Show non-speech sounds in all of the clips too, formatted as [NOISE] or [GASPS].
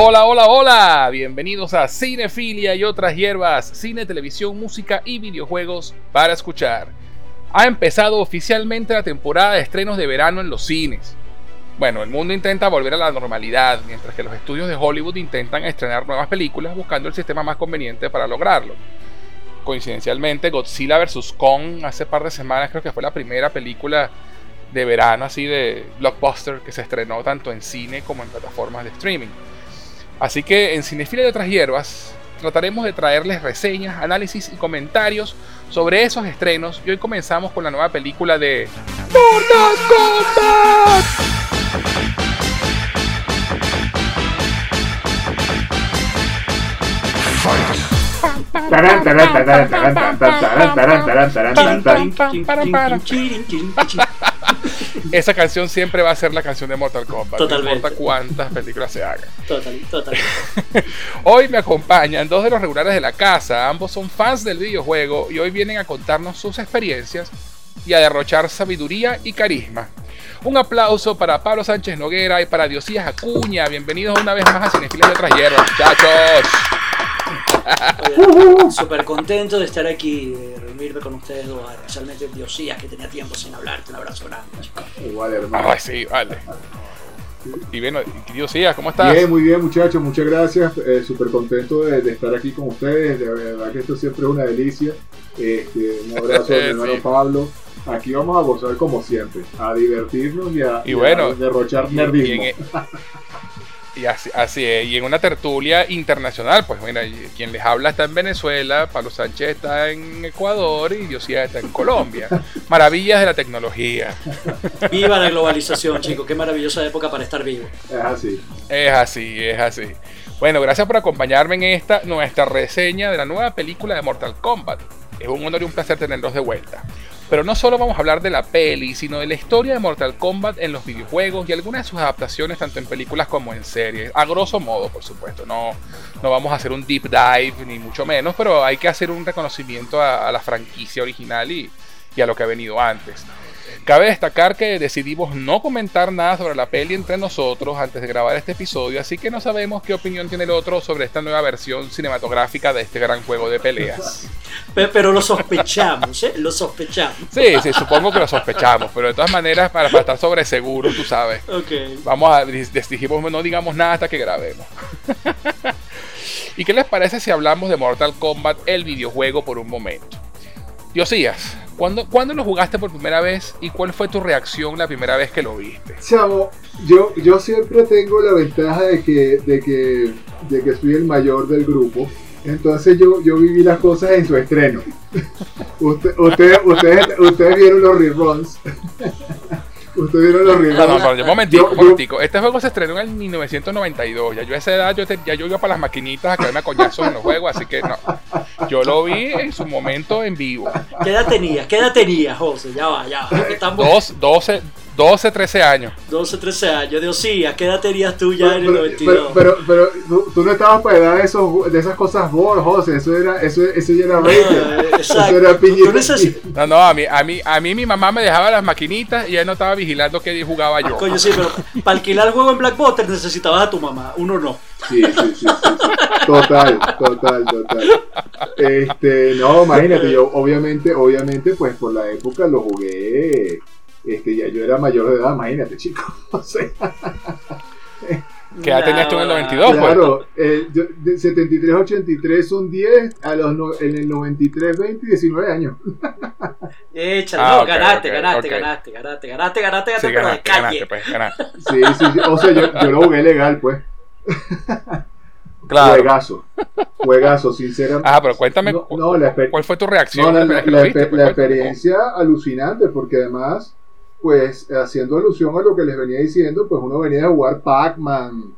Hola, hola, hola. Bienvenidos a Cinefilia y otras hierbas, cine, televisión, música y videojuegos para escuchar. Ha empezado oficialmente la temporada de estrenos de verano en los cines. Bueno, el mundo intenta volver a la normalidad, mientras que los estudios de Hollywood intentan estrenar nuevas películas buscando el sistema más conveniente para lograrlo. Coincidencialmente, Godzilla vs. Kong hace par de semanas creo que fue la primera película de verano así de blockbuster que se estrenó tanto en cine como en plataformas de streaming. Así que en Cinefila de otras hierbas trataremos de traerles reseñas, análisis y comentarios sobre esos estrenos y hoy comenzamos con la nueva película de Mortal Kombat. Esa canción siempre va a ser la canción de Mortal Kombat. Totalmente. No importa cuántas películas se hagan. Total, total. Hoy me acompañan dos de los regulares de la casa. Ambos son fans del videojuego y hoy vienen a contarnos sus experiencias y a derrochar sabiduría y carisma. Un aplauso para Pablo Sánchez Noguera y para Diosías Acuña. Bienvenidos una vez más a Cinefilas de otras hierbas, muchachos. Súper contento de estar aquí, de reunirme con ustedes dos. Especialmente Diosías, que tenía tiempo sin hablarte. Un abrazo grande, chico. Igual, hermano. Ay, sí, vale. Y bueno, Diosías, ¿cómo estás? Bien, muy bien, muchachos. Muchas gracias. Eh, Súper contento de, de estar aquí con ustedes. De verdad que esto siempre es una delicia. Este, un abrazo [LAUGHS] mi hermano Sí. Pablo. Aquí vamos a gozar como siempre, a divertirnos y a, Y bueno, a derrochar Y- nerdismo. Y, en- [LAUGHS] y así, así es, y en una tertulia internacional, pues mira, quien les habla está en Venezuela, Pablo Sánchez está en Ecuador y Diosías está en Colombia. Maravillas de la tecnología. Viva la globalización, chicos. Qué maravillosa época para estar vivo. Es así. Es así, es así. Bueno, gracias por acompañarme en esta nuestra reseña de la nueva película de Mortal Kombat. Es un honor y un placer tenerlos de vuelta. Pero no solo vamos a hablar de la peli, sino de la historia de Mortal Kombat en los videojuegos y algunas de sus adaptaciones tanto en películas como en series. A grosso modo, por supuesto. No, no vamos a hacer un deep dive ni mucho menos, pero hay que hacer un reconocimiento a, la franquicia original y a lo que ha venido antes. Cabe destacar que decidimos no comentar nada sobre la peli entre nosotros antes de grabar este episodio, así que no sabemos qué opinión tiene el otro sobre esta nueva versión cinematográfica de este gran juego de peleas. [LAUGHS] Pe- Pero lo sospechamos, ¿eh? Lo sospechamos. Sí, sí, supongo que lo sospechamos, pero de todas maneras, para, para estar sobre seguro, tú sabes. Ok. Vamos a, dijimos, no digamos nada hasta que grabemos. [LAUGHS] ¿Y qué les parece si hablamos de Mortal Kombat, el videojuego, por un momento? Diosías, ¿cuándo, ¿cuándo lo jugaste por primera vez y cuál fue tu reacción la primera vez que lo viste? Chamo, yo, yo siempre tengo la ventaja de que, de que, de que soy el mayor del grupo. Entonces yo, yo viví las cosas en su estreno. [LAUGHS] Usted- ustedes, ustedes, ustedes vieron los reruns. [LAUGHS] ustedes vieron los reruns. No, no, no, un momentico, Yo- un yo- momentico. Este juego se estrenó en 1992. Ya yo a esa edad, yo te- ya yo iba para las maquinitas a caerme a coñazos en los juegos, así que no. Yo lo vi en su momento en vivo. ¿Qué edad tenías? ¿Qué edad tenías, José? Ya va, ya va. Estamos Dos, 12, 12, 13 años. 12, 13 años. Diosías, ¿qué edad tenías tú ya en el pero, 92? pero, pero, pero tú, tú no estabas para edad de, esos, de esas cosas gore, José. Eso era, eso, eso ya era Ah, rated. exacto. Eso era Tú PG-13. neces- No, no, a mí, a mí, a mí mi mamá me dejaba las maquinitas y él no estaba vigilando que jugaba yo. Coño, sí, pero para alquilar el juego en Blackwater necesitabas a tu mamá. Uno no. Sí, sí, sí, sí, sí. Total, total, total. Este, no, imagínate, yo obviamente, obviamente, pues por la época lo jugué. Este, ya yo era mayor de edad, imagínate, chicos. [LAUGHS] O sea, ¿Qué edad tenías tú en el Nah, 92, pues? claro, eh, yo- de 73 a 83 son 10, a los no- en el 93, 20 y 19 años. Échale, Ah, no, ganaste, ganaste, ganaste, ganaste, ganaste, ganaste, ganaste, Sí, ganaste, ganaste, pues, ganaste. Sí, sí, sí. O sea, yo, yo lo jugué legal, pues. Claro. Juegazo. Juegazo, sinceramente. Ah, pero cuéntame, No, cu- no, la exper- ¿cuál fue tu reacción No, la, experiencia alucinante, porque además, pues, haciendo alusión a lo que les venía diciendo, pues uno venía a jugar Pac-Man,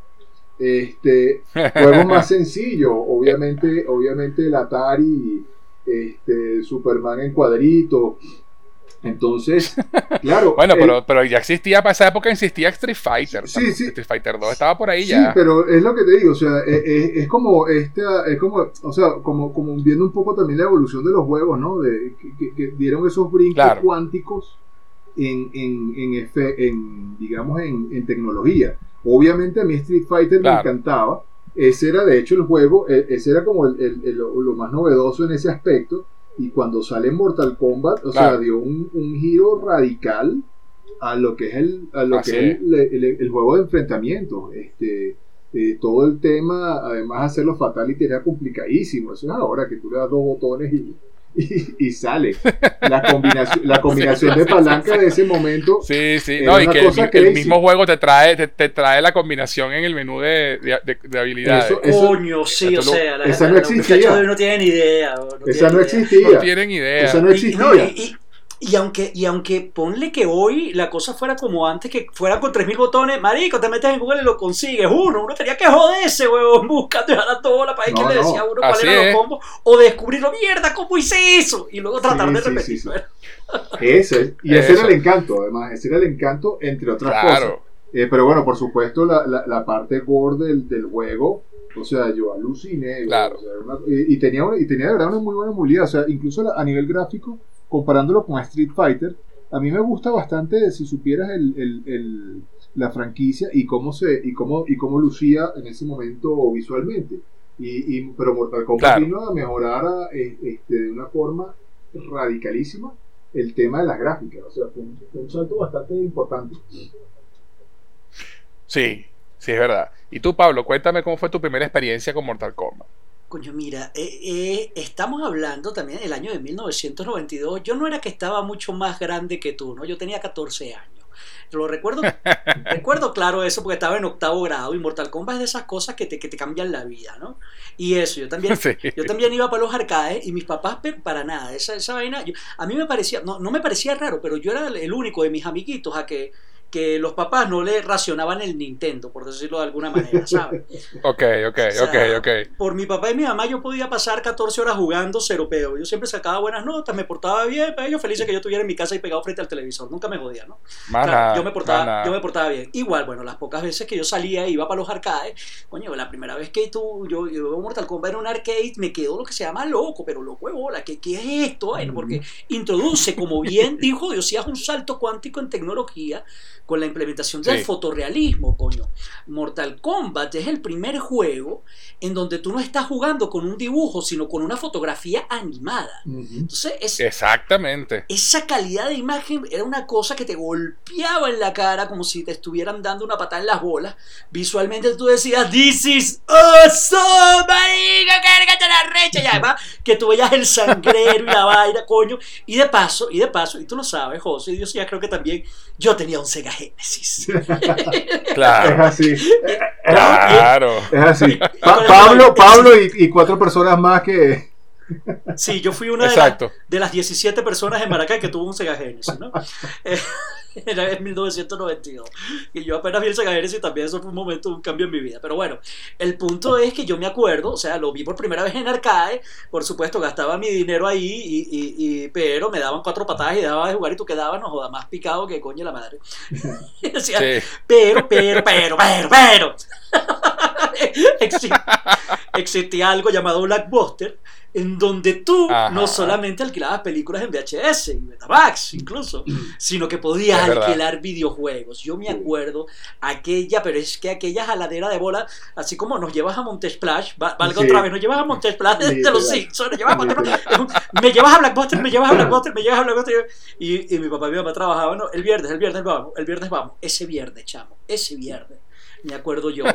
este, juegos más [LAUGHS] sencillos, obviamente, obviamente el Atari, este, Superman en cuadrito, entonces, [LAUGHS] claro. Bueno, el- pero, pero ya existía, para esa época existía Street Fighter. Sí, sí. Street Fighter 2 estaba por ahí Sí, ya. pero es lo que te digo, o sea, es, es- es como esta, es como, o sea, como, como viendo un poco también la evolución de los juegos, ¿no? De, que, que- que dieron esos brincos Claro. cuánticos en, en, en, en, digamos, en, en tecnología. Obviamente a mí Street Fighter Claro. me encantaba. Ese era de hecho el juego, e- ese era como el- el- el- lo más novedoso en ese aspecto. Y cuando sale Mortal Kombat, o sea, Claro. dio un, un giro radical a lo que es el, a lo Así que es el, el- el juego de enfrentamiento. Este, eh, todo el tema, además hacerlo fatality era complicadísimo. Eso es ahora que tú le das dos botones y, y, y sale. La combinación, la [LAUGHS] combinación de palanca de ese momento. Sí, sí, no, y que el, el mismo juego te trae, te, te trae la combinación en el menú de, de, de- de habilidades. Eso- eso- Coño, sí, o sea, la, esa no la- los existía. hoy no tienen idea. No Esa tienen no idea. existía. no tienen idea. Esa no existía. y, no, y- y- aunque, y aunque ponle que hoy la cosa fuera como antes, que fuera con 3.000 botones, marico, te metes en Google y lo consigues. Uno, uno tenía que joderse, huevón, buscando y jalando bola para ver No, quién le decía a uno cuáles eran los combos, o descubrirlo, mierda, cómo hice eso, y luego tratar Sí, de repetir. sí, sí. Ese, y ese Eso. era el encanto, además, ese era el encanto, entre otras cosas. Claro. Eh, pero bueno, por supuesto, la, la, la parte gore del, del juego, o sea, yo aluciné. Claro. o sea, una- y, y tenía, una- y tenía de verdad una muy buena movilidad, o sea, incluso la- a nivel gráfico, comparándolo con Street Fighter, a mí me gusta bastante si supieras el, el- el- la franquicia y cómo se y cómo y cómo lucía en ese momento visualmente. Y, y- pero Mortal Kombat Claro. vino a mejorar a, eh, este, de una forma radicalísima el tema de las gráficas. O sea, fue un, fue un salto bastante importante. Sí, sí, es verdad. Y tú, Pablo, cuéntame cómo fue tu primera experiencia con Mortal Kombat. Coño, mira, eh, eh, estamos hablando también del año de 1992. Yo no era que estaba mucho más grande que tú, ¿no? Yo tenía 14 años. Lo recuerdo, [LAUGHS] recuerdo claro eso porque estaba en octavo grado y Mortal Kombat es de esas cosas que te, que te cambian la vida, ¿no? Y eso, yo también, [LAUGHS] Sí. yo también iba para los arcades y mis papás para nada, esa, esa vaina, yo- a mí me parecía, no, no me parecía raro, pero yo era el único de mis amiguitos a que, que los papás no le racionaban el Nintendo, por decirlo de alguna manera, ¿sabes? [LAUGHS] Ok, ok, O sea, ok, ok. Por mi papá y mi mamá yo podía pasar 14 horas jugando cero peo. Yo siempre sacaba buenas notas, me portaba bien, pero ellos felices que yo estuviera en mi casa y pegado frente al televisor. Nunca me jodía, ¿no? Más Claro, yo, me portaba, yo me portaba bien. Igual, bueno, las pocas veces que yo salía e iba para los arcades, coño, la primera vez que tú, yo, yo veo Mortal Kombat en un arcade, me quedo lo que se llama loco, pero loco de bola, ¿qué, qué es esto? Bueno, porque introduce, como bien [LAUGHS] dijo Diosías, un salto cuántico en tecnología con la implementación del Sí. fotorrealismo, coño. Mortal Kombat es el primer juego en donde tú no estás jugando con un dibujo, sino con una fotografía animada. Ujú. Entonces, es, Exactamente. esa calidad de imagen era una cosa que te golpeaba en la cara como si te estuvieran dando una patada en las bolas. Visualmente tú decías, This is awesome, marica, cárgate la recha. Y además que tú veías el sangrero y la vaina, coño. Y de paso, y de paso, y tú lo sabes, José, y Dios ya creo que también, yo tenía un Sega Genesis. [LAUGHS] Es Claro, [LAUGHS] así. claro. Es así. Pa- Pablo, Pablo y, y cuatro personas más que. Sí, yo fui una de, las- Exacto. de las 17 personas en Maracay que tuvo un Sega Genesis, ¿no? [LAUGHS] Era en 1992. Y yo apenas vi el Sega Genesis y también eso fue un momento, un cambio en mi vida. Pero bueno, el punto es que yo me acuerdo, o sea, lo vi por primera vez en arcade, por supuesto, gastaba mi dinero ahí, y, y- y- pero me daban cuatro patadas y daba de jugar y tú quedabas, no joda, más picado que coño la madre. [LAUGHS] Y decía, Sí. pero, pero, pero, pero, pero. [LAUGHS] Exi- Existía algo llamado Blackbuster, en donde tú Ajá. no solamente alquilabas películas en VHS y Betamax incluso, sino que podías Es verdad. alquilar videojuegos. Yo me acuerdo aquella, pero es que aquella jaladera de bola, así como nos llevas a Montesplash, va- valga Sí. otra vez, nos llevas a Montesplash de, de los. Simpsons, me llevas a Blackbuster, me llevas a Blackbuster, me llevas a Blackbuster. Y, y mi papá y mi mamá trabajaban, no, el viernes, el viernes vamos, el viernes vamos, ese viernes, chamo, ese viernes. Me acuerdo yo. O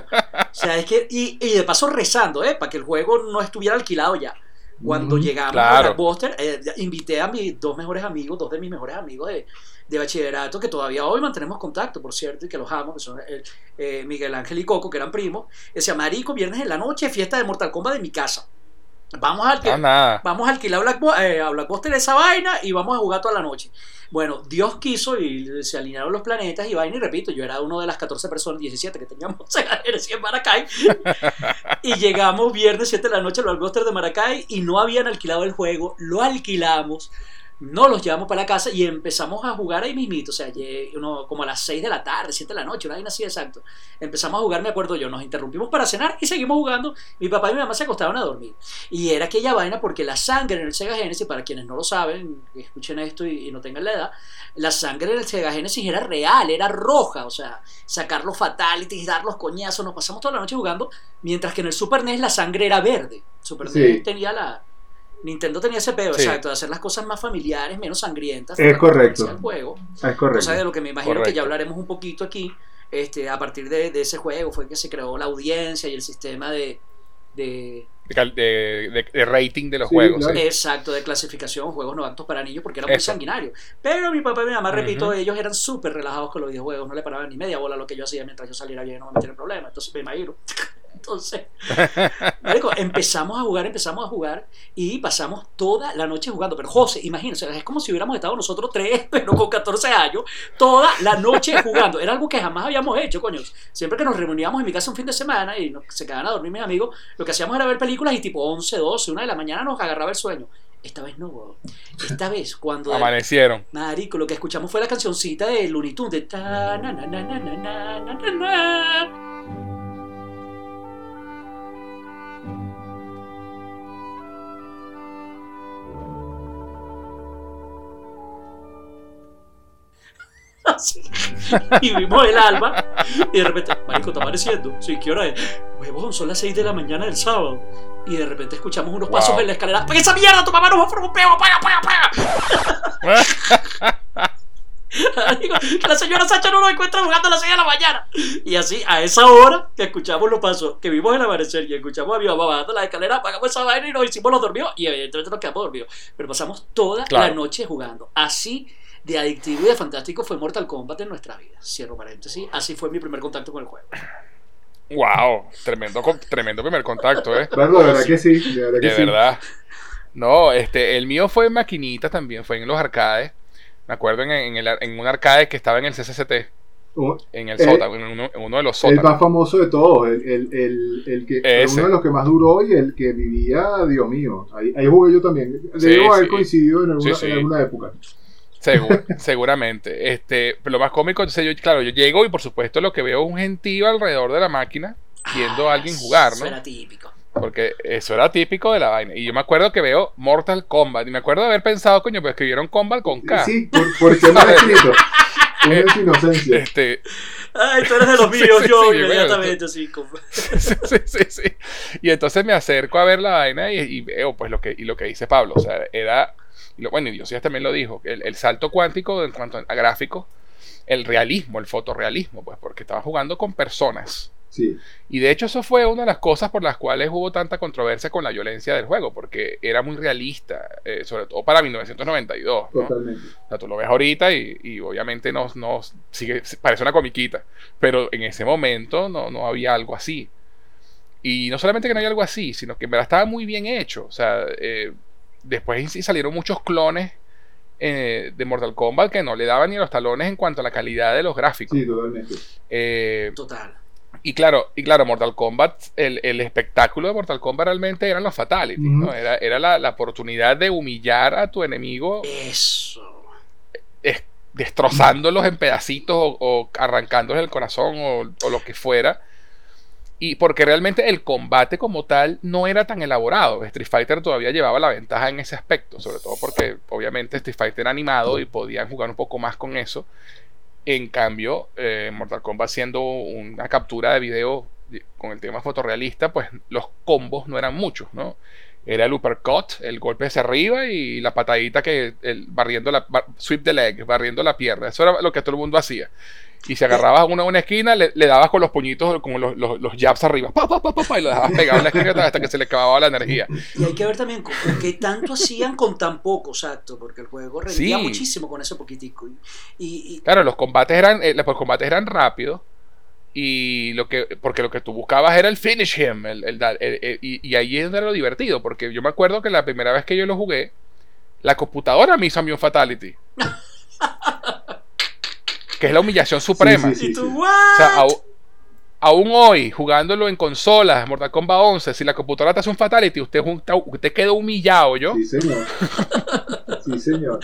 sea, es que, y, y de paso rezando, ¿eh? Para que el juego no estuviera alquilado ya. Cuando llegamos Claro. a Blackbuster, eh, invité a mis dos mejores amigos, dos de mis mejores amigos de, de bachillerato, que todavía hoy mantenemos contacto, por cierto, y que los amo, que son eh, Miguel Ángel y Coco, que eran primos. Decía, Marico, viernes en la noche, fiesta de Mortal Kombat de mi casa. Vamos a Ah, alquilar, nada. vamos a alquilar Blackbo- eh, a Blackbuster esa vaina y vamos a jugar toda la noche. Bueno, Dios quiso y se alinearon los planetas y vaina, y repito, yo era uno de las 14 personas, 17 que teníamos [LAUGHS] en Maracay. y llegamos viernes 7 de la noche al Blackbuster de Maracay y no habían alquilado el juego, lo alquilamos. No los llevamos para la casa y empezamos a jugar ahí mismito, o sea, uno, como a las 6 de la tarde, 7 de la noche, una vaina así exacto. Empezamos a jugar, me acuerdo yo, nos interrumpimos para cenar y seguimos jugando. Mi papá y mi mamá se acostaban a dormir. Y era aquella vaina porque la sangre en el Sega Genesis, para quienes no lo saben, escuchen esto y, no tengan la edad, la sangre en el Sega Genesis era real, era roja, o sea, sacar los fatalities, dar los coñazos, nos pasamos toda la noche jugando, mientras que en el Super NES la sangre era verde. Super NES tenía la Nintendo tenía ese pedo, exacto, de hacer las cosas más familiares, menos sangrientas. Es correcto. El juego. Es correcto. Cosa de lo que me imagino que ya hablaremos un poquito aquí. Este, a partir de, ese juego fue que se creó la audiencia y el sistema de, de de, rating de los juegos. Exacto, de clasificación, juegos no aptos para niños, porque era muy sanguinario. Pero mi papá y mi mamá, repito, ellos eran súper relajados con los videojuegos, no le paraban ni media bola a lo que yo hacía mientras yo saliera bien, no me metía en problema. Entonces me imagino. Entonces, empezamos a jugar, empezamos a jugar y pasamos toda la noche jugando. Pero José, imagínense, es como si hubiéramos estado nosotros tres, [LAUGHS] pero con 14 años, toda la noche jugando. Era algo que jamás habíamos hecho, coño. Siempre que nos reuníamos en mi casa un fin de semana y se quedaban a dormir mis amigos, lo que hacíamos era ver películas y tipo 11, 12, 1 de la mañana nos agarraba el sueño. Esta vez no, Esta vez cuando... Amanecieron. Marico, lo que escuchamos fue la cancioncita de Looney Tunes de... Ta, na, na, na, y vimos el alma y de repente, marico, está amaneciendo. Sí, ¿qué hora es? Huevón, son las 6 de la mañana del sábado. Y de repente escuchamos unos pasos en la escalera. ¡Paga esa mierda! ¡Tu mamá nos va a un peo! ¡Paga, paga, paga! que la señora Sacha no nos encuentra jugando a las 6 de la mañana. Y así, a esa hora que escuchamos los pasos, que vimos el amanecer y escuchamos a mi mamá bajando la escalera, apagamos esa vaina y nos hicimos los dormidos. Y evidentemente nos quedamos dormidos. Pero pasamos toda la noche jugando. Así de adictivo y de fantástico fue Mortal Kombat en nuestra vida. Cierro paréntesis. Así fue mi primer contacto con el juego. Wow, tremendo, tremendo primer contacto, ¿eh? Claro, de verdad que sí. De verdad. No, este, el mío fue en maquinita también, fue en los arcades. Me acuerdo en, en, un arcade que estaba en el CCCT. en el sótano, en uno, de los sótanos. El más famoso de todos, el, el, el, que uno de los que más duró y el que vivía, Dios mío. Ahí, ahí jugué yo también. Debo haber coincidido en alguna, en alguna época seguramente. Este, lo más cómico, entonces yo, claro, yo llego y por supuesto lo que veo es un gentío alrededor de la máquina viendo a alguien jugar, ¿no? Eso era típico. Porque eso era típico de la vaina. Y yo me acuerdo que veo Mortal Kombat. Y me acuerdo de haber pensado, coño, pues escribieron Kombat con K. Sí, por, qué no escrito. Una inocencia. Este, Ay, tú eres de los [LAUGHS] míos, yo inmediatamente así. [LAUGHS] sí, sí, sí. Y entonces me acerco a ver la vaina y, y, veo pues lo que, y lo que dice Pablo. O sea, era bueno, y Dios también lo dijo, el, el salto cuántico en cuanto a gráficos, el realismo, el fotorrealismo, pues porque estaba jugando con personas. Sí. Y de hecho eso fue una de las cosas por las cuales hubo tanta controversia con la violencia del juego, porque era muy realista, eh, sobre todo para 1992. Totalmente. O sea, tú lo ves ahorita y, obviamente sigue, parece una comiquita, pero en ese momento no, no había algo así. Y no solamente que no había algo así, sino que en verdad estaba muy bien hecho. O sea, eh, después salieron muchos clones eh, de Mortal Kombat que no le daban ni los talones en cuanto a la calidad de los gráficos. Sí, totalmente. Eh, Total. Y claro, y claro, Mortal Kombat, el, espectáculo de Mortal Kombat realmente eran los fatalities, ¿no? Era, era la, oportunidad de humillar a tu enemigo. Eso. destrozándolos en pedacitos o, arrancándoles el corazón o, o lo que fuera y porque realmente el combate como tal no era tan elaborado. Street Fighter todavía llevaba la ventaja en ese aspecto, sobre todo porque obviamente Street Fighter era animado y podían jugar un poco más con eso. En cambio, eh, Mortal Kombat siendo una captura de video con el tema fotorrealista, pues los combos no eran muchos, ¿no? Era el uppercut, el golpe hacia arriba y la patadita que el, barriendo la sweep the leg, barriendo la pierna. Eso era lo que todo el mundo hacía. Y si agarrabas una, una esquina, le, dabas con los puñitos, como los, los, los jabs arriba, pa, pa, pa, y lo dejabas pegado en la esquina hasta que se le acababa la energía. Y hay que ver también qué tanto hacían con tan poco, exacto, porque el juego rendía muchísimo con ese poquitico. Y, Claro, los combates eran, eh, los combates eran rápidos. Y lo que, porque lo que tú buscabas era el finish him. El, el, y, y, ahí era lo divertido. Porque yo me acuerdo que la primera vez que yo lo jugué, la computadora me hizo a mí un fatality. [LAUGHS] que es la humillación suprema. ¿Y tú, o sea, aún hoy, jugándolo en consolas, Mortal Kombat 11, si la computadora te hace un fatality, usted, junta- usted queda humillado, ¿yo? Sí, señor. Sí, señor.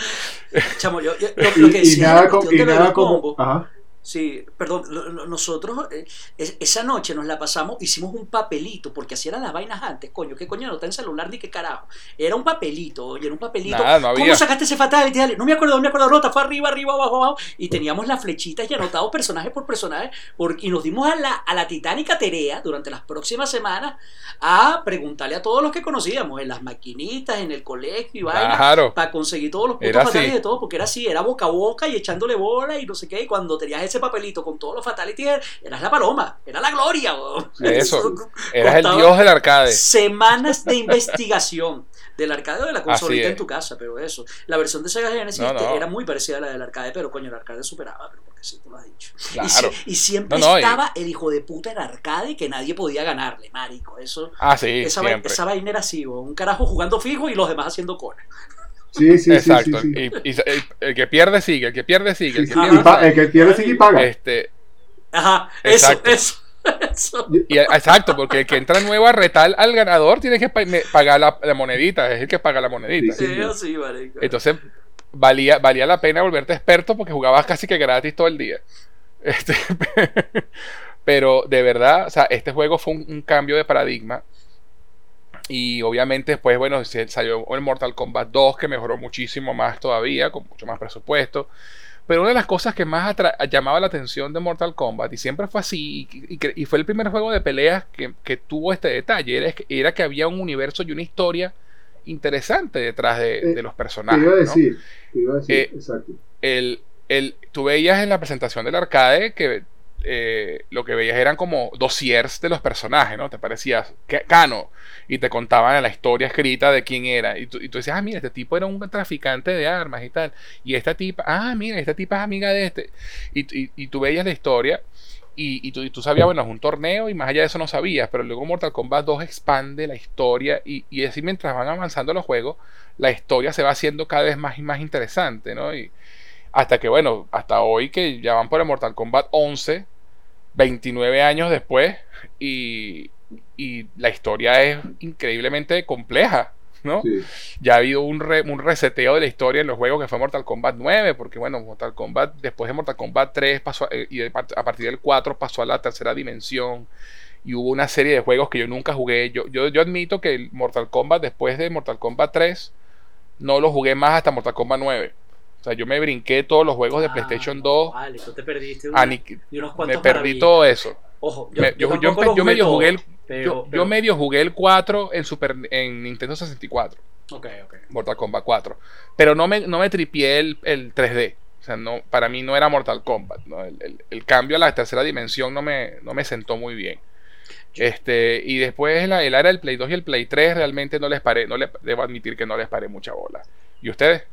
Chamo, yo, yo- lo, que y decía nada, cuestión y nada como. combo, Ajá. Sí, perdón, nosotros eh, es- esa noche nos la pasamos, hicimos un papelito, porque así eran las vainas antes, coño, qué coño no está en celular ni qué carajo. Era un papelito, oye, era un papelito. Nada, no había. ¿Cómo sacaste ese fatality? Dale, no me acuerdo, no me acuerdo, nota, fue arriba, arriba, abajo, abajo. Y teníamos las flechitas y anotados personaje por personaje, por- y nos dimos a la, a la titánica tarea durante las próximas semanas a preguntarle a todos los que conocíamos, en las maquinitas, en el colegio y vaina, Claro. para conseguir todos los puntos fatales de todo, porque era así, era boca a boca y echándole bola y no sé qué, y cuando tenías ese papelito con todos los fatalities, eras la paloma, era la gloria. weón. Eso. [LAUGHS] Eras el dios del arcade. Semanas de investigación del arcade o de la consolita en tu casa, pero eso. La versión de Sega Genesis No, no. era muy parecida a la del arcade, pero coño, el arcade superaba, pero porque sí, tú lo has dicho. Y, Claro. y siempre No, no, y- estaba el hijo de puta en arcade que nadie podía ganarle, marico. Eso, Ah, sí, esa, vai- siempre. esa vaina era así, un carajo jugando fijo y los demás haciendo cola. Sí, sí, sí, Exacto. sí. sí. Y, y- y- el que pierde sigue, el que pierde sigue. El que sí, pierde y el que pierde sí que paga. Este, Ajá, eso, Exacto. eso, eso. y, exacto, porque el que entra nuevo a retal al ganador tiene que pagar la, la monedita, es el que paga la monedita. Sí, Sí, marico. Entonces, valía, valía la pena volverte experto porque jugabas casi que gratis todo el día. [LAUGHS] Este, pero de verdad, o sea, este juego fue un, un cambio de paradigma. Y obviamente después, bueno, se- salió el Mortal Kombat 2 que mejoró muchísimo más todavía, con mucho más presupuesto. Pero una de las cosas que más llamaba la atención de Mortal Kombat, y siempre fue así, y, y que- y fue el primer juego de peleas que, que tuvo este detalle, era, que- era que había un universo y una historia interesante detrás de, Eh, de los Te personajes. iba a ¿no? decir, te iba a decir, Eh, exacto. el, el, tú veías en la presentación del arcade que eh, lo que veías eran como dossiers de los personajes, ¿no? Te parecías Cano y te contaban la historia escrita de quién era. Y tú, y tú decías, ah, mira, este tipo era un traficante de armas y tal. Y esta tipa, ah, mira, esta tipa es amiga de este. Y, y- tú veías la historia. Y, y tú sabías, bueno, es un torneo y más allá de eso no sabías, pero luego Mortal Kombat 2 expande la historia y, y así mientras van avanzando los juegos, la historia se va haciendo cada vez más y más interesante, ¿no? Y, hasta que, bueno, hasta hoy que ya van por el Mortal Kombat 11, 29 años después, y, y la historia es increíblemente compleja, ¿no? Sí. Ya ha habido un, re- un reseteo de la historia en los juegos que fue Mortal Kombat 9, porque, bueno, Mortal Kombat, después de Mortal Kombat 3 pasó, a- eh, y de a partir del 4 pasó a la tercera dimensión. Y hubo una serie de juegos que yo nunca jugué. Yo, yo, yo admito que el Mortal Kombat, después de Mortal Kombat 3, no lo jugué más hasta Mortal Kombat 9. O sea, yo me brinqué todos los juegos de Ah, PlayStation no, 2. Vale, tú te perdiste una- y unos me perdí maravillas. todo eso. Ojo, yo, Me- yo- medio todo, jugué el- pero- Yo, pero- yo medio jugué el 4 en, Super, en Nintendo 64, Ok, ok. Mortal Kombat 4. Pero no me, no me tripié el, el 3D. O sea, no, para mí no era Mortal Kombat. ¿no? El, el- el cambio a la tercera dimensión no me, no me sentó muy bien. Este, y después la, el área del Play 2 y el Play 3 realmente no les paré, no le, debo admitir que no les paré mucha bola. ¿Y ustedes?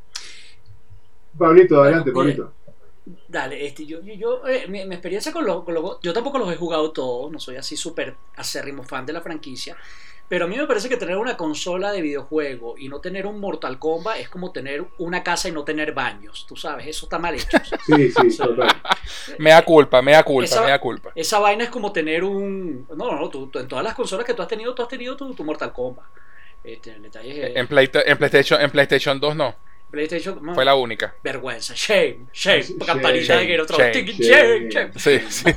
Pablito, adelante, Bueno, Pablito. Dale, este, yo, yo, yo, eh, mi, mi experiencia con los, con los- Yo tampoco los he jugado todos, no soy así súper acérrimo fan de la franquicia. Pero a mí me parece que tener una consola de videojuego y no tener un Mortal Kombat es como tener una casa y no tener baños. Tú sabes, eso está mal hecho. [LAUGHS] Sí, sí, total. Me da culpa, me da culpa, Esa- me da culpa. Esa vaina es como tener un. No, no, tú, tú- en todas las consolas que tú has tenido, tú has tenido tu, tu Mortal Kombat. Este, el detalle es. En, Play- en, PlayStation, en PlayStation 2 no, PlayStation. no, fue la única. Vergüenza, shame, shame, Shame, campanita de of Thrones, shame, shame, shame. Sí, sí,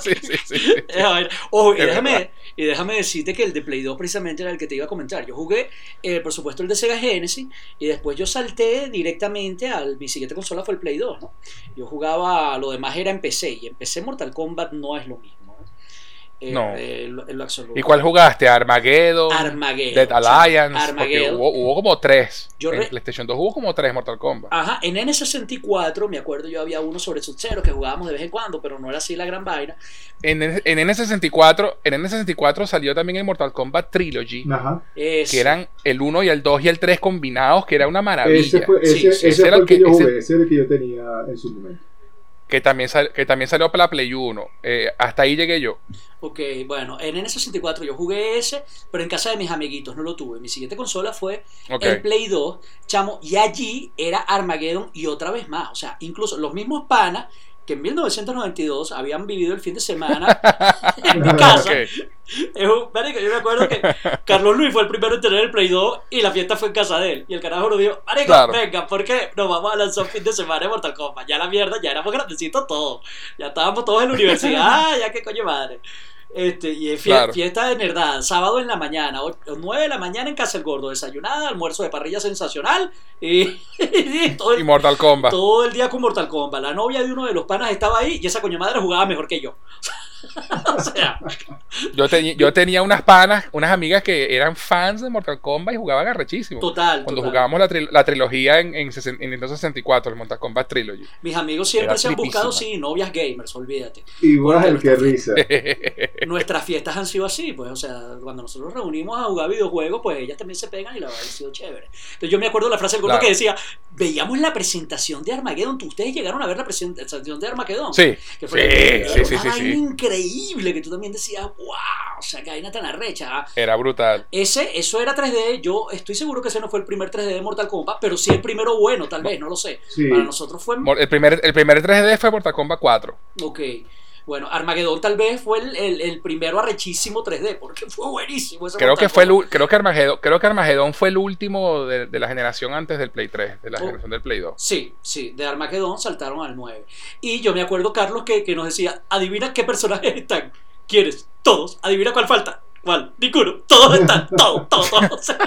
sí, sí, sí. [LAUGHS] Ojo, y déjame, y déjame decirte que el de Play 2 precisamente era el que te iba a comentar. Yo jugué, eh, por supuesto, el de Sega Genesis y después yo salté directamente al. Mi siguiente consola fue el Play 2, ¿no? Yo jugaba, lo demás era en PC y en PC Mortal Kombat no es lo mismo. ¿No? Eh, No. eh, en lo- en lo absoluto. ¿Y cuál jugaste? Armageddon, Armageddon. Dead. Alliance. Porque Armageddon. hubo, hubo como tres. Yo en re- PlayStation 2 hubo como tres Mortal Kombat. Ajá, en N64 me acuerdo yo había uno sobre Sub-Zero que jugábamos de vez en cuando, pero no era así la gran vaina. En, en N64, en N64 salió también el Mortal Kombat Trilogy, Ajá. Que eran el 1 y el 2 y el 3 combinados, que era una maravilla. Ese fue, ese, Sí, sí, ese ese fue era el el que, que- yo ese- jugué, ese era el que yo tenía en su momento. Que también, sal- que también salió para la Play 1. Eh, hasta ahí llegué yo. Ok, bueno, en N64 yo jugué ese, pero en casa de mis amiguitos no lo tuve. Mi siguiente consola fue el Play 2, chamo, y allí era Armageddon y otra vez más. O sea, incluso los mismos panas que en 1992 habían vivido el fin de semana [LAUGHS] en mi casa. Ok. Es un- marico, yo me acuerdo que Carlos Luis fue el primero en tener el Play 2 y la fiesta fue en casa de él. Y el carajo nos dijo, marico, Claro. venga, ¿por qué nos vamos a lanzar un fin de semana en Mortal Kombat? Ya la mierda, ya éramos grandecitos todos. Ya estábamos todos en la universidad, ya qué coño madre. Este, y es fie- Claro. fiesta de nerdad, sábado en la mañana, 9 de la mañana en Casa el Gordo, desayunada, almuerzo de parrilla sensacional y, [LAUGHS] y todo, Y el, Mortal Kombat. todo el día con Mortal Kombat. La novia de uno de los panas estaba ahí y esa coño madre jugaba mejor que yo. [LAUGHS] o sea, Yo, teni- yo tenía unas panas, unas amigas que eran fans de Mortal Kombat y jugaban arrechísimo. total. Cuando total. jugábamos la, tri- la trilogía en, en, en Nintendo 64, el Mortal Kombat Trilogy. Mis amigos siempre Era se han buscado, sí, novias gamers, olvídate. Igual el que risa. [LAUGHS] Nuestras fiestas han sido así, pues, o sea, cuando nosotros nos reunimos a jugar videojuegos, pues ellas también se pegan y la verdad ha sido chévere. Entonces yo me acuerdo de la frase del gordo Claro. que decía, veíamos la presentación de Armageddon, ustedes llegaron a ver la presentación de Armageddon. Sí, Que sí, fue sí, sí, una sí, vaina sí. increíble que tú también decías, wow, o sea, que vaina tan arrecha. ¿ah? Era brutal. Ese, eso era 3D, yo estoy seguro que ese no fue el primer 3D de Mortal Kombat, pero sí el primero bueno, tal vez, no lo sé. Sí. Para nosotros fue El primer, el primer 3D fue Mortal Kombat 4. Ok. Bueno, Armageddon tal vez fue el, el- el primero arrechísimo 3D, porque fue buenísimo. ese Creo que fue el, creo que Armagedón, creo que Armagedón fue el último de, de la generación antes del Play 3, de la Oh. generación del Play 2. Sí, sí, de Armageddon saltaron al 9. Y yo me acuerdo, Carlos, que, que nos decía, adivina qué personajes están. ¿Quieres? Todos. Adivina cuál falta. ¿Cuál? Ninguno. Todos están. Todos, todos, todos. O sea,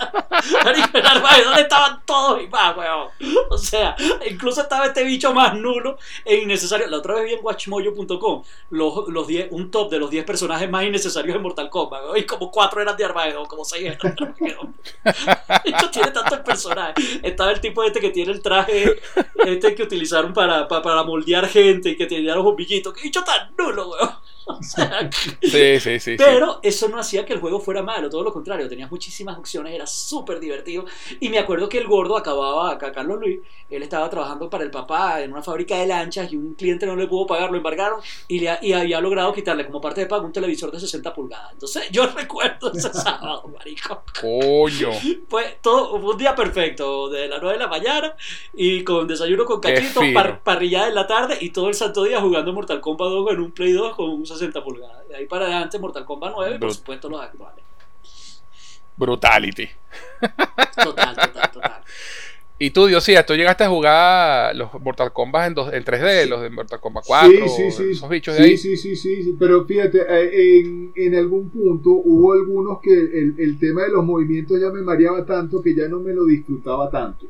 marico, en Armageddon estaban todos y más, weón. O sea, incluso estaba este bicho más nulo e innecesario. La otra vez vi en watchmojo.com los, los 10 un top de los 10 personajes más innecesarios de Mortal Kombat. weón, Y como 4 eran de Armageddon, como 6 eran de Armageddon. [LAUGHS] Esto tiene tantos personajes. Estaba el tipo este que tiene el traje este que utilizaron para, para, para moldear gente y que tenía los bombillitos. ¡Qué bicho tan nulo, weón! [LAUGHS] O sea, Sí, sí, sí. sí. pero eso no hacía que el juego fuera malo, todo lo contrario, tenías muchísimas opciones, era súper divertido. Y me acuerdo que el gordo acababa, acá Carlos Luis, él estaba trabajando para el papá en una fábrica de lanchas y un cliente no le pudo pagar, lo embargaron y, le, y había logrado quitarle como parte de pago un televisor de 60 pulgadas. Entonces yo [LAUGHS] recuerdo ese [LAUGHS] sábado, marico. Coño. Fue todo un día perfecto, de las 9 de la mañana y con desayuno con cachitos, par- parrillada en la tarde y todo el santo día jugando Mortal Kombat 2 en un Play 2 con un 60 pulgadas. De ahí para adelante Mortal Kombat 9, por Brut- supuesto los actuales. Brutality. Total, total, total. Y tú, Diosía, tú llegaste a jugar los Mortal Kombat en, dos- en 3D, los de Mortal Kombat 4, Sí, sí, sí. esos bichos de ahí. sí, sí, sí, sí, pero fíjate, eh, en, en algún punto hubo algunos que el, el tema de los movimientos ya me mareaba tanto que ya no me lo disfrutaba tanto.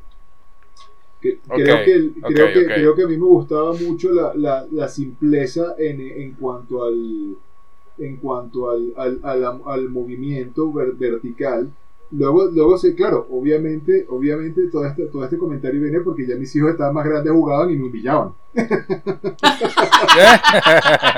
Que- creo, que, el- ok, creo, que, creo que a mí me gustaba mucho la, la, la simpleza en, en cuanto al en cuanto al, al, al, al movimiento ver- vertical. Luego, luego sí, claro, obviamente, obviamente todo este, todo este comentario viene porque ya mis hijos estaban más grandes, jugaban y me humillaban. [LAUGHS]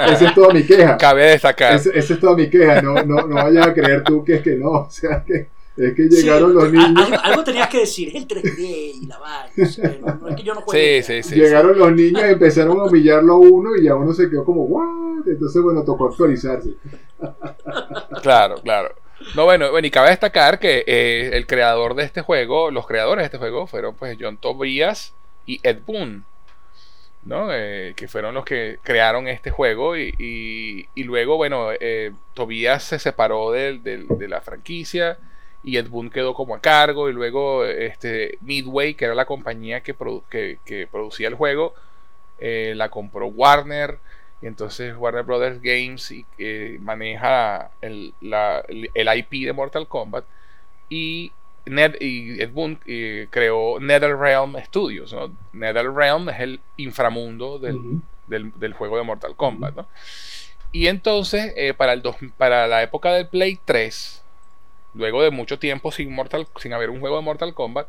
Esa es toda mi queja. Cabe destacar. Esa, esa es toda mi queja. No, no, no vayas a creer tú que es que no. O sea, que es que llegaron Sí, los a- niños. Algo, algo tenías que decir, es el 3D y la vaina. o sea, no, no es que yo no Sí, sí, sí. Llegaron los niños y empezaron a humillarlo a uno y ya uno se quedó como, ¿what? Entonces, bueno, tocó actualizarse. [LAUGHS] Claro, claro. No, bueno, bueno, y cabe destacar que eh, el creador de este juego, los creadores de este juego fueron pues John Tobias y Ed Boon, ¿no? Eh, que fueron los que crearon este juego y, y- y luego, bueno, eh, Tobias se separó del- del- de la franquicia y Ed Boon quedó como a cargo y luego este, Midway, que era la compañía que, produ- que- que producía el juego, eh, la compró Warner. Y entonces Warner Brothers Games y, eh, maneja el, la- el- IP de Mortal Kombat. Y, Ned, y Ed Boon eh, creó NetherRealm Studios. ¿no? NetherRealm es el inframundo del, del, del juego de Mortal Kombat. ¿no? Y entonces, para, el dos- para la época del Play 3, luego de mucho tiempo sin, Mortal, sin haber un juego de Mortal Kombat,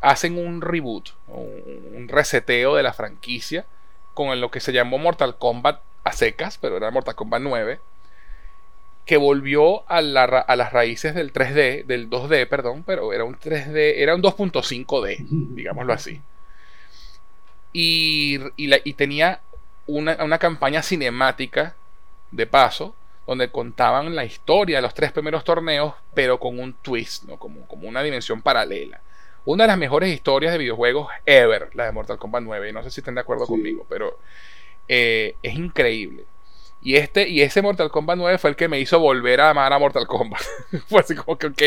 hacen un reboot, un, reseteo de la franquicia con lo que se llamó Mortal Kombat a secas, pero era Mortal Kombat 9, que volvió a, la ra- a las raíces del 3D, del 2D, perdón, pero era un 3D, era un 2.5D, [LAUGHS] digámoslo así. Y, y la- y tenía una, una campaña cinemática de paso, donde contaban la historia de los tres primeros torneos, pero con un twist, ¿no? como, como una dimensión paralela. Una de las mejores historias de videojuegos ever, la de Mortal Kombat 9. y No sé si estén de acuerdo Sí. conmigo, pero eh, es increíble. Y, este, y ese Mortal Kombat 9 fue el que me hizo volver a amar a Mortal Kombat. [LAUGHS] fue así como que, ok,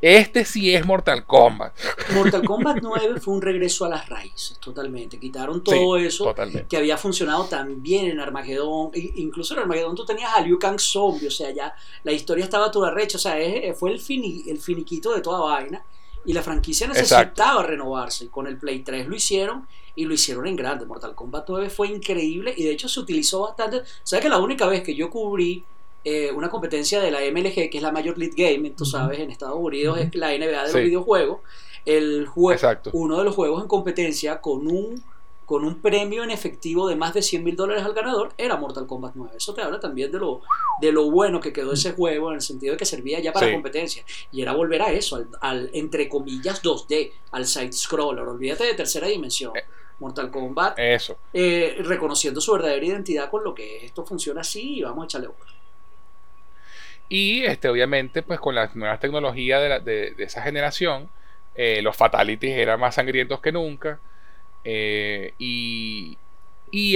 este sí es Mortal Kombat. Mortal Kombat 9 fue un regreso a las raíces, totalmente. Quitaron todo eso que había funcionado tan bien en Armagedón. Incluso en Armagedón tú tenías a Liu Kang zombie, o sea, ya la historia estaba toda recha. O sea, fue el, el finiquito de toda vaina. Y la franquicia necesitaba renovarse. Con el Play 3 lo hicieron y lo hicieron en grande. Mortal Kombat 9 fue increíble y de hecho se utilizó bastante. ¿Sabes que la única vez que yo cubrí eh, una competencia de la MLG, que es la Major League Game, tú sabes, en Estados Unidos es la NBA de los videojuegos, el juego, uno de los juegos en competencia con un con un premio en efectivo de más de 100 mil dólares al ganador, era Mortal Kombat 9. Eso te habla también de lo, de lo bueno que quedó ese juego, en el sentido de que servía ya para competencia. Y era volver a eso, al, entre comillas 2D, al side-scroller. Olvídate de tercera dimensión. Eh, Mortal Kombat. Eso. Eh, reconociendo su verdadera identidad con lo que esto funciona así y vamos a echarle bola. Y este, obviamente, pues con las nuevas tecnologías de, esa generación, eh, los fatalities eran más sangrientos que nunca. Eh, y,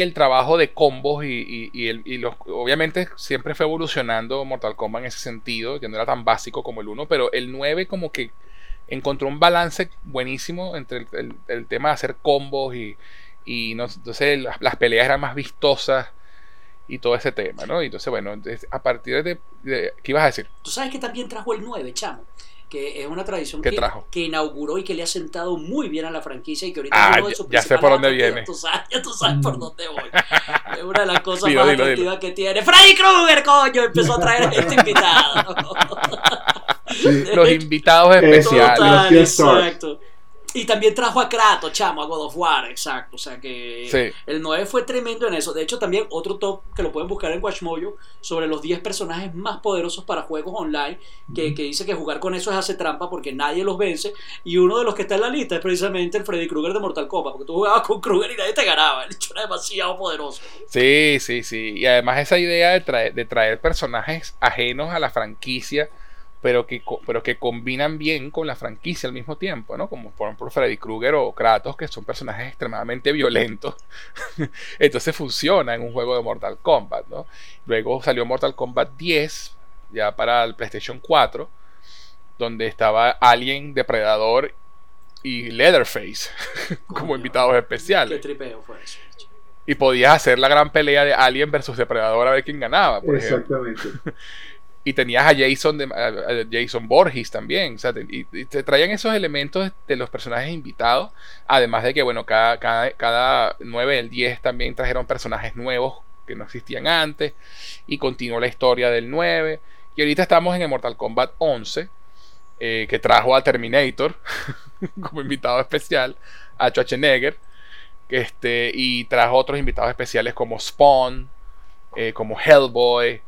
el trabajo de combos y, y, los, obviamente siempre fue evolucionando Mortal Kombat en ese sentido, que no era tan básico como el 1, pero el 9 como que encontró un balance buenísimo entre el, tema de hacer combos y, y no, entonces las, peleas eran más vistosas y todo ese tema, ¿no? Y entonces, bueno, a partir de, ¿Qué ibas a decir? Tú sabes que también trajo el 9, chamo que es una tradición que, que, inauguró y que le ha sentado muy bien a la franquicia y que ahorita ah, ya, ya sé por dónde viene. Tú sabes, ya tú sabes por dónde voy. Es una de las cosas más atractivas que tiene. Freddy Krueger, coño, empezó a traer a este invitado. [LAUGHS] [LAUGHS] los invitados especiales. exacto. Y también trajo a Kratos, chamo, a God of War, exacto. O sea que el 9 fue tremendo en eso. De hecho, también otro top que lo pueden buscar en Watchmojo sobre los 10 personajes más poderosos para juegos online, que, dice que jugar con eso es hacer trampa porque nadie los vence. Y uno de los que está en la lista es precisamente el Freddy Krueger de Mortal Kombat, porque tú jugabas con Krueger y nadie te ganaba. El hecho era demasiado poderoso. Sí, sí, sí. Y además esa idea de traer, de traer personajes ajenos a la franquicia pero que, pero que combinan bien con la franquicia al mismo tiempo, ¿no? Como por ejemplo Freddy Krueger o Kratos, que son personajes extremadamente violentos. [LAUGHS] Entonces funciona en un juego de Mortal Kombat, ¿no? Luego salió Mortal Kombat 10, ya para el PlayStation 4, donde estaba Alien, Depredador y Leatherface [LAUGHS] como invitados especiales. Qué tripeo fue eso. Y podías hacer la gran pelea de Alien versus Depredador a ver quién ganaba, por Exactamente. [LAUGHS] y tenías a Jason, de, Jason Borges también. Sea, y, te traían esos elementos de los personajes invitados. Además de que, bueno, cada, cada, cada 9 del 10 también trajeron personajes nuevos que no existían antes. Y continuó la historia del 9. Y ahorita estamos en el Mortal Kombat 11, eh, que trajo a Terminator [LAUGHS] como invitado especial, a Schwarzenegger. Este, y trajo otros invitados especiales como Spawn, eh, como Hellboy.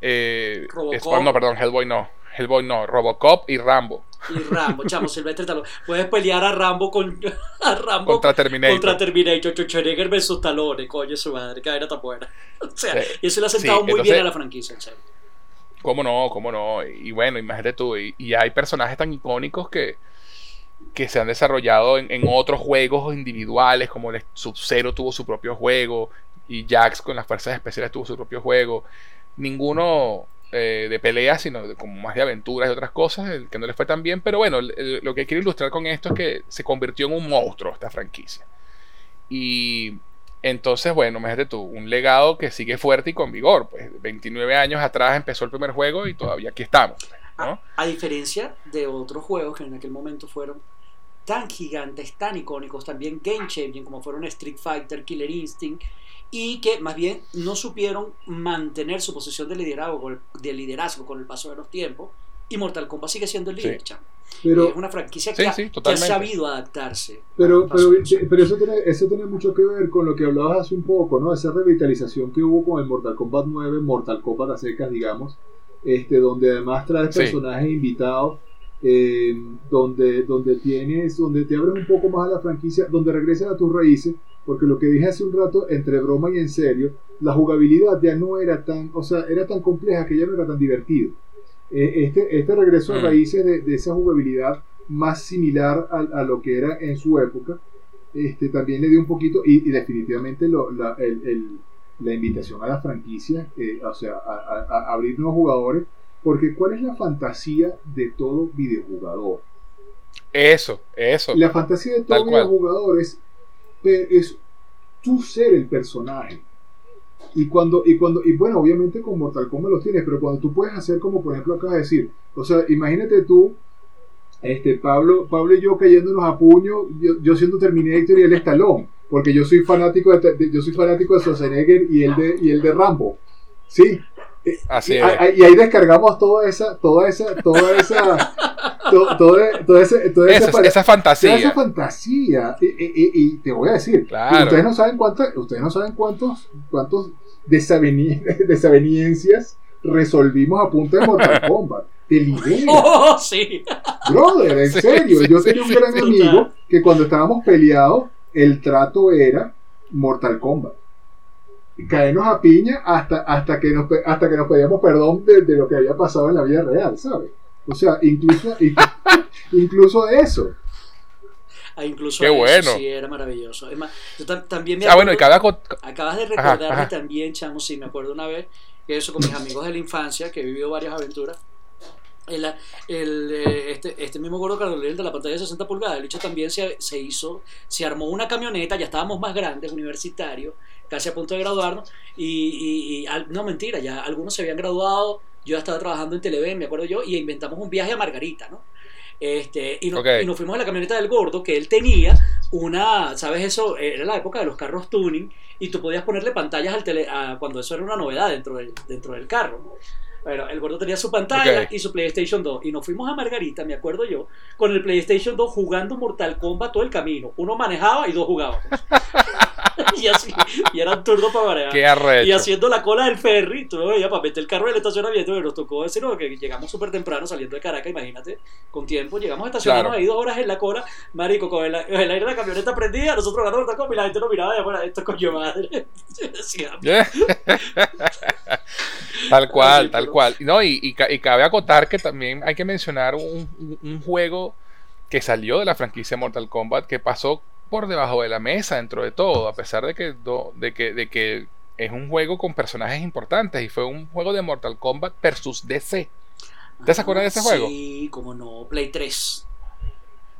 Eh, no, perdón, Hellboy no. Hellboy no, Robocop y Rambo. Y Rambo, chamo, [LAUGHS] Silvestre Stallone. Puedes pelear a Rambo con [LAUGHS] a Rambo contra Terminator. Contra Terminator, Schwarzenegger versus Stallone, coño, su madre, que era tan buena. [LAUGHS] O sea, y eso le ha sentado muy bien a la franquicia, en serio. Cómo no, cómo no. Y, bueno, imagínate tú, y, hay personajes tan icónicos que, que se han desarrollado en, en otros juegos individuales, como el Sub-Zero tuvo su propio juego, y Jax con las fuerzas especiales tuvo su propio juego ninguno eh, de pelea, sino como más de aventuras y otras cosas, el que no les fue tan bien. Pero bueno, lo que quiero ilustrar con esto es que se convirtió en un monstruo esta franquicia. Y entonces, bueno, imagínate tú, un legado que sigue fuerte y con vigor. Pues 29 años atrás empezó el primer juego y todavía aquí estamos. A, a, diferencia de otros juegos que en aquel momento fueron tan gigantes, tan icónicos, también game changing, como fueron Street Fighter, Killer Instinct, y que más bien no supieron mantener su posición de liderazgo, de liderazgo con el paso de los tiempos. Y Mortal Kombat sigue siendo el líder, Pero, es una franquicia que, ha, sabido adaptarse. Pero, pero, pero, eso, tiene, eso tiene mucho que ver con lo que hablabas hace un poco, ¿no? Esa revitalización que hubo con el Mortal Kombat 9, Mortal Kombat a secas, digamos, este, donde además traes personajes invitados eh, donde, donde tienes, donde te abres un poco más a la franquicia, donde regresas a tus raíces, porque lo que dije hace un rato, entre broma y en serio, la jugabilidad ya no era tan, o sea, era tan compleja que ya no era tan divertido. Eh, este, este regreso a raíces de, esa jugabilidad más similar a, lo que era en su época, este, también le dio un poquito, y, definitivamente lo, el, la invitación a la franquicia, eh, o sea, a, abrir nuevos jugadores, porque ¿cuál es la fantasía de todo videojugador? Eso, eso. La fantasía de todo videojugador es, es tú ser el personaje. Y cuando, y cuando, y bueno, obviamente con Mortal Kombat los tienes, pero cuando tú puedes hacer como por ejemplo acabas de decir, o sea, imagínate tú, este, Pablo, Pablo y yo cayéndonos a puño, yo, yo siendo Terminator y él Estalón, porque yo soy fanático de, yo soy fanático de Schwarzenegger y el de, y el de Rambo. Sí. Así es. Y ahí descargamos toda [LAUGHS] esa, toda esa, toda esa, toda, toda, esa, toda esa, esa, fantasía. esa fantasía. Y, y, y, te voy a decir, ustedes no saben cuántos, ustedes no saben cuántos, cuántos [LAUGHS] desaveniencias resolvimos a punto de Mortal [LAUGHS] Kombat. Te libera. Oh, sí. Brother, en serio. yo tenía un gran amigo que cuando estábamos peleados, el trato era Mortal Kombat. Caernos a piña hasta, hasta, que, nos, hasta que nos pedíamos perdón de, de, lo que había pasado en la vida real, ¿sabes? O sea, incluso, [LAUGHS] incluso eso. Ah, incluso Qué bueno. sí, era maravilloso. Es más, también me ah, bueno, y cada... acabas de recordarme también, chamo, sí, me acuerdo una vez que eso con mis [LAUGHS] amigos de la infancia, que he vivido varias aventuras, el, el, eh, este, este mismo gordo Carolina de la pantalla de 60 pulgadas, el hecho también se, se, hizo, se armó una camioneta, ya estábamos más grandes, universitarios, casi a punto de graduarnos, y, y, no mentira, ya algunos se habían graduado, yo ya estaba trabajando en Televen, me acuerdo yo, y inventamos un viaje a Margarita, ¿no? Este, y, no, y, nos fuimos a la camioneta del gordo que él tenía una, ¿sabes eso? Era la época de los carros tuning y tú podías ponerle pantallas al tele, a, cuando eso era una novedad dentro del, dentro del carro. Bueno, el gordo tenía su pantalla y su PlayStation 2. Y nos fuimos a Margarita, me acuerdo yo, con el PlayStation 2 jugando Mortal Kombat todo el camino. Uno manejaba y dos jugábamos. [LAUGHS] [LAUGHS] y así, y era un turno para manejar. Y haciendo la cola del ferry, tú ya para meter el carro en el estacionamiento, nos tocó decir que llegamos súper temprano saliendo de Caracas, imagínate, con tiempo, llegamos a estacionarnos ahí dos horas en la cola, marico, con el, aire de la camioneta prendida, nosotros ganamos Mortal Kombat y la gente nos miraba bueno, esto es coño madre. [LAUGHS] [LAUGHS] tal cual, tal cual. No, y, y, cabe acotar que también hay que mencionar un, un, juego que salió de la franquicia Mortal Kombat que pasó por debajo de la mesa dentro de todo, a pesar de que, de que, de que es un juego con personajes importantes y fue un juego de Mortal Kombat versus DC. ¿Te se acuerdas de ese juego? Sí, como no, Play 3.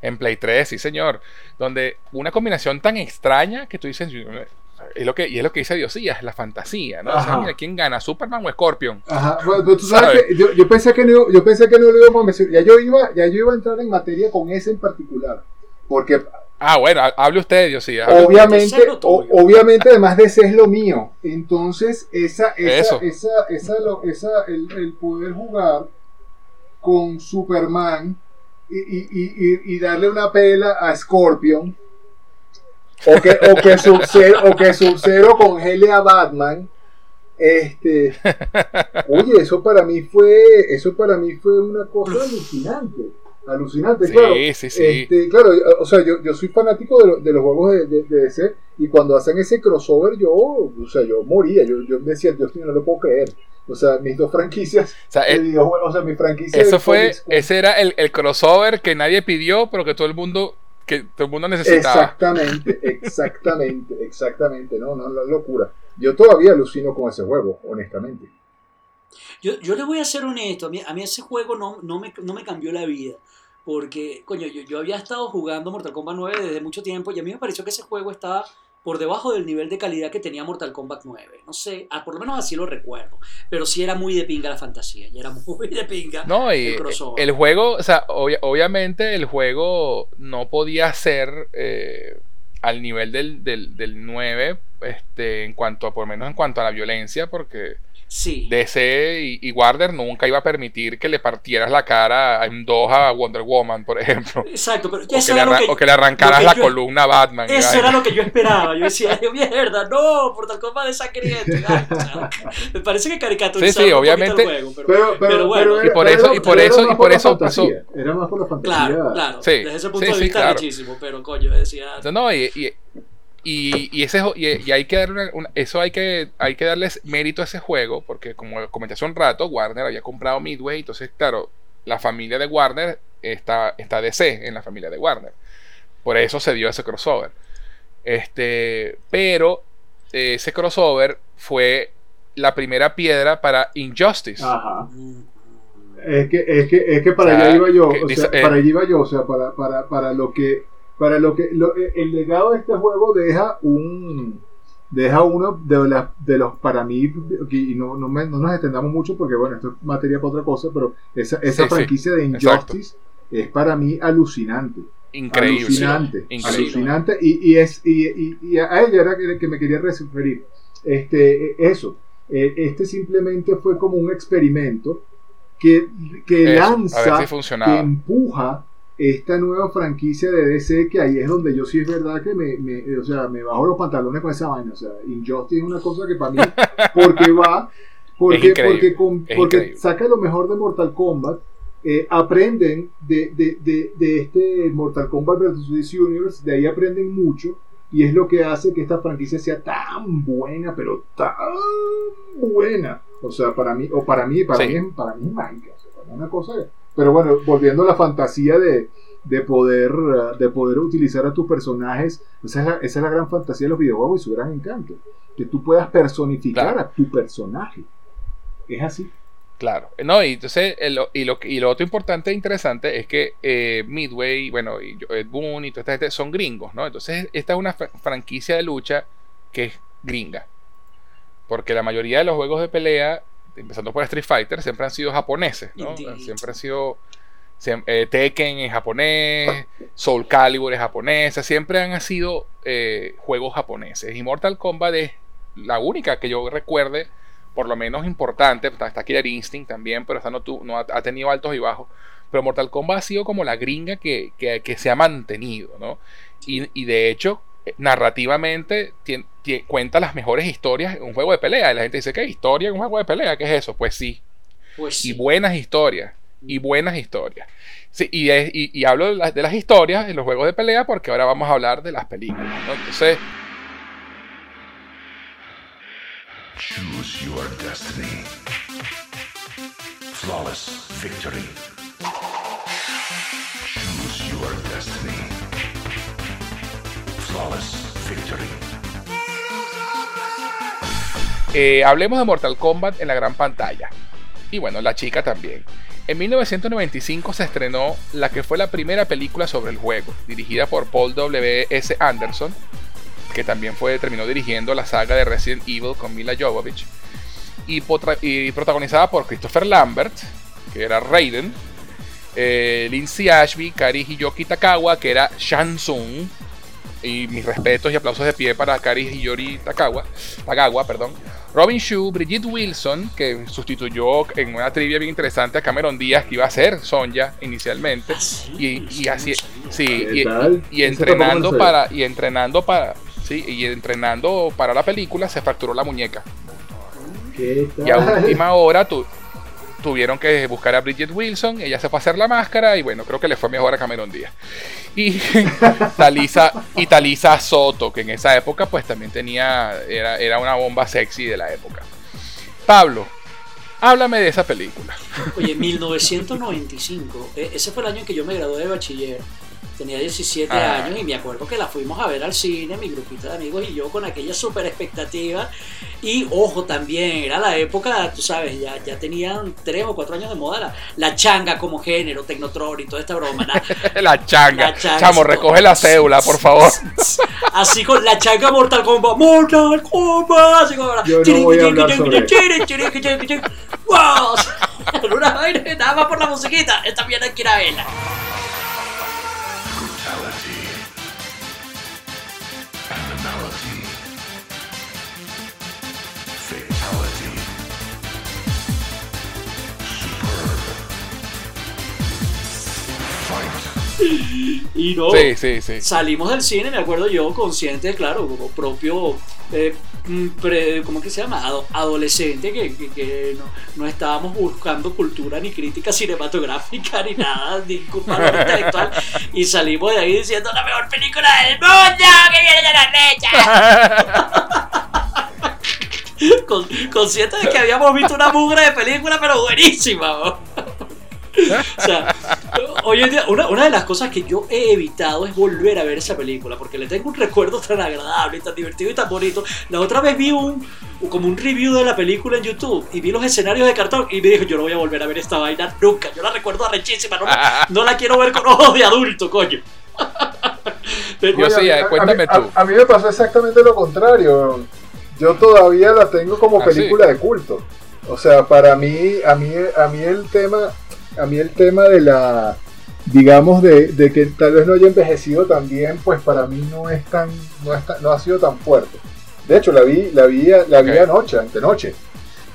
En Play 3, sí señor. Donde una combinación tan extraña que tú dices, es lo que, y es lo que dice Diosías, es la fantasía, ¿no? O sea, mira, ¿quién gana? ¿Superman o Scorpion? Ajá, bueno, tú sabes, que yo, yo, pensé que no, yo pensé que no lo íbamos a mencionar. Ya yo iba, ya yo iba a entrar en materia con ese en particular. Porque Ah, bueno, hable usted, Diosías. Obviamente, obviamente, además de ese es lo mío. Entonces, esa, esa, esa, esa, esa el, el, poder jugar con Superman y, y, y, y darle una pela a Scorpion o que, o que [LAUGHS] Sub-Zero o que Sub congele a Batman. Este, [LAUGHS] oye, eso para mí fue, eso para mí fue una cosa alucinante, alucinante, claro. Sí, sí. Este, claro, o sea, yo, yo soy fanático de, de los juegos de, de, DC y cuando hacen ese crossover yo, o sea, yo moría, yo, yo decía, Dios mío, no lo puedo creer. O sea, mis dos franquicias. O sea, el, o sea mi franquicia. Eso fue, ese era el, el crossover que nadie pidió, pero que todo el mundo que todo el mundo necesitaba. Exactamente, exactamente, exactamente. No, no, locura. Yo todavía alucino con ese juego, honestamente. Yo, yo le voy a ser honesto, a mí, a mí ese juego no, no, me, no me cambió la vida. Porque, coño, yo, yo había estado jugando Mortal Kombat 9 desde mucho tiempo y a mí me pareció que ese juego estaba por debajo del nivel de calidad que tenía Mortal Kombat 9. No sé, ah, por lo menos así lo recuerdo. Pero sí era muy de pinga la fantasía, y era [LAUGHS] muy de pinga no, y el, juego, o sea, obviamente el juego no podía ser eh, al nivel del, del, del 9, este, en cuanto a, por lo menos en cuanto a la violencia, porque DC y, Warner nunca iba a permitir que le partieras la cara en dos a Wonder Woman, por ejemplo. Exacto, pero o, que le arrancaras la columna a Batman. Eso era lo que yo esperaba. Yo decía, mierda, no, por tal cosa de sangriento. Me parece que caricaturizaba sí, sí, obviamente. El juego, pero, pero, bueno. y por eso, y por eso, y por eso pasó. Era más por la fantasía. Claro, claro. Desde ese punto de vista, muchísimo, pero coño, decía. No, y y, ese, y, hay que darle eso hay que, hay que darles mérito a ese juego, porque como comenté hace un rato, Warner había comprado Midway, entonces, claro, la familia de Warner está, está DC en la familia de Warner. Por eso se dio ese crossover. Este, pero eh, ese crossover fue la primera piedra para Injustice. Ajá. Es que, es que, es que para allá iba yo, o sea, para allá iba yo, o sea, para, para, para lo que, para lo que, lo, el legado de este juego deja un, deja uno de, la, de los, para mí, y no, no, me, no, nos extendamos mucho porque, bueno, esto es materia para otra cosa, pero esa, esa franquicia de Injustice es para mí alucinante. Increíble. Alucinante. Alucinante. Y, y, es, y, y, a ella era que, que me quería referir. Este, eso. Eh, este simplemente fue como un experimento que, que lanza, que empuja esta nueva franquicia de DC, que ahí es donde yo sí es verdad que me, me, o sea, me bajo los pantalones con esa vaina. O sea, Injustice es una cosa que para mí, porque va, porque, porque, porque saca lo mejor de Mortal Kombat, eh, aprenden de, de, de, de, este Mortal Kombat vs. DC Universe, de ahí aprenden mucho y es lo que hace que esta franquicia sea tan buena, pero tan buena. O sea, para mí, o para mí, para mí, para mí es mágica. una cosa pero bueno, volviendo a la fantasía de, de poder, de poder utilizar a tus personajes, esa es, la, esa es la gran fantasía de los videojuegos y su gran encanto. Que tú puedas personificar a tu personaje. Es así. Claro, no, y entonces, y, lo, y lo otro importante e interesante es que eh, Midway, bueno, y Ed Boon y toda esta gente son gringos, ¿no? Entonces, esta es una franquicia de lucha que es gringa. Porque la mayoría de los juegos de pelea, empezando por Street Fighter, siempre han sido japoneses, ¿no? Siempre han sido. Eh, Tekken es japonés, Soul Calibur es japonesa, siempre han sido eh, juegos japoneses. Y Mortal Kombat es la única que yo recuerde por lo menos importante. Está Killer Instinct también, pero esta no, no ha, tenido altos y bajos. Pero Mortal Kombat ha sido como la gringa que, se ha mantenido, ¿no? Y, de hecho, eh, narrativamente cuenta las mejores historias en un juego de pelea. Y la gente dice, ¿qué historia en un juego de pelea? ¿Qué es eso? Pues sí. Pues y buenas historias. Y buenas historias. Sí, y, y, hablo de las, de las, historias en los juegos de pelea porque ahora vamos a hablar de las películas. ¿no? Entonces, Choose your destiny. Flawless victory. Choose your destiny. Eh, hablemos de Mortal Kombat en la gran pantalla. Y bueno, la chica también. En 1995 se estrenó la que fue la primera película sobre el juego, dirigida por Paul W. S. Anderson, que también fue, terminó dirigiendo la saga de Resident Evil con Mila Jovovich, y, protagonizada por Christopher Lambert, que era Raiden, eh, Lindsay Ashby, Kari Hiyoki Takawa, que era Shansung, y mis respetos y aplausos de pie para Kari Hiyori Takawa, Tagawa, perdón. Robin Shu, Brigitte Wilson, que sustituyó en una trivia bien interesante a Cameron Díaz, que iba a ser Sonja inicialmente. Ah, y, así, sí, y, entrenando para, y entrenando para, y entrenando para la película se fracturó la muñeca. Y a última hora tuvieron que buscar a Bridget Wilson, ella se fue a hacer la máscara y bueno, creo que le fue mejor a Cameron Díaz. Y [LAUGHS] Talisa, y Talisa Soto, que en esa época pues también tenía, era, era una bomba sexy de la época. Pablo, háblame de esa película. Oye, 1995, e, ese fue el año en que yo me gradué de bachiller tenía 17 ah. años y me acuerdo que la fuimos a ver al cine, mi grupito de amigos y yo con aquella super expectativa. Y ojo, también era la época, tú sabes, ya, ya tenían 3 o 4 años de moda la, changa como género, Tecnotrón y toda esta broma. [LAUGHS] La, changa. Chamo, recoge la cédula, por favor. [LAUGHS] así con la changa Mortal Kombat. Mortal Kombat. Así como. Yo no voy a hablar sobre ¡Wow! [LAUGHS] Una vaina, nada más por la musiquita. Esta mierda hay que Y no, salimos del cine, me acuerdo yo, consciente, claro, como propio, eh, mm, ¿cómo que se llama? adolescente, que, no, estábamos buscando cultura ni crítica cinematográfica ni nada, ni cultura intelectual. Y salimos de ahí diciendo la mejor película del mundo, que viene de la leche. [LAUGHS] consciente de que habíamos visto una mugre de película, pero buenísima. [LAUGHS] o sea, Hoy en día, una, una de las cosas que yo he evitado es volver a ver esa película, porque le tengo un recuerdo tan agradable, tan divertido y tan bonito. La otra vez vi un como un review de la película en YouTube y vi los escenarios de cartón y me dijo, yo no voy a volver a ver esta vaina nunca. Yo la recuerdo arrechísima, no, la- [LAUGHS] no la quiero ver con ojos de adulto, coño. [LAUGHS] Yo sí, a- a- cuéntame a, mí- tú. A, a mí me pasó exactamente lo contrario. Yo todavía la tengo como ¿Ah, sí? película de culto. O sea, para mí, a mí, a mí el tema, a mí el tema de la, digamos, de, de que tal vez no haya envejecido tan bien, pues para mí no es tan, no, es tan- no ha sido tan fuerte. De hecho, la vi, la vi, la vi Ok. anoche, antenoche,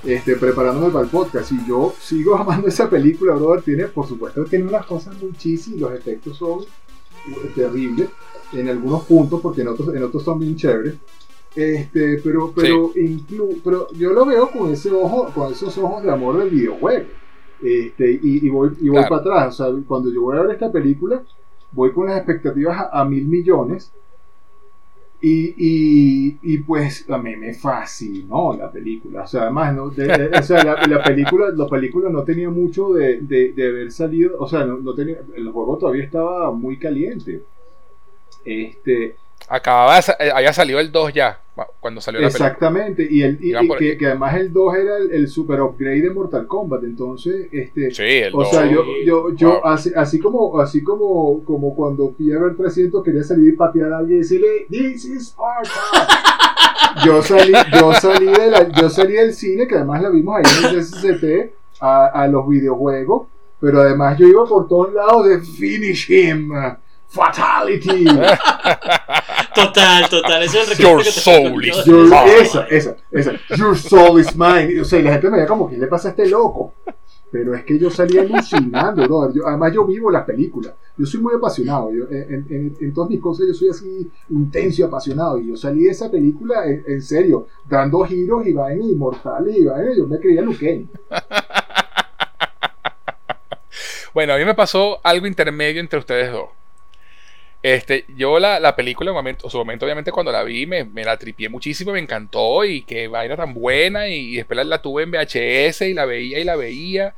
este, preparándome para el podcast. Y yo sigo [LAUGHS] amando esa película, brother. Tiene, por supuesto, tiene unas cosas muy cheesy y los efectos son eh, terribles en algunos puntos, porque en otros, en otros son bien chéveres. Este, pero, pero, inclu- pero yo lo veo con ese ojo, con esos ojos de amor del videojuego. Este, y, y voy, y voy Claro. para atrás. O sea, cuando yo voy a ver esta película, voy con las expectativas a, a mil millones. Y, y, y pues a mí me fascinó la película. O sea, además, ¿no? De- de- o sea, la, la película, la película no tenía mucho de, de, de haber salido. O sea, no, no tenía, el juego todavía estaba muy caliente. Este, Acababa, eh, había salido el 2 ya, cuando salió la película. Exactamente, y, el, y, y que, que además el 2 era el, el super upgrade de Mortal Kombat, entonces, este, Sí, el o 2. sea, yo, yo, yo Wow. así, así como, así como, como cuando fui a ver 300 quería salir y patear a alguien y decirle, This is Sparta. [LAUGHS] yo salí, yo salí de la- yo salí del cine, que además la vimos ahí en el SCT, a, a los videojuegos, pero además yo iba por todos lados de finish him, fatality. [LAUGHS] Total, total. Ese es el Your recuerdo que te soul is Your- mine. esa, esa, esa. Your soul is mine. O sea, y la gente me veía como, ¿qué le pasa a este loco? Pero es que yo salí alucinando, brother. Yo- además, yo vivo las películas. Yo soy muy apasionado. Yo, en, en- en todas mis cosas, yo soy así intenso y apasionado. Y yo salí de esa película, en, en serio, dando giros y vainas inmortales y vainas. Yo me creía Luke Cage. [LAUGHS] Bueno, a mí me pasó algo intermedio entre ustedes dos. Este, yo la, la película en momento, su momento, obviamente, cuando la vi, me, me la tripié muchísimo, me encantó y qué vaina tan buena. Y, después la, la tuve en VHS y la veía y la veía.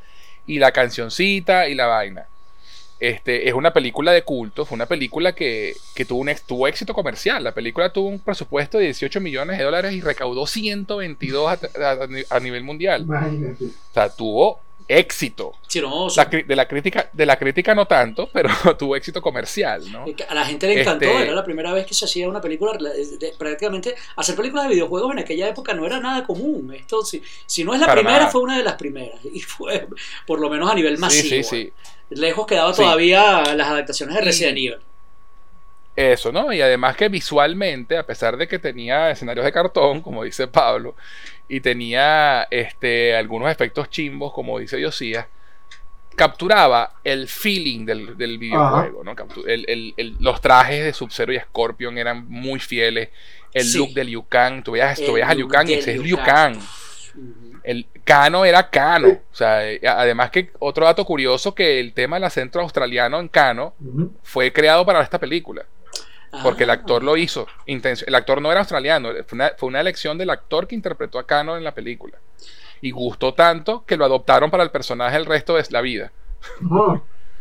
Y la cancioncita y la vaina. Este, es una película de culto, fue una película que, que tuvo, un, tuvo éxito comercial. La película tuvo un presupuesto de 18 millones de dólares y recaudó 122 a, a- a nivel mundial. Imagínate. O sea, tuvo éxito. Sí, no, o La sea, cri- de, la crítica, de la crítica no tanto, [LAUGHS] pero tuvo éxito comercial, ¿no? a la gente le encantó, Este- era la primera vez que se hacía una película, de- de- prácticamente hacer películas de videojuegos en aquella época no era nada común. Esto, si, si no es la Para primera, nada. fue una de las primeras. Y fue, por lo menos a nivel masivo. sí, sí. Lejos quedaba Sí. todavía las adaptaciones de Y- Resident Evil. Eso, ¿no? Y además que visualmente, a pesar de que tenía escenarios de cartón, como dice Pablo, y tenía este, algunos efectos chimbos, como dice Diosía, capturaba el feeling del, del videojuego, ¿no? El- el- el- los trajes de Sub-Zero y Scorpion eran muy fieles. El Sí. look de Liu Kang, tú veías, tú veías a look Liu Kang y ese es Liu Kang. El Kano era Kano. Sí. O sea, eh, además que otro dato curioso que el tema del acento australiano en Kano Ujú. fue creado para esta película. Porque el Ah. actor lo hizo. El actor no era australiano. Fue una, fue una elección del actor que interpretó a Kano en la película. Y gustó tanto que lo adoptaron para el personaje el resto de la vida.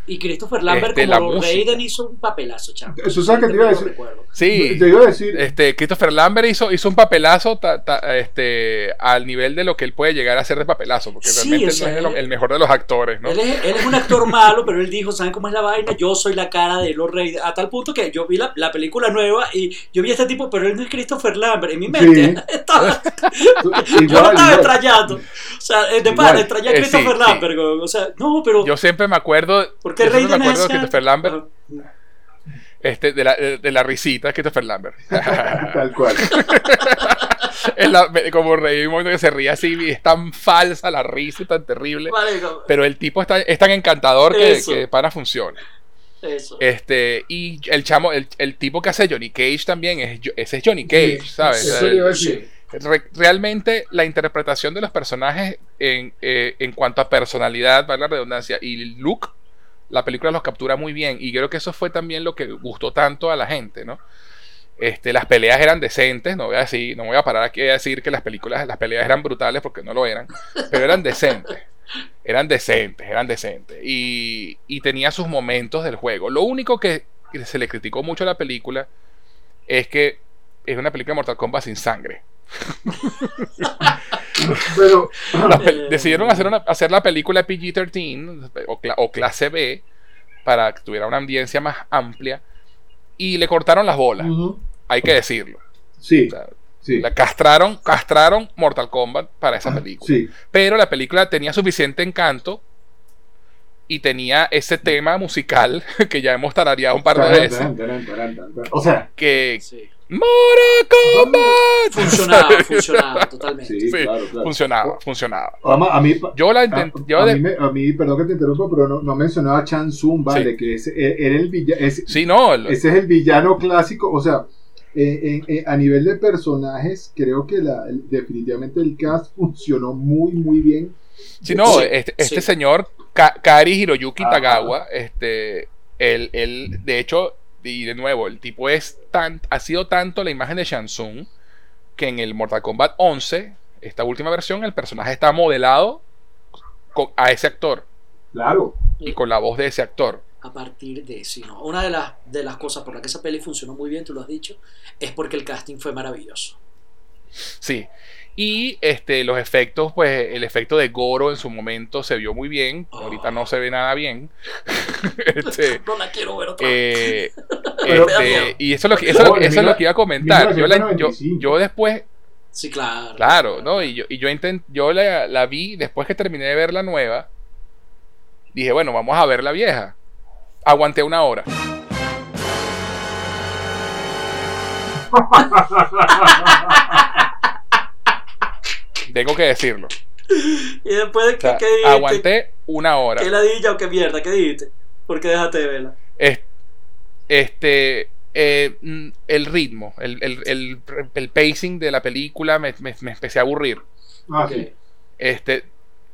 Y Christopher Lambert Este, como. Raiden hizo un papelazo, chamo. Eso sabes que te iba a decir. Sí. Te iba a decir, Este, Christopher Lambert hizo, hizo un papelazo ta- ta- este, al nivel de lo que él puede llegar a hacer de papelazo, porque Sí, realmente o él sea, no es el, mejor de los actores, ¿no? Él, es, él es un actor malo, pero él dijo, ¿saben cómo es la vaina? Yo soy la cara de los reyes. A tal punto que yo vi la, la película nueva y yo vi a este tipo, pero él no es Christopher Lambert. En mi mente Sí. [LAUGHS] estaba, [LAUGHS] yo lo igual, estaba igual. extrañando. O sea, de pana, extrañé a Eh, sí, Christopher sí. Lambert. O sea, no, pero... Yo siempre me acuerdo, ¿Por qué yo siempre Raiden me acuerdo de Christopher Lambert, Ajá. este, de, la, de, de la risita de Christopher Lambert. [LAUGHS] Tal cual. [LAUGHS] Es la- me- como reí un momento que se ríe así y es tan falsa la risa y tan terrible. Pero el tipo está, es tan encantador que, para funciona. Eso. Este, y el chamo, el, el tipo que hace Johnny Cage también, es, ese es Johnny Cage, Sí, ¿sabes? Eso Sí. Re- realmente la interpretación de los personajes en, eh, en cuanto a personalidad, para la redundancia, y look, la película los captura muy bien. Y creo que eso fue también lo que gustó tanto a la gente, ¿no? Este, las peleas eran decentes, no voy a decir, no voy a parar aquí a decir que las películas, las peleas eran brutales porque no lo eran, pero eran decentes. eran decentes, eran decentes. Y, y tenía sus momentos del juego. Lo único que se le criticó mucho a la película es que es una película de Mortal Kombat sin sangre. Pero, La pe- decidieron hacer, una- hacer la película PG-13 o, cla- o clase B para que tuviera una audiencia más amplia y le cortaron las bolas, hay que decirlo. sí, O sea, sí, la castraron, castraron Mortal Kombat para esa película. sí, Pero la película tenía suficiente encanto y tenía ese tema musical [LAUGHS] que ya hemos tarareado un par de veces. O sea, Que Sí. Mortal Kombat Funcionaba, [LAUGHS] funcionaba totalmente. sí, Sí, claro, claro. funcionaba, funcionaba. Vamos, a mí, Yo la a, intenté. a de- mí, a perdón que te interrumpa, pero no, no mencionaba a Chan Tsung, vale, Sí. que ese, era el villano, Sí, no. ese es el villano clásico, o sea, eh, en- a nivel de personajes, creo que la, el- definitivamente el cast funcionó muy, muy bien. Sí, no, Sí, este, este sí. señor Ka- Kari Hiroyuki Ajá. Tagawa, este, él, él, de hecho, y de nuevo, el tipo es tan, ha sido tanto la imagen de Shansung que en el Mortal Kombat 11, esta última versión, el personaje está modelado con- a ese actor Claro, y con la voz de ese actor. a partir de sí, ¿no? Una de las, de las cosas por las que esa peli funcionó muy bien, tú lo has dicho, es porque el casting fue maravilloso. Sí. Y este, los efectos, pues el efecto de Goro en su momento se vio muy bien. Oh. Ahorita no se ve nada bien. [LAUGHS] Este, [LAUGHS] No la quiero ver otra vez. Eh, [LAUGHS] este, y eso es lo que, eso es lo que- eso es lo que iba a comentar. Yo, la- yo, 1995. yo después, Sí, claro. claro, ¿no? Y yo, y yo, intent- yo la, la vi después que terminé de ver la nueva. Dije, bueno, vamos a ver la vieja. Aguanté una hora. Tengo que decirlo. Y después, O sea, ¿qué, qué, aguanté una hora. qué, ladilla o qué mierda? ¿Qué dijiste? ¿Por qué dejaste de verla? Es- este eh, mm, el ritmo, el, el- el- el pacing de la película me, me- me empecé a aburrir. Ah, Ok. sí. Este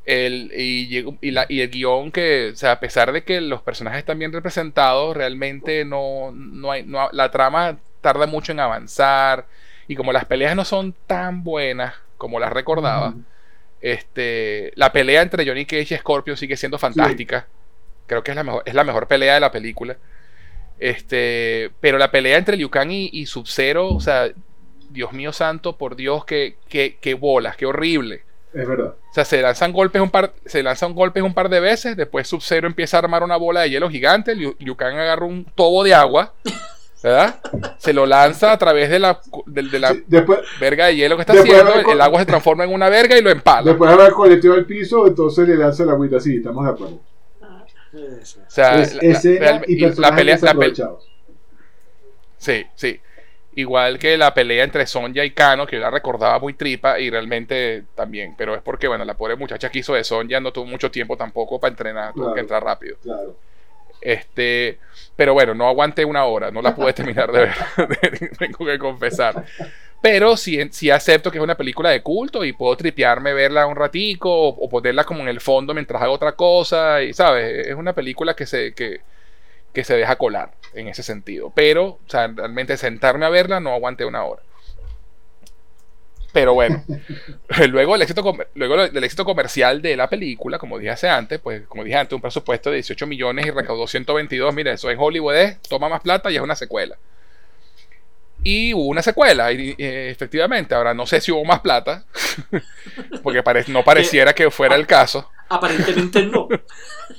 el, y, llegó- y, la- y el guion que, o sea, a pesar de que los personajes están bien representados, realmente no, no hay, no, la trama tarda mucho en avanzar. Y como las peleas no son tan buenas como las recordaba, este, la pelea entre Johnny Cage y Scorpion sigue siendo fantástica. Creo que es la mejor, es la mejor pelea de la película. Este, pero la pelea entre Liu Kang y, y Sub-Zero, o sea, Dios mío santo, por Dios, que bolas, qué horrible. Es verdad. O sea, se lanzan golpes un par, se lanzan golpes un par de veces, después Sub-Zero empieza a armar una bola de hielo gigante, Liu, Liu Kang agarra un tobo de agua, ¿verdad? Se lo lanza a través de la, de, de la Sí, después, verga de hielo que está haciendo, el agua se transforma en una verga y lo empala. después de haber coleteado el piso, entonces le lanza la agüita. Sí, estamos de acuerdo. O sea, Es la- la- escena real- y y la pelea, la pe- desaprovechados. sí, sí. Igual que la pelea entre Sonja y Kano, que yo la recordaba muy tripa y realmente también, pero es porque, bueno, la pobre muchacha que hizo de Sonja no tuvo mucho tiempo tampoco para entrenar, tuvo Claro. que entrar rápido. Claro. Este, pero bueno, no aguanté una hora, no la pude [LAUGHS] terminar de ver, [LAUGHS] tengo que confesar. Pero sí, sí acepto que es una película de culto y puedo tripearme verla un ratico o, o ponerla como en el fondo mientras hago otra cosa y sabes, es una película que se que, que se deja colar en ese sentido. Pero, o sea, realmente sentarme a verla no aguanté una hora. Pero bueno, [LAUGHS] luego, el éxito, luego del éxito comercial de la película, como dije hace antes, pues como dije antes, un presupuesto de 18 millones y recaudó 122, mira, eso en Hollywood es, toma más plata y es una secuela. Y hubo una secuela, y, eh, efectivamente, ahora no sé si hubo más plata, [LAUGHS] porque pare- no pareciera que fuera el caso, Aparentemente no.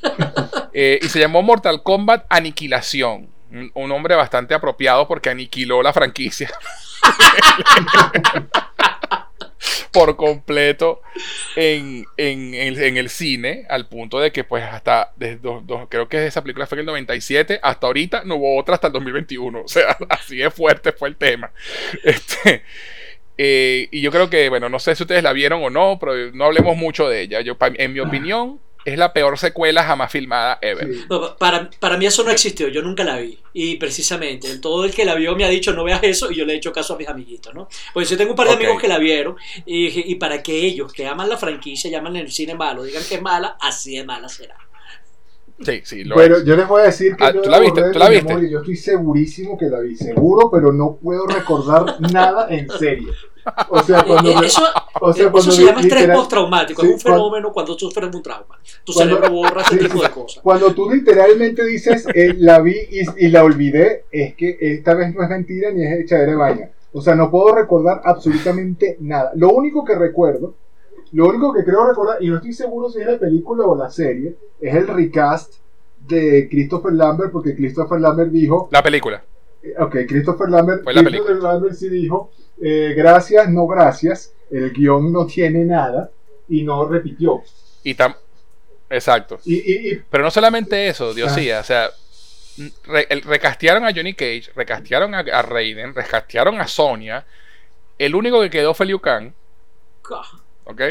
[LAUGHS] eh, y se llamó Mortal Kombat Aniquilación, un, un nombre bastante apropiado porque aniquiló la franquicia. Por completo en, en- en- en el cine, al punto de que pues hasta, desde creo que esa película fue en el 97, hasta ahorita no hubo otra hasta el 2021, o sea, [LAUGHS] así de fuerte fue el tema. Este, eh, y yo creo que, bueno, no sé si ustedes la vieron o no, pero no hablemos mucho de ella. Yo, en mi opinión, es la peor secuela jamás filmada ever. Sí. No, para, para mí eso no existió, yo nunca la vi. Y precisamente, todo el que la vio me ha dicho no veas eso y yo le he hecho caso a mis amiguitos, ¿no? Pues yo tengo un par de Ok. amigos que la vieron y, y para que ellos que aman la franquicia, llaman el cine malo, digan que es mala, así de mala será. Sí, sí, lo Pero es. yo les voy a decir que Ah, yo ¿tú la viste? borré de ¿Tú la viste? memoria, Yo estoy segurísimo que la vi, seguro, pero no puedo recordar [LAUGHS] nada en serio. O sea, cuando Eh, me- Eso, o sea, eso cuando se vi- llama estrés postraumático. Sí, es un cuando- fenómeno cuando tú sufres un trauma. Tu Cuando- cerebro borra ese Sí, tipo sí. de cosas. Cuando tú literalmente dices, eh, la vi y, y la olvidé, es que esta vez no es mentira ni es echadera de vaina. O sea, no puedo recordar absolutamente nada. Lo único que recuerdo, lo único que creo recordar, y no estoy seguro si es la película o la serie, es el recast de Christopher Lambert, porque Christopher Lambert dijo, La película. eh, ok, Christopher Lambert, Fue la Christopher Lambert sí dijo, eh, gracias, no gracias, el guion no tiene nada, y no repitió. Y tam Exacto. Y, y- y Pero no solamente eso, Dios sí, o sea, re- recastearon a Johnny Cage, recastearon a, a Raiden, recastearon a Sonia. El único que quedó fue Liu Kang, ¿ok?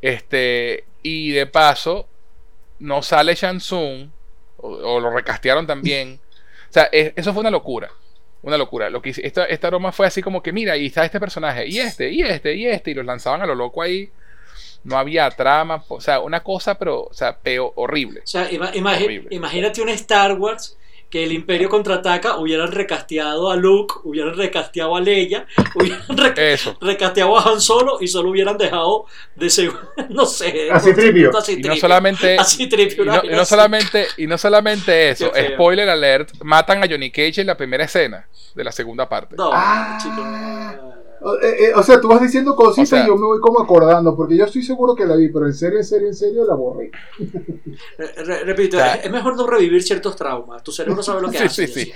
Este, y de paso, no sale Shang Tsung, o, o lo recastearon también. O sea, es- eso fue una locura. Una locura. Lo que hice- esta, esta broma fue así como que, mira, y está este personaje, y este, y este, y este, y los lanzaban a lo loco ahí. No había trama, o sea, una cosa, pero, o sea, peor, horrible. O sea, ima- imagi- Horrible. imagínate un Star Wars que el Imperio contraataca, hubieran recasteado a Luke, hubieran recasteado a Leia, hubieran reca- Eso. recasteado a Han Solo y solo hubieran dejado de segundo, [LAUGHS] no sé, A Citripio. a Y no Citripio. solamente, A Citripio, y una no, y no vaina así. solamente, y no solamente eso, spoiler alert, matan a Johnny Cage en la primera escena de la segunda parte. No, Ah. chico. O, eh, eh, o sea, tú vas diciendo cositas O sea- y yo me voy como acordando, porque yo estoy seguro que la vi, pero en serio, en serio, en serio la borré. Re- re- repito, O sea- es, mejor no revivir ciertos traumas. Tu cerebro sabe lo que Sí, hace. sí, sí.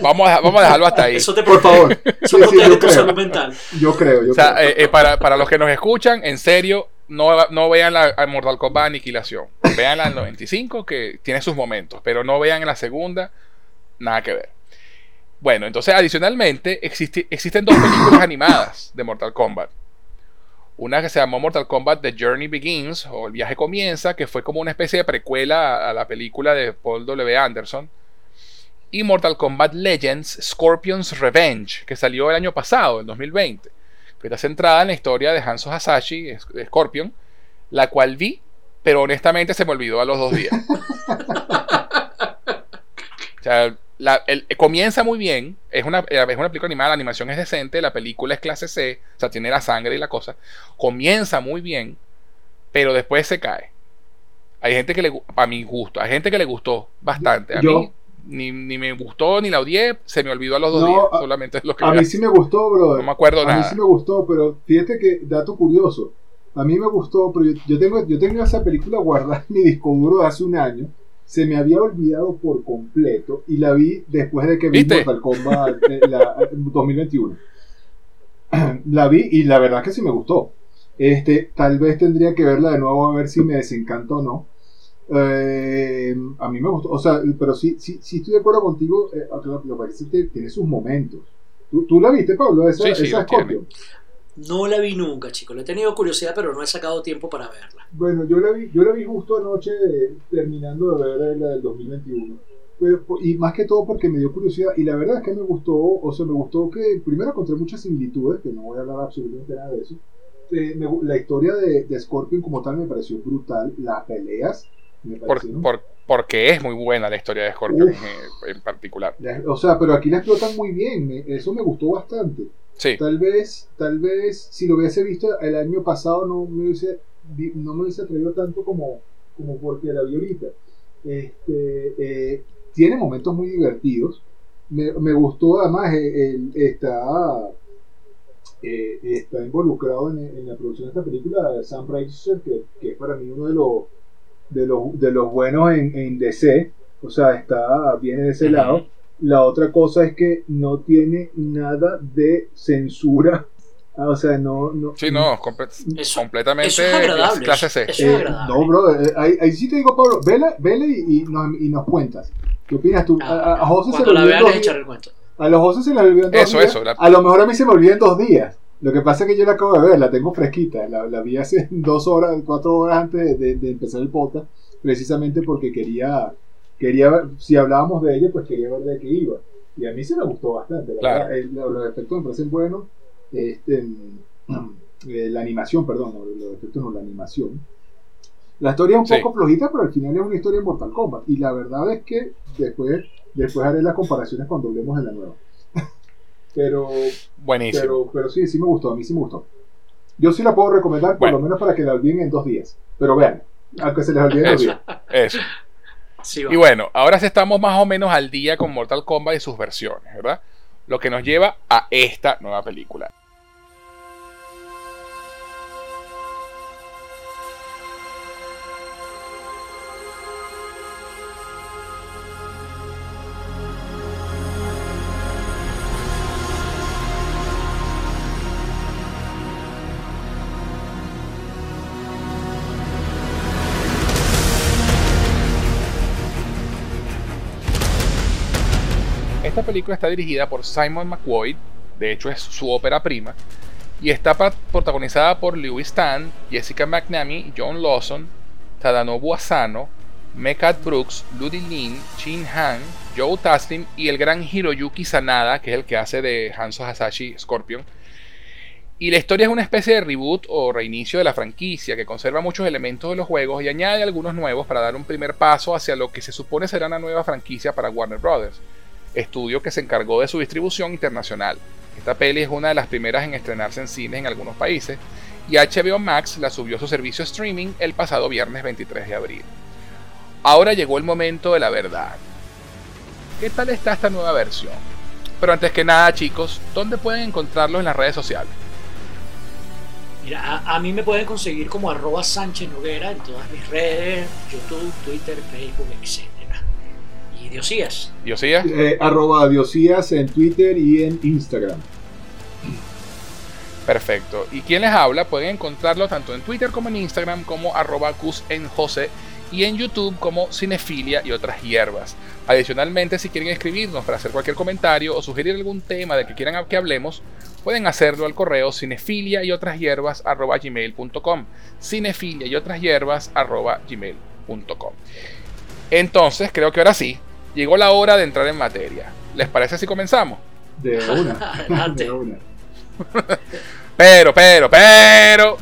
Vamos a, vamos a dejarlo hasta ahí. Eso te Por favor. eso Sí, sí, yo tu creo. salud mental. Yo creo, yo O sea, creo. eh, eh, para, para los que nos escuchan, en serio, no, no vean la a Mortal Kombat Aniquilación. Vean la del 95, que tiene sus momentos, pero no vean en la segunda, nada que ver. Bueno, entonces adicionalmente existe- existen dos películas [COUGHS] animadas de Mortal Kombat. Una que se llamó Mortal Kombat The Journey Begins, o El viaje comienza, que fue como una especie de precuela a, a la película de Paul W. Anderson. Y Mortal Kombat Legends Scorpion's Revenge, que salió el año pasado, en 2020 que está centrada en la historia de Hanzo Hasashi, Scorpion, la cual vi, pero honestamente se me olvidó a los dos días. [LAUGHS] o sea, la- el- comienza muy bien, es una, es una película animada, la animación es decente, la película es clase C, o sea, tiene la sangre y la cosa. Comienza muy bien, pero después se cae. Hay gente que le, a mi gusto, hay gente que le gustó bastante. A Yo- mí ni, ni me gustó ni la odié, se me olvidó a los dos No, días, a- solamente es lo que A mí sí me gustó, brother. no me acuerdo a mí nada. sí me gustó, pero fíjate que, dato curioso, a mí me gustó, pero yo, yo tengo, yo tengo esa película guardada en mi disco duro de hace un año, se me había olvidado por completo y la vi después de que vi ¿Viste? Mortal Kombat la, eh, [CLEARS THROAT] 2021. La vi y la verdad que sí me gustó. Este, tal vez tendría que verla de nuevo a ver si me desencantó o no. Eh, a mí me gustó, o sea, pero sí, sí, sí estoy de acuerdo contigo, eh, lo, lo que es tiene sus momentos. ¿Tú, tú la viste, Pablo? Esa, Sí, sí, esa. Scorpion? No la vi nunca, chicos. Le he tenido curiosidad, pero no he sacado tiempo para verla. Bueno, yo la vi, yo la vi justo anoche eh, terminando de ver la del 2021. Pero, po- y más que todo porque me dio curiosidad y la verdad es que me gustó, o sea, me gustó que primero encontré muchas similitudes, que no voy a hablar absolutamente nada de eso. Eh, me la historia de, de Scorpion como tal me pareció brutal, las peleas me Por- parecieron... por- porque es muy buena la historia de Scorpion Uf. en, en particular. la- o sea, pero aquí la explotan muy bien, me- eso me gustó bastante. Sí, Tal vez, tal vez, si lo hubiese visto el año pasado no me hubiese, no me hubiese atrevido tanto como, como porque la vi ahorita. Este, eh, tiene momentos muy divertidos. Me, me gustó además, el- está, eh, está involucrado en, en la producción de esta película Sam Raimi, que, que es para mí uno de los, de los, de los buenos en, en DC. O sea, está, viene de ese lado. La otra cosa es que no tiene nada de censura. [LAUGHS] Ah, O sea, no. no sí, no, comple- Eso- completamente eso es agradable. clase C. Eso es eh, no, bro, eh, ahí, ahí sí te digo, Pablo, vela, vela y, y nos, y nos cuentas. ¿Qué opinas tú? A, a- a José se Ah, le la olvidó. A los José se le olvidó en dos Eso, días. eso, la- A lo mejor a mí se me olvidó en dos días. Lo que pasa es que yo la acabo de ver, la tengo fresquita. La, la vi hace [LAUGHS] dos horas, cuatro horas antes de, de- de empezar el podcast, precisamente porque quería, quería ver, si hablábamos de ella, pues quería ver de qué iba. Y a mí se me gustó bastante. la Claro. verdad. El- los efectos me parecen buenos. Este, [CLEARS THROAT] eh, la animación, perdón, los efectos no, la animación. La historia es un Sí. poco flojita, pero al final es una historia en Mortal Kombat. Y la verdad es que después, después haré las comparaciones cuando hablemos de la nueva. [LAUGHS] pero, Buenísimo. pero, pero sí, sí me gustó, a mí sí me gustó. Yo sí la puedo recomendar, por Bueno. lo menos para que la olviden en dos días. Pero vean, aunque se les olvide en dos días. Eso. Y bueno, ahora estamos más o menos al día con Mortal Kombat y sus versiones, ¿verdad? Lo que nos lleva a esta nueva película. Película está dirigida por Simon McQuoid, de hecho es su ópera prima, y está protagonizada por Lewis Tan, Jessica McNamee, John Lawson, Tadanobu Asano, Mekat Brooks, Ludi Lin, Shin Han, Joe Taslim y el gran Hiroyuki Sanada, que es el que hace de Hanzo Hasashi Scorpion. Y la historia es una especie de reboot o reinicio de la franquicia que conserva muchos elementos de los juegos y añade algunos nuevos para dar un primer paso hacia lo que se supone será una nueva franquicia para Warner Brothers estudio que se encargó de su distribución internacional. Esta peli es una de las primeras en estrenarse en cines en algunos países y HBO Max la subió a su servicio streaming el pasado viernes 23 de abril. Ahora llegó el momento de la verdad. ¿Qué tal está esta nueva versión? Pero antes que nada, chicos, ¿dónde pueden encontrarlo en las redes sociales? Mira, a, a mí me pueden conseguir como arroba Sánchez Noguera en todas mis redes, YouTube, Twitter, Facebook, etc. Y Diosías. Diosías, Eh, arroba Diosías en Twitter y en Instagram. perfecto. ¿Y quien les habla? Pueden encontrarlo tanto en Twitter como en Instagram como arroba José y en YouTube como Cinefilia y otras hierbas. Adicionalmente, si quieren escribirnos para hacer cualquier comentario o sugerir algún tema de que quieran que hablemos, pueden hacerlo al correo cinefilia y otras hierbas arroba gmail.com. Cinefilia y otras hierbas arroba gmail.com. Entonces, creo que ahora sí, llegó la hora de entrar en materia. ¿Les parece si comenzamos? De una. [LAUGHS] Adelante. de una. Pero, pero, pero.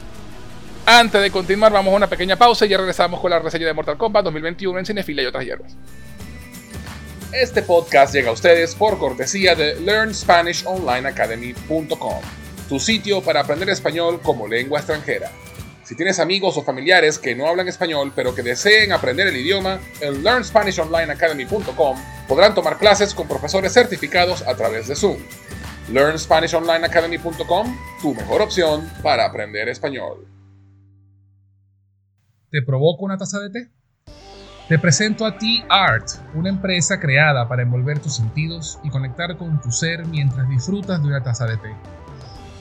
Antes de continuar, vamos a una pequeña pausa y ya regresamos con la reseña de Mortal Kombat 2021 en Cinefilia y otras hierbas. Este podcast llega a ustedes por cortesía de LearnSpanishOnlineAcademy.com, tu sitio para aprender español como lengua extranjera. Si tienes amigos o familiares que no hablan español pero que deseen aprender el idioma, en LearnSpanishOnlineAcademy.com podrán tomar clases con profesores certificados a través de Zoom. LearnSpanishOnlineAcademy.com, tu mejor opción para aprender español. ¿Te provoca una taza de té? Te presento a Tea Art, una empresa creada para envolver tus sentidos y conectar con tu ser mientras disfrutas de una taza de té.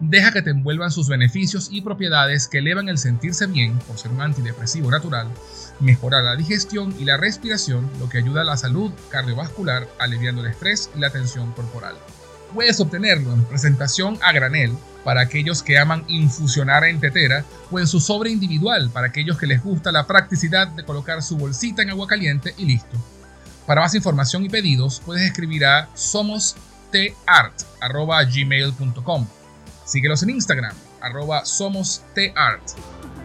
Deja que te envuelvan sus beneficios y propiedades que elevan el sentirse bien por ser un antidepresivo natural, mejorar la digestión y la respiración, lo que ayuda a la salud cardiovascular, aliviando el estrés y la tensión corporal. Puedes obtenerlo en presentación a granel para aquellos que aman infusionar en tetera o en su sobre individual para aquellos que les gusta la practicidad de colocar su bolsita en agua caliente y listo. Para más información y pedidos puedes escribir a somostart.gmail.com Síguelos en Instagram, arroba somostart.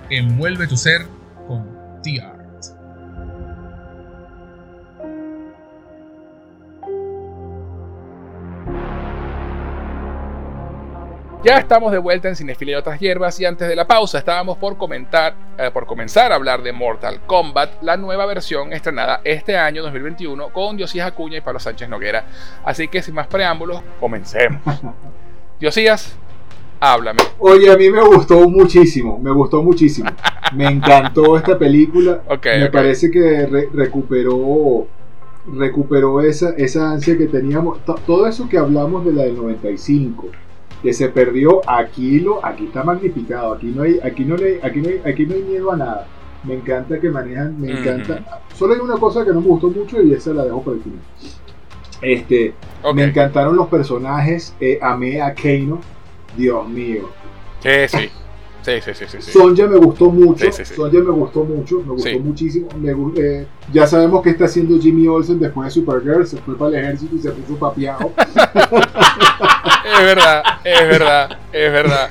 Envuelve tu ser con T-Art. Ya estamos de vuelta en Cinefilia y otras hierbas y antes de la pausa estábamos por comentar, eh, por comenzar a hablar de Mortal Kombat, la nueva versión estrenada este año 2021 con Diosías Acuña y Pablo Sánchez Noguera. Así que sin más preámbulos, comencemos. [LAUGHS] Diosías, háblame. Oye, a mí me gustó muchísimo, me gustó muchísimo. [LAUGHS] Me encantó esta película. Ok, me parece que re- recuperó recuperó esa, esa ansia que teníamos. To- todo eso que hablamos de la del 95, que se perdió, aquí lo aquí está magnificado. Aquí no hay aquí no hay, aquí no hay, aquí no hay miedo a nada. Me encanta que manejan, me encanta. Solo hay una cosa que no me gustó mucho y esa la dejo para el final. Este, Me encantaron los personajes. Eh, amé a Keino. Dios mío. Sí, sí. Sí, sí, sí, sí, Sonja me gustó mucho. Sonja me gustó mucho. Me gustó muchísimo. Me, eh, ya sabemos que está haciendo Jimmy Olsen después de Supergirl. Se fue para el ejército y se puso papiado. [LAUGHS] es verdad, es verdad, es verdad.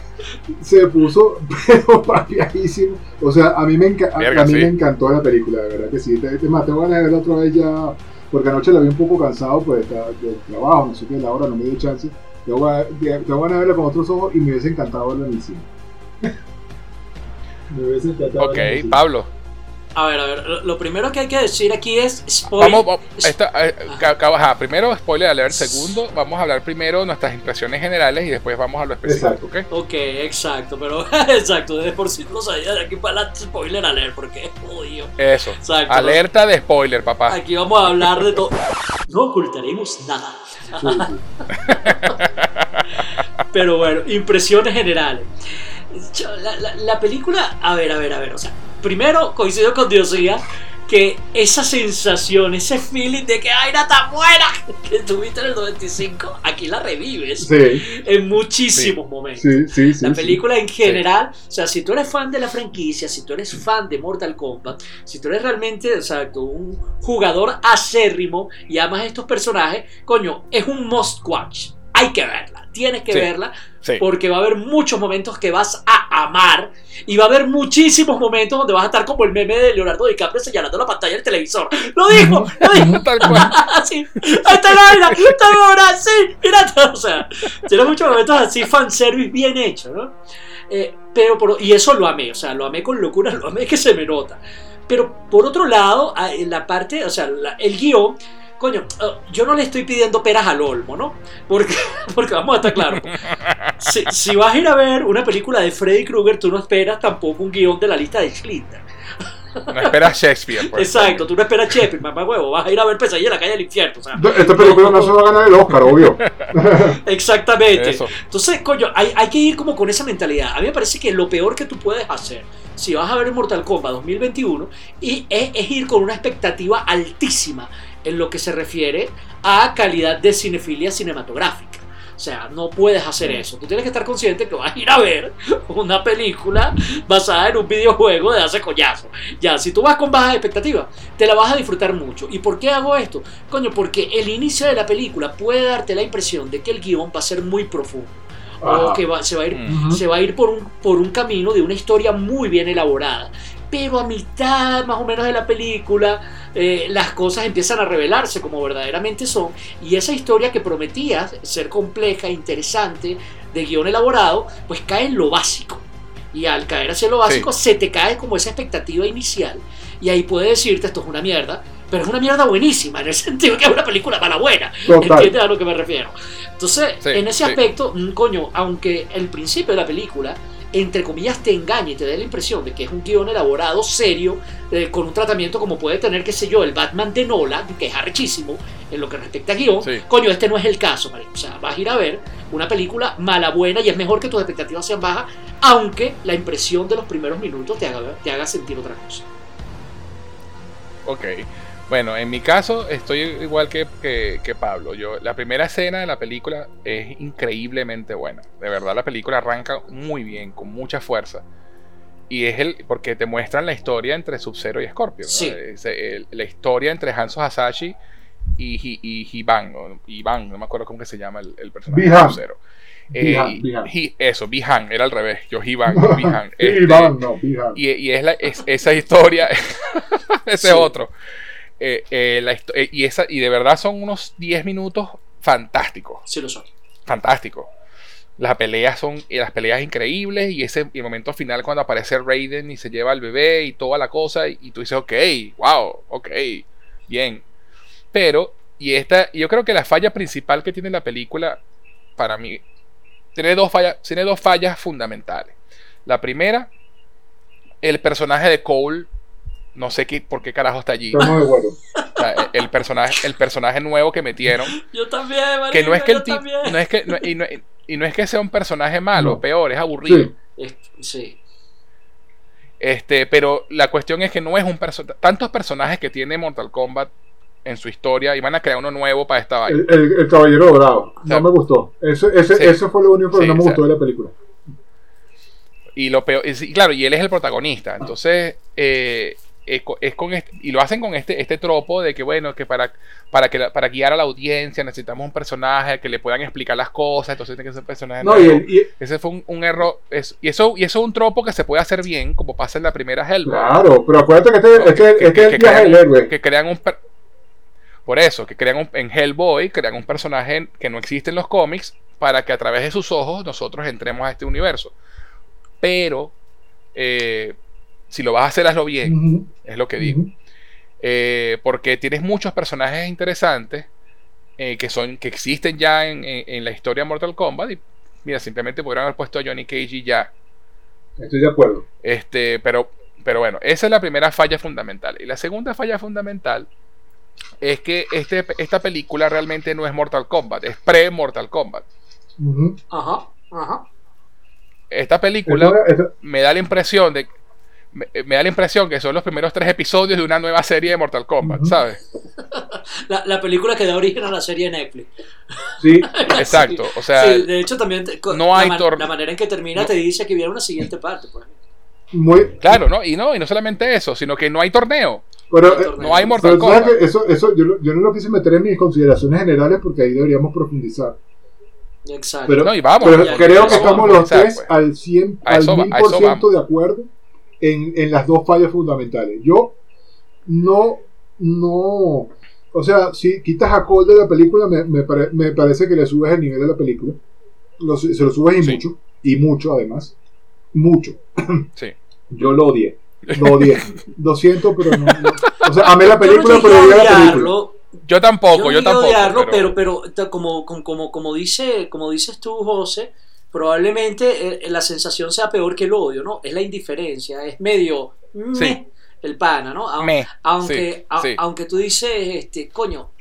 Se puso pero papiadísimo. O sea, a mí me, a, mí me encantó la película, de verdad que sí. Te, te, tengo ganas de verla otra vez ya porque anoche la vi un poco cansado pues del trabajo, no sé qué, la hora no me dio chance. Tengo ganas de verla con otros ojos y me hubiese encantado verla en el cine. [LAUGHS] me hubiese encantado. Ok, Pablo. A ver, a ver, lo primero que hay que decir aquí es spoiler. Vamos, esta, eh, primero spoiler alert, segundo, vamos a hablar primero nuestras impresiones generales y después vamos a lo específico, ¿ok? Ok, exacto, pero [LAUGHS] exacto, desde por sí no sabía de aquí para la spoiler alert, porque es jodido. Eso, exacto, alerta de spoiler, papá. Aquí vamos a hablar de todo. No ocultaremos nada. [LAUGHS] pero bueno, impresiones generales. La, la película, a ver, a ver, a ver, o sea primero coincido con Diosía que esa sensación, ese feeling de que Aira está buena [LAUGHS] que tuviste en el 95, aquí la revives en muchísimos momentos. la película en general, o sea, si tú eres fan de la franquicia, si tú eres fan de Mortal Kombat, si tú eres realmente, exacto, un jugador acérrimo y amas estos personajes, coño, es un must watch. Hay que verla, tienes que verla porque va a haber muchos momentos que vas a amar y va a haber muchísimos momentos donde vas a estar como el meme de Leonardo DiCaprio señalando la pantalla del televisor. Lo dijo, lo dijo. Tal cual. [LAUGHS] sí. Esta vaina, esta hora, sí, mira, o sea, tiene muchos momentos así fanservice bien hecho, ¿no? Eh, pero por, y eso lo amé, o sea, lo amé con locura, lo amé que se me nota. Pero por otro lado, en la parte, o sea, el guion coño, oh, yo no le estoy pidiendo peras al olmo, ¿no? Porque, [LAUGHS] porque vamos a estar claros. Si, vas a ir a ver una película de Freddy Krueger, tú no esperas tampoco un guion de la lista de Schlitter. No esperas Shakespeare. Pues. Exacto, tú no esperas Shakespeare, mamá huevo. Vas a ir a ver Pesadilla en la calle del infierno. O sea, Esta película no, se va a ganar el Oscar, obvio. [LAUGHS] Exactamente. Entonces, coño, hay, hay, que ir como con esa mentalidad. A mí me parece que lo peor que tú puedes hacer, si vas a ver Mortal Kombat 2021, y es, es ir con una expectativa altísima en lo que se refiere a calidad de cinefilia cinematográfica. O sea, no puedes hacer eso. Tú tienes que estar consciente que vas a ir a ver una película basada en un videojuego de hace coñazo. Ya, si tú vas con bajas expectativas, te la vas a disfrutar mucho. ¿Y por qué hago esto? Coño, porque el inicio de la película puede darte la impresión de que el guion va a ser muy profundo. O que se va a ir, se va a ir por, un, por un camino de una historia muy bien elaborada. Pero a mitad más o menos de la película eh, las cosas empiezan a revelarse como verdaderamente son y esa historia que prometía ser compleja, interesante, de guion elaborado, pues cae en lo básico. Y al caer hacia lo básico se te cae como esa expectativa inicial y ahí puede decirte esto es una mierda, pero es una mierda buenísima, en el [LAUGHS] sentido que es una película mala buena. ¿Entiendes a lo que me refiero? Entonces, en ese aspecto, mm, coño, aunque el principio de la película entre comillas, te engañe y te dé la impresión de que es un guion elaborado, serio, eh, con un tratamiento como puede tener, qué sé yo, el Batman de Nola, que es arrechísimo en lo que respecta a guion, coño, este no es el caso, O sea, vas a ir a ver una película mala, buena, y es mejor que tus expectativas sean bajas, aunque la impresión de los primeros minutos te haga, te haga sentir otra cosa. Ok. Bueno, en mi caso estoy igual que, que, Pablo. Yo, la primera escena de la película es increíblemente buena. De verdad, la película arranca muy bien, con mucha fuerza. Y es el. porque te muestran la historia entre Sub-Zero y Scorpio. la historia entre Hanzo Hasashi y, y, y Ivan, no me acuerdo cómo que se llama el, personaje de Sub-Zero. Eh, eso, Bihan, era al revés. Yo, Hiban, [LAUGHS] Bihan. Este, no, Y, y es, la, es, esa historia. [LAUGHS] ese es otro. Eh, eh, eh, y, esa, y de verdad son unos 10 minutos fantásticos. Sí lo son. Fantásticos. Las peleas son las peleas increíbles y ese el momento final cuando aparece Raiden y se lleva al bebé y toda la cosa y, tú dices, ok, wow, ok, bien. Pero, y esta, yo creo que la falla principal que tiene la película, para mí, tiene dos fallas, tiene dos fallas fundamentales. La primera, el personaje de Cole no sé qué, por qué carajo está allí. el, personaje, el personaje nuevo que metieron. Yo también, que no es que el tipo, no es que y, no, es que sea un personaje malo, peor, es aburrido. Sí. Este, pero la cuestión es que no es un personaje. Tantos personajes que tiene Mortal Kombat en su historia y van a crear uno nuevo para esta vaina. El, el- el Caballero Dorado. sea, no me gustó. Eso, ese, sí. eso fue lo único que Sí, no me o sea, gustó de la película. Y lo peor, y claro, y él es el protagonista. Entonces, eh, es, co- es con este, y lo hacen con este, este tropo de que, bueno, que para, para, que para guiar a la audiencia necesitamos un personaje que le puedan explicar las cosas, entonces tiene que ser un personaje No, y, nuevo. el- y- Ese fue un, un error. es- y, eso, y eso es un tropo que se puede hacer bien, como pasa en la primera Hellboy. claro, pero acuérdate que este, ¿no? es que, es que el crean, héroe. que crean un per- por eso, que crean un, en Hellboy, crean un personaje que no existe en los cómics para que a través de sus ojos nosotros entremos a este universo. Pero eh, si lo vas a hacer, hazlo bien, es lo que digo. Eh, porque tienes muchos personajes interesantes eh, que son que existen ya en, en- en la historia de Mortal Kombat y mira, simplemente podrían haber puesto a Johnny Cage y ya. Estoy de acuerdo. Este, pero, pero bueno, esa es la primera falla fundamental. Y la segunda falla fundamental es que este, esta película realmente no es Mortal Kombat, es pre-Mortal Kombat. Ajá, ajá. Esta película me da la impresión de me, me da la impresión que son los primeros tres episodios de una nueva serie de Mortal Kombat. ¿sabes? [LAUGHS] La, la película que da origen a la serie de Netflix. sí, [LAUGHS] Exacto, o sea, Sí, de hecho también te- no la, hay man- tor- la manera en que termina no- te dice que viene una siguiente parte. Pues. muy. claro, ¿no? Y no, y no solamente eso, sino que no hay torneo, Pero, No eh, no hay pero Mortal Kombat. que eso, eso yo, no lo quise meter en mis consideraciones generales porque ahí deberíamos profundizar. Exacto. Pero, No, y vamos, pero creo que estamos vamos los tres pues. al 100, A al eso va- a eso 1000% vamos. de acuerdo en, en las dos fallas fundamentales. Yo no, no, o sea, si quitas a Cole de la película, me, me pare- me parece que le subes el nivel de la película. Lo se lo subes y Sí. mucho, y mucho además. Mucho. [CLEARS THROAT] sí. Yo lo odié. Lo odié. Lo siento, pero no. no. O sea, amé la no película, pero a odié la película. odiarlo, Yo tampoco, yo, yo, tampoco. odiarlo, pero- pero, pero, como, como, como dice, como dices tú, José, probablemente eh, la sensación sea peor que el odio, ¿no? Es la indiferencia, es medio meh, Sí. el pana, ¿no? Aunque, sí, a- sí. aunque tú dices, este, coño,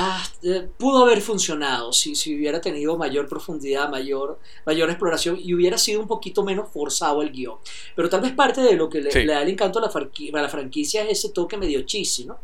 ah, eh, pudo haber funcionado si, si hubiera tenido mayor profundidad, mayor, mayor exploración y hubiera sido un poquito menos forzado el guion. Pero tal vez parte de lo que le, Sí. le da el encanto a la, a la franquicia es ese toque medio cheesy, ¿no?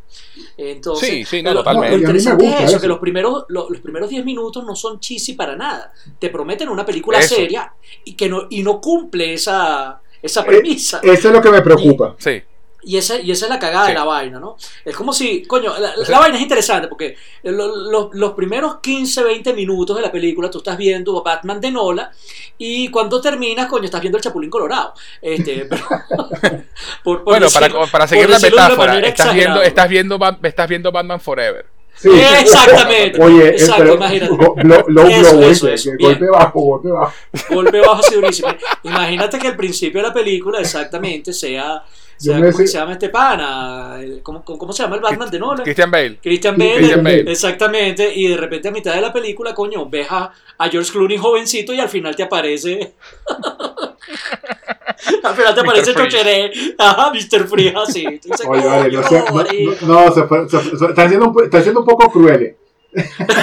Entonces, Sí, sí, no, lo, totalmente. lo interesante es eso, eso. que los primeros, lo- los primeros 10 minutos no son cheesy para nada. Te prometen una película Eso. seria y que no, y no cumple esa, esa Eh, premisa. Eso es lo que me preocupa. Sí, Y esa, y esa es la cagada Sí. de la vaina, ¿no? Es como si, coño, la, vaina es interesante porque lo- lo- los primeros 15, 20 minutos de la película tú estás viendo a Batman de Nola y cuando terminas, coño, estás viendo el Chapulín Colorado. Este, [LAUGHS] pero- por- por bueno, para, decirlo- para seguir la metáfora, estás viendo, estás, viendo, estás viendo Batman Forever. Sí. Exactamente. Oye, eh, Exacto, pero imagínate. low, low Eso, blow, eso, golpe bajo, golpe bajo. Golpe bajo así durísimo. Imagínate que el principio de la película exactamente sea, sea ¿cómo sé- se llama este pana? ¿Cómo, cómo se llama el Batman de Nolan? Christian Bale. Christian Bale, Christian Bale. exactamente, y de repente a mitad de la película, coño, ves a, a George Clooney jovencito y al final te aparece. [LAUGHS] al final te aparece. Chocheré, ajá, Mr. Freeze, así. Oye, vale, no, "Coño, sé, no, marico". no, se fue- se fue- se- están, siendo un, están siendo un poco crueles. [LAUGHS]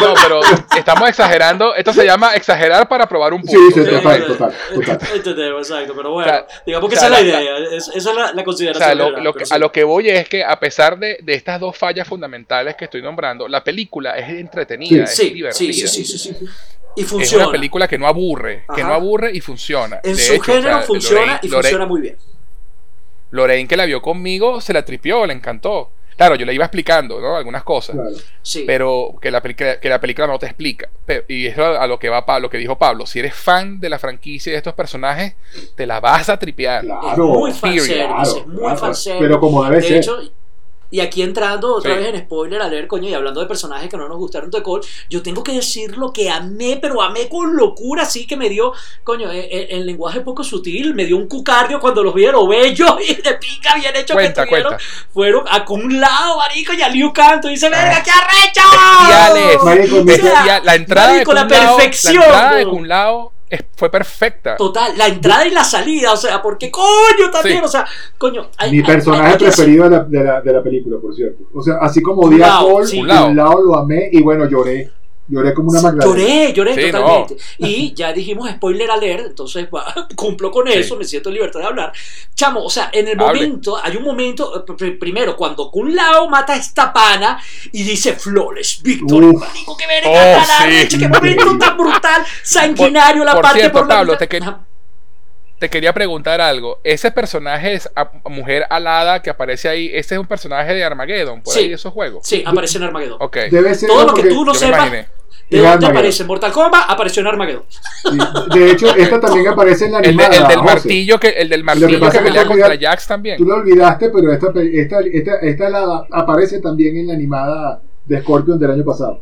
No, pero estamos exagerando. Esto se llama exagerar para probar un punto. Sí, sí, total, total, [LAUGHS] total. Entendemos, exacto, pero bueno, O sea, digamos que o sea, esa es la la- idea, es- esa es la, la O consideración. sea, lo- general, lo pero que- sí. a lo que voy es que a pesar de, de estas dos fallas fundamentales que estoy nombrando, la película es entretenida, es Sí, divertida. sí, sí, sí, sí, sí. Y Es funciona. una película que no aburre, que no aburre y funciona. En De su hecho, o género sea, funciona Lorraine- y Lorraine- funciona muy bien. Lorraine que la vio conmigo se la tripió, le encantó. Claro, yo le iba explicando, ¿no? Algunas cosas. Claro. Sí. Pero que la, película- que la película no te explica. Pero- y eso a lo que va Pa- lo que dijo Pablo. Si eres fan de la franquicia y de estos personajes, te la vas a tripear. Claro, es muy fanservice, claro, es muy claro. fanservice. Pero como debe De ser. hecho, y aquí entrando otra Sí. vez en spoiler a leer, coño, y hablando de personajes que no nos gustaron de Cole, yo tengo que decir lo que amé, pero amé con locura, así que me dio, coño, en lenguaje poco sutil, me dio un cucardio cuando los vieron bellos [LAUGHS] y de pica bien hecho Cuenta, que tuvieron. cuenta. Fueron a con un lado, marico, y a Liu Canto, y dice, verga, qué arrecho. Bestiales. Marico, O sea, la entrada marico, de la Lao- perfección, la entrada de. Kun Lao fue perfecta. Total, la entrada y la salida, o sea, porque coño también, Sí. o sea, coño. hay- Mi personaje hay preferido de la, de, la, de la película, por cierto. O sea, así como odié a Cole, sí. un lado lo amé y bueno, lloré. Lloré como una magdalena. Lloré, lloré Sí, totalmente. Y ya dijimos spoiler alert, entonces [LAUGHS] va, cumplo con eso, Sí. me siento en libertad de hablar. Chamo, o sea, en el Hable. momento, hay un momento, eh, pr- primero, cuando Kun Lao mata a esta pana y dice Flawless Victory, marico, que verga, Oh, sí. qué momento tan brutal, sanguinario, la por parte cierto, por la Pablo, te que- Ajá. Te quería preguntar algo. Ese personaje es a- mujer alada que aparece ahí. Ese es un personaje de Armageddon, por Sí. ahí de esos juegos. Sí, aparece en Armageddon. Ok. Debe ser Todo lo que tú no sepas de dónde Armageddon. aparece en Mortal Kombat, apareció en Armageddon. sí. De hecho, esta también aparece en la El, de- animada. el del José. martillo que el del martillo que que pelea contra olvidas- Jax también. Tú lo olvidaste, pero esta, esta, esta, esta la- aparece también en la animada de Scorpion del año pasado.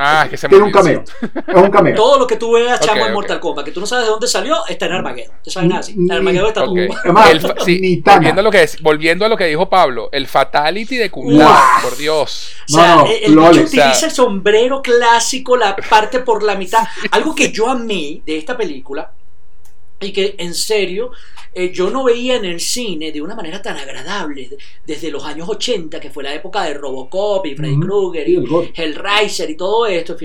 Ah, es que se me Tiene un olvidó, cameo. Es un cameo. Todo lo que tú veas, chamo, Ok, en. Mortal Kombat, que tú no sabes de dónde salió, está en Armageddon. ¿Te sabes nada así? En Armageddon está Ok. tú. Además, El fa- sí, ni Tana. volviendo, a lo que, es- volviendo a lo que dijo Pablo, el fatality de Kun Wow. Lao, por Dios. O sea, No, no, el, el bicho utiliza O sea- el sombrero clásico, la parte por la mitad. Algo que yo amé de esta película y que en serio eh, yo no veía en el cine de una manera tan agradable de- desde los años 80, que fue la época de Robocop y Freddy. Krueger y. Hellraiser y todo esto,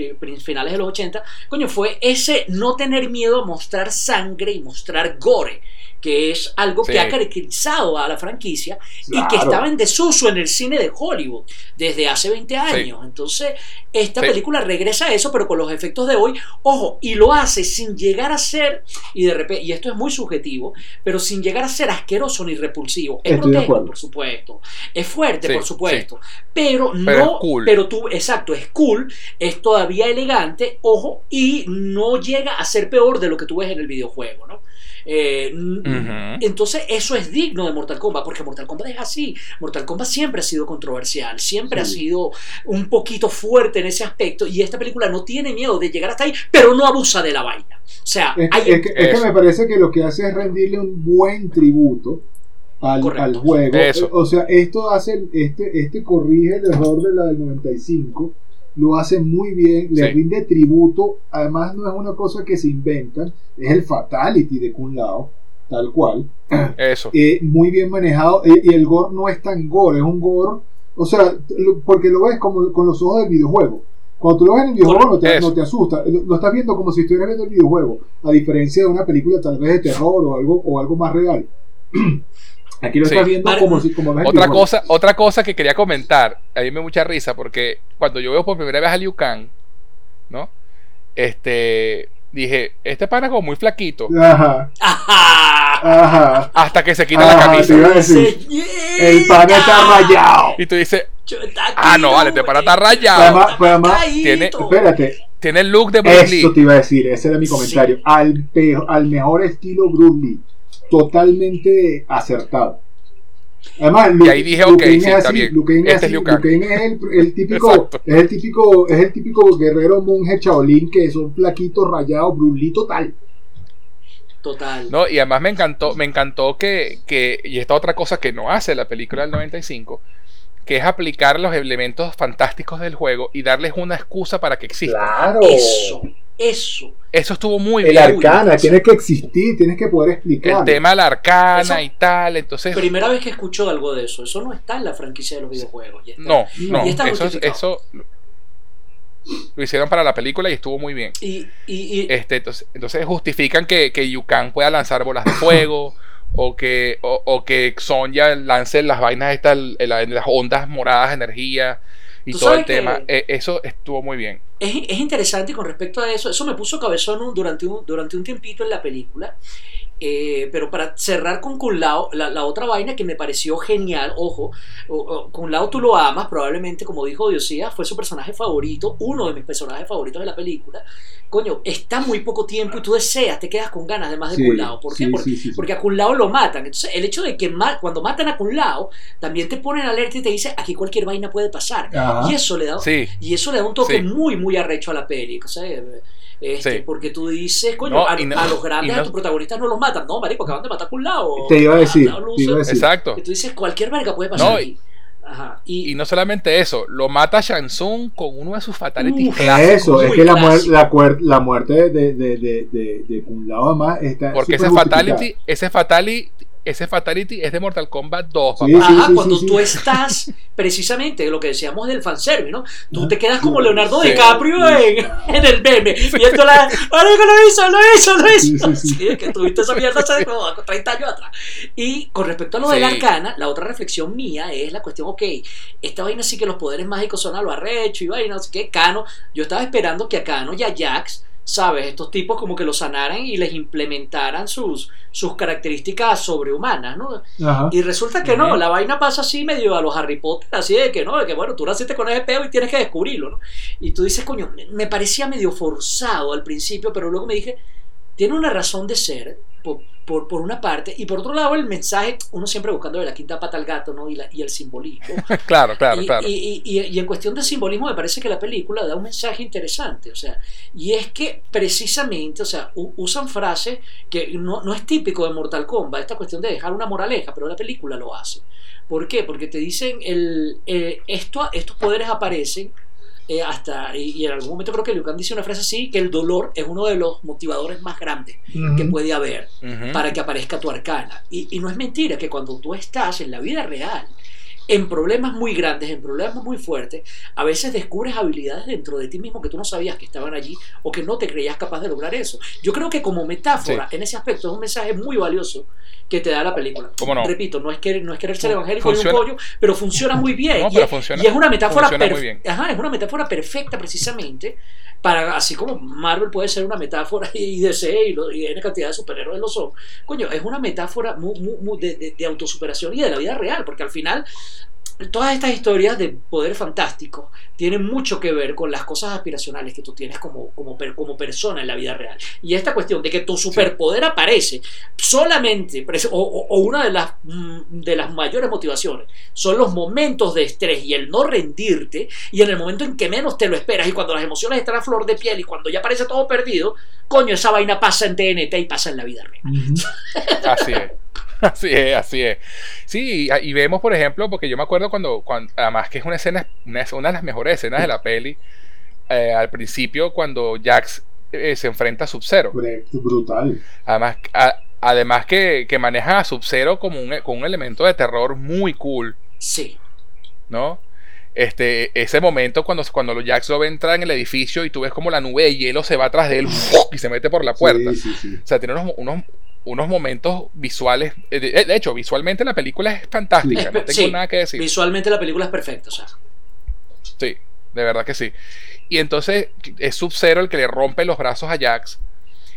finales de los 80, coño, fue ese no tener miedo a mostrar sangre y mostrar gore, que es algo Sí. que ha caracterizado a la franquicia y que estaba en desuso en el cine de Hollywood desde hace 20 años. Entonces, esta Sí. película regresa a eso, pero con los efectos de hoy, ojo, y lo hace sin llegar a ser, y de repente, y esto es muy subjetivo, pero sin llegar a ser asqueroso ni repulsivo. Es Estoy por supuesto. Es fuerte, Sí, por supuesto. Pero no, Pero cool. pero tú, exacto, es cool, es todavía elegante, ojo, y no llega a ser peor de lo que tú ves en el videojuego, ¿no? Eh, entonces eso es digno de Mortal Kombat, porque Mortal Kombat es así. Mortal Kombat siempre ha sido controversial, siempre ha sido un poquito fuerte en ese aspecto, y esta película no tiene miedo de llegar hasta ahí, pero no abusa de la vaina. O sea, Es, hay- que- es que, es que Eso. me parece que lo que hace es rendirle un buen tributo al, juego. Eso. O sea, esto hace, este, este corrige el error de la del 95, lo hace muy bien, le Sí. rinde tributo, además no es una cosa que se inventan, es el fatality de Kun Lao, tal cual, [CLEARS THROAT] Eso. eh, muy bien manejado, eh, y el gore no es tan gore, es un gore, o sea, lo- porque lo ves como con los ojos del videojuego. Cuando tú lo ves en el videojuego no te, no te asusta, lo, lo estás viendo como si estuvieras viendo el videojuego, a diferencia de una película tal vez de terror o algo, o algo más real. [CLEARS THROAT] Aquí lo Sí. estás viendo Vale. como si como Otra cosa, otra cosa que quería comentar, a mí me da mucha risa porque cuando yo veo por primera vez a Liu Kang, ¿no? Este, dije, este pana como muy flaquito, Ajá, ¡Ajá! hasta que se quita Ajá, la camisa. el pan está rayado. Y tú dices, Yo- está ah, no, vale, este pana está güey. rayado. Además, Caído. tiene- espérate, Tiene el look de Bruce Eso Lee. te iba a decir, ese era mi comentario. Sí. Al, al mejor estilo Bruce Lee. Totalmente acertado. Además, Y ahí dije, ok, sí, es está así, bien. Este es así, el, el típico, es el típico, es el típico guerrero monje Shaolin que son flaquitos rayados, Bruce Lee total. Total. No, y además me encantó, me encantó que, que, y esta otra cosa que no hace la película del 95, que es aplicar los elementos fantásticos del juego y darles una excusa para que existan. Claro. Eso, eso. Eso estuvo muy El bien. arcana, tienes que existir, tienes que poder explicar. El tema de la arcana Eso- y tal, entonces... Primera vez que escucho algo de eso. Eso no está en la franquicia de los videojuegos. y está- No, no, Y está eso, lo hicieron para la película y estuvo muy bien. Y, y, y- Este, entonces, entonces justifican que, que Yukan pueda lanzar bolas de fuego [LAUGHS] o que, o, o que Sonja lance las vainas estas, el- el- las ondas moradas de energía y todo el que- tema. Eh, eso estuvo muy bien. Es, es interesante con respecto a eso. Eso me puso cabezón un- durante, un, durante un tiempito en la película. Eh, pero para cerrar con Kun Lao, la, la otra vaina que me pareció genial, ojo, o- o, Kun Lao tú lo amas, probablemente como dijo Diosía, fue su personaje favorito, uno de mis personajes favoritos de la película. Coño, está muy poco tiempo y tú deseas, te quedas con ganas de más de Sí, Kun Lao. ¿Por qué? sí, Porque, sí, sí, sí. porque a Kun Lao lo matan. Entonces, el hecho de que ma- cuando matan a Kun Lao, también te ponen alerta y te dice, aquí cualquier vaina puede pasar. Ajá. Y eso le da, Sí, y eso le da un toque Sí. muy, muy arrecho a la peli. este, Sí. Porque tú dices, coño, No, a, no- a los grandes, no- a tus protagonistas no los matan. No, marico, acaban de matar a un lado. Te iba a decir, Ah, te iba a decir. exacto. Y tú dices, cualquier verga puede pasar No, aquí. Ajá. Y, Y no solamente eso, lo mata Shang Tsung con uno de sus fatalities Uf, clásicos. Eso, es que la, muer- la, cuer- la muerte de, de, de, de, de Kun Lao además está Porque ese fatality, ese fatality ese Fatality es de Mortal Kombat 2, Sí, papá. Ajá, sí, cuando sí, tú sí. estás, precisamente, lo que decíamos del fanservice, ¿no? Tú te quedas como Leonardo Sí. DiCaprio Sí. en, en el meme, viendo la. ¡Marico, lo hizo, lo hizo, lo hizo! Sí, sí, sí. Sí, es que tuviste esa mierda hace como 30 años atrás. Y con respecto a lo de la Sí. arcana, la otra reflexión mía es la cuestión, ok, esta vaina sí que los poderes mágicos son a lo arrecho y vaina, no sé qué, Cano. Yo estaba esperando que a Cano y a Jax, ¿sabes? Estos tipos como que los sanaran y les implementaran sus, sus características sobrehumanas, ¿no? Ajá. Y resulta que no, la vaina pasa así medio a los Harry Potter, así de que no, de que bueno, tú naciste con ese peo y tienes que descubrirlo, ¿no? Y tú dices, coño, me- me parecía medio forzado al principio, pero luego me dije, tiene una razón de ser, por, por, una parte, y por otro lado el mensaje, uno siempre buscando de la quinta pata al gato, ¿no? Y, la- y el simbolismo. [LAUGHS] Claro, claro, y, claro. y- y- en cuestión de simbolismo me parece que la película da un mensaje interesante, o sea, y es que precisamente, o sea, usan frases que no, no es típico de Mortal Kombat, esta cuestión de dejar una moraleja, pero la película lo hace. ¿Por qué? Porque te dicen, el, eh, esto, estos poderes aparecen eh, hasta, y, y en algún momento creo que Liu Kang dice una frase así, que el dolor es uno de los motivadores más grandes que puede haber para que aparezca tu arcana. Y, y no es mentira que cuando tú estás en la vida real, en problemas muy grandes, en problemas muy fuertes, a veces descubres habilidades dentro de ti mismo que tú no sabías que estaban allí o que no te creías capaz de lograr eso. Yo creo que como metáfora, en ese aspecto, es un mensaje muy valioso que te da la película. ¿Cómo no? Repito, no es, que, no es querer ser evangélico ni un pollo, pero funciona muy bien. [LAUGHS] No, y, pero es, funciona- y es una metáfora funciona muy perf- bien. Ajá, es una metáfora perfecta precisamente para, así como Marvel puede ser una metáfora y [LAUGHS] DC y, lo- y N cantidad de superhéroes lo son, coño, es una metáfora muy, muy- muy de, de- de autosuperación y de la vida real, porque al final todas estas historias de poder fantástico tienen mucho que ver con las cosas aspiracionales que tú tienes como, como, como persona en la vida real. Y esta cuestión de que tu superpoder aparece solamente, o, o- una de las, mm, de las mayores motivaciones, son los momentos de estrés y el no rendirte, y en el momento en que menos te lo esperas, y cuando las emociones están a flor de piel y cuando ya parece todo perdido, coño, esa vaina pasa en TNT y pasa en la vida real. [LAUGHS] Así es. [LAUGHS] Así es, así es. Sí, y, y vemos, por ejemplo, porque yo me acuerdo cuando, cuando además que es una escena, una, una de las mejores escenas de la peli, eh, al principio cuando Jax eh, se enfrenta a Sub-Zero. Correcto, brutal. Además, a- además que, que maneja a Sub-Zero como un, con un elemento de terror muy cool, Sí. ¿no? Este, ese momento cuando, cuando los Jax lo ven entrar en el edificio y tú ves como la nube de hielo se va atrás de él [LAUGHS] y se mete por la puerta. Sí, sí, sí. O sea, tiene unos, unos, unos momentos visuales. eh, De, de hecho, visualmente la película es fantástica. No tengo Sí, nada que decir. Visualmente la película es perfecta, o sea. Sí, de verdad que sí. Y entonces es Sub-Zero el que le rompe los brazos a Jax.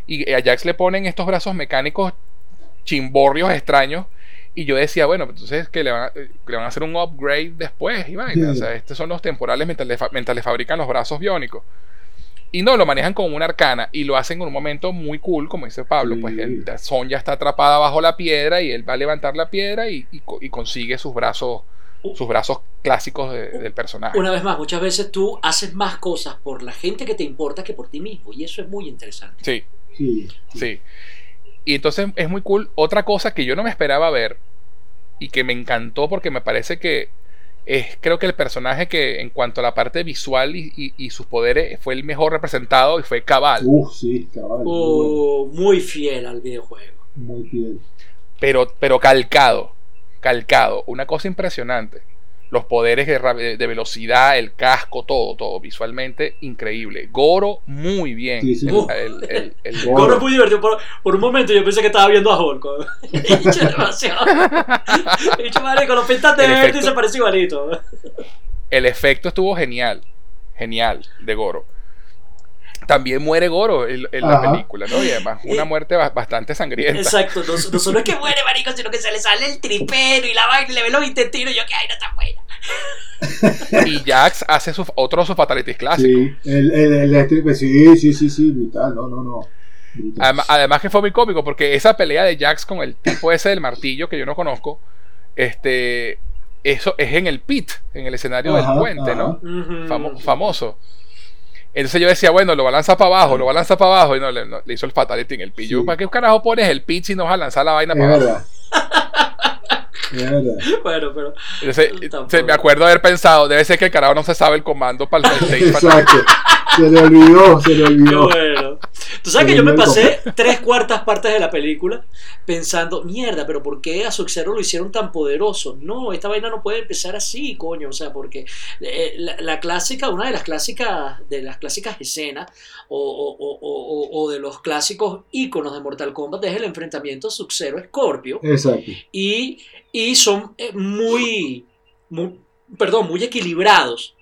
Y a Jax le ponen estos brazos mecánicos chimborrios extraños. Y yo decía, bueno, entonces que le van a, eh, le van a hacer un upgrade después. Y vaina. O sea, estos son los temporales mientras le, fa- mientras le fabrican los brazos biónicos. Y no, lo manejan como una arcana y lo hacen en un momento muy cool, como dice Pablo. Sí. Pues el Son ya está atrapada bajo la piedra y él va a levantar la piedra y, y co- y consigue sus brazos, sus brazos clásicos de- del personaje. Una vez más, muchas veces tú haces más cosas por la gente que te importa que por ti mismo. Y eso es muy interesante. Sí, Sí, sí. Y entonces es muy cool. Otra cosa que yo no me esperaba ver y que me encantó porque me parece que es creo que el personaje que en cuanto a la parte visual y, y- y sus poderes fue el mejor representado y fue Cabal. Uf, sí, cabal. muy. O muy fiel al videojuego. Muy fiel. pero, pero calcado, calcado, una cosa impresionante. Los poderes de, velocidad, el casco, todo, todo, visualmente increíble. Goro, muy bien. Sí, sí. El- el- el- el- [LAUGHS] Goro. Goro es muy divertido. Por, por un momento yo pensé que estaba viendo a Hulk. [LAUGHS] He dicho demasiado. He dicho, marico, lo pintas de verde se parece igualito. el efecto estuvo genial, genial de Goro. También muere Goro en, en la película, ¿no? Y además una muerte ba- bastante sangrienta. Exacto. No, no solo es que [LAUGHS] muere, marico, sino que se le sale el tripero y la vaina y le ve los intestinos. Y yo, que ay, no está buena. Y Jax hace su, otro de sus fatalities clásicos. Sí, el, el, el, sí, sí, sí, sí, brutal. No, no, no. Además, además que fue muy cómico porque esa pelea de Jax con el tipo ese del martillo que yo no conozco, este, eso es en el pit, en el escenario Ajá, del puente, ¿no? ajá. Ujú. Famo- famoso. Entonces yo decía, bueno, lo va a lanzar para abajo, lo va a lanzar para abajo, y no, le, no, le hizo el fatality en el Sí. ¿Para qué carajo pones el pit si no vas a lanzar la vaina para abajo? verdad. Es verdad. [LAUGHS] Bueno, pero. Entonces, me acuerdo haber pensado, debe ser que el carajo no se sabe el comando para el. [LAUGHS] Exacto. Se le olvidó, se le Qué olvidó. bueno. Tú sabes que yo me pasé tres cuartas partes de la película pensando, mierda, pero ¿por qué a Sub-Zero lo hicieron tan poderoso? No, esta vaina no puede empezar así, coño. O sea, porque eh, la, clásica, una de las clásicas, de las clásicas escenas o, de los clásicos íconos de Mortal Kombat es el enfrentamiento Sub-Zero-Scorpio. Exacto. Y, y son eh, muy, muy, perdón, muy equilibrados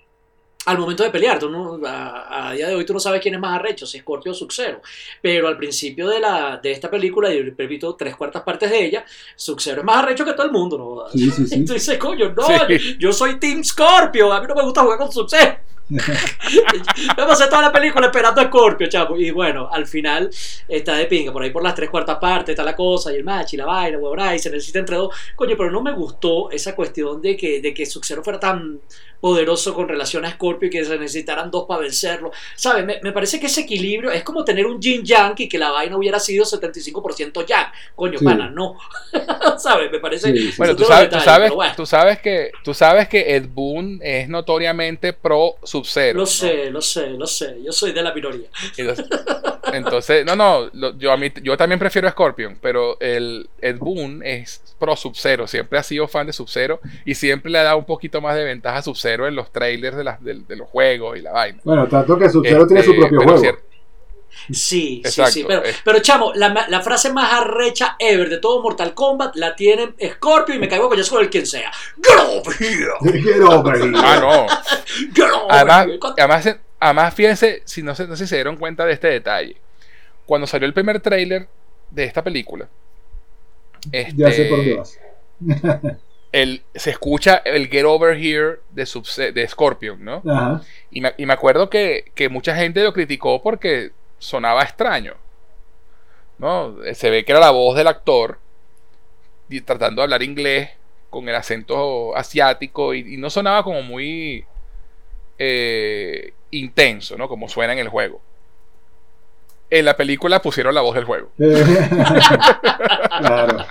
al momento de pelear. Tú no, a, día de hoy tú no sabes quién es más arrecho, si Scorpio o Sub-Zero. Pero al principio de, la, de esta película, y repito, tres cuartas partes de ella, Sub-Zero es más arrecho que todo el mundo. ¿no? Sí, sí, sí. Y [LAUGHS] tú dices, coño, no, yo soy Team Scorpio, a mí no me gusta jugar con Sub-Zero. [LAUGHS] me pasé toda la película esperando a Scorpio, chavo. Y bueno, al final está de pinga. Por ahí por las tres cuartas partes está la cosa y el match y la vaina, huevona, y se necesita entre dos. Coño, pero no me gustó esa cuestión de que, de que Sub-Zero fuera tan poderoso con relación a Scorpio y que se necesitaran dos para vencerlo. ¿Sabes? Me, parece que ese equilibrio es como tener un Jin Yang y que la vaina hubiera sido 75% Yang. Coño, pana, no. [LAUGHS] ¿Sabes? Me parece. bueno, tú sabes, tú, sabes, tú sabes, que, tú sabes que Ed Boon es notoriamente pro Sub-Zero. Lo sé, lo sé, lo sé. Yo soy de la minoría. Entonces, no, no, yo, a mí, yo también prefiero a Scorpion, pero el Ed Boon es pro Sub-Zero. Siempre ha sido fan de Sub-Zero y siempre le ha dado un poquito más de ventaja a Sub-Zero en los trailers de, de, los juegos y la vaina. Bueno, tanto que Sub-Zero tiene su este, propio juego. Sí, sí, sí. Pero, pero chamo, la, la, frase más arrecha ever de todo Mortal Kombat la tiene Scorpio y me caigo con con el quien sea. Get over here. Get over here. Ah, no. [LAUGHS] Get over además, here. Además, además, fíjense, si no, sé, no sé si se dieron cuenta de este detalle. Cuando salió el primer trailer de esta película. Este, ya sé por dónde vas. [LAUGHS] se escucha el Get Over Here de, de Scorpion, ¿no? Y, me, acuerdo que, mucha gente lo criticó porque sonaba extraño. ¿no? Se ve que era la voz del actor y tratando de hablar inglés con el acento asiático y, no sonaba como muy eh, intenso, ¿no? Como suena en el juego. En la película pusieron la voz del juego. [LAUGHS] claro.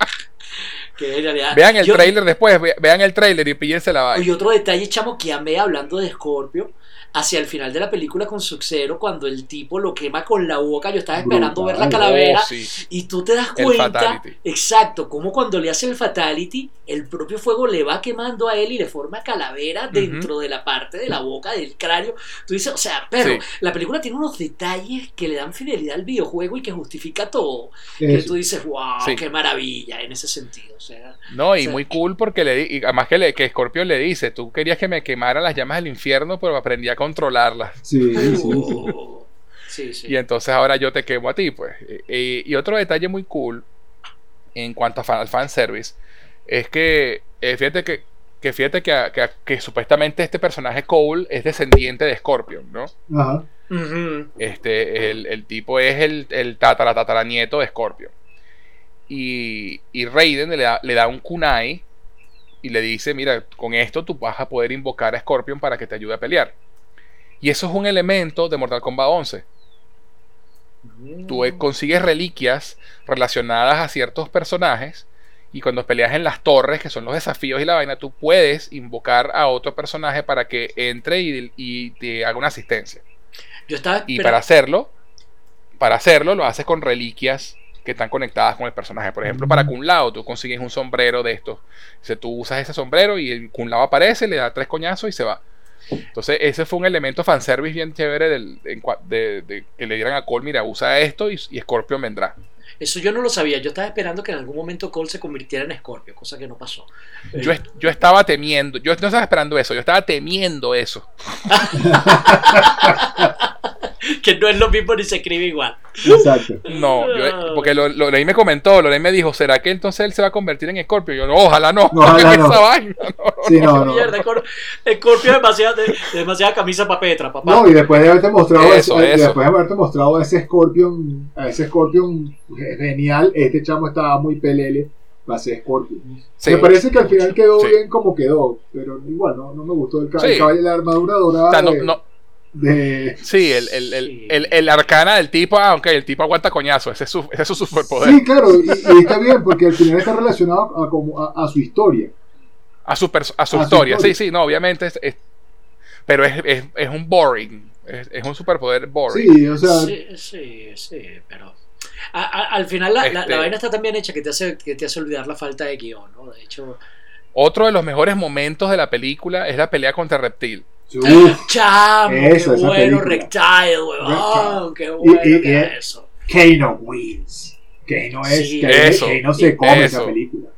Vean el trailer después, vean el trailer y píllense la vaina. Y otro detalle, chamo, que amé hablando de Scorpio hacia el final de la película con Sub-Zero, cuando el tipo lo quema con la boca, yo estaba esperando ver la calavera, oh, y tú te das cuenta, exacto, como cuando le hace el fatality, el propio fuego le va quemando a él y le forma calavera dentro de la parte de la boca, del cráneo. Tú dices, o sea, pero la película tiene unos detalles que le dan fidelidad al videojuego y que justifica todo. Que tú dices, wow, qué maravilla en ese sentido. O sea, no, y muy cool porque le y además que, le, que Scorpio le dice, tú querías que me quemaran las llamas del infierno, pero aprendí a controlarlas. [LAUGHS] Sí, sí, Y entonces ahora yo te quemo a ti, pues. Y, otro detalle muy cool en cuanto al fanservice es que, eh, fíjate que, que fíjate que, supuestamente este personaje Cole es descendiente de Scorpion, ¿no? Ajá. Este, el, tipo es el, el tatara, tatara nieto de Scorpion. Y, y Raiden le da, le da un kunai y le dice, mira, con esto tú vas a poder invocar a Scorpion para que te ayude a pelear. Y eso es un elemento de Mortal Kombat 11. Tú mm. consigues reliquias relacionadas a ciertos personajes y cuando peleas en las torres, que son los desafíos y la vaina, tú puedes invocar a otro personaje para que entre y, te haga una asistencia. Yo estaba, y para hacerlo, para hacerlo, lo haces con reliquias que están conectadas con el personaje. Por ejemplo, para Kun Lao, tú consigues un sombrero de estos. O tú usas ese sombrero y el Kun Lao aparece, le da tres coñazos y se va. Entonces, ese fue un elemento fanservice bien chévere del, de, que le dieran a Cole, mira, usa esto y, y Scorpion vendrá. Eso yo no lo sabía. Yo estaba esperando que en algún momento Cole se convirtiera en Scorpio, cosa que no pasó. Yo, yo estaba temiendo, yo no estaba esperando eso, yo estaba temiendo eso. [LAUGHS] [LAUGHS] que no es lo mismo ni se escribe igual. Exacto. No, porque lo, me comentó, Lorey me dijo, ¿será que entonces él se va a convertir en Scorpio? Yo, no, ojalá no. ojalá [LAUGHS] no. Esa vaina. sí, no, no. Mierda, Scorpio es demasiada, demasiada camisa para Petra, papá. No, y después de haberte mostrado eso, ese, después de haberte mostrado a ese Scorpion, a ese Scorpion genial, este chamo estaba muy pelele va a ser Scorpion. Me parece que al final quedó bien como quedó, pero igual no, no me gustó el, caballo de la armadura dorada. no, no, Sí, el, el, el, el, arcana del tipo, aunque ah, el tipo aguanta coñazo, ese es su, ese es su superpoder. Sí, claro, y, está bien, porque al final está relacionado a, como a, su historia. A su, a su, historia. sí, sí, no, obviamente, es, pero es, es, es, un boring. Es, es un superpoder boring. Sí, o sea, Sí, sí, sí, pero. a- a- al final la, la- la Este- vaina está tan bien hecha que te hace, que te hace olvidar la falta de guion, ¿no? De hecho. Otro de los mejores momentos de la película es la pelea contra Reptil. Uf, ¡Chamo! ¡Qué bueno, película. Reptile, weón! ¡Qué Y- bueno y- que y- es eso! Kano wins. Kano es, Sí, Kano, eso, Kano se come eso. esa película.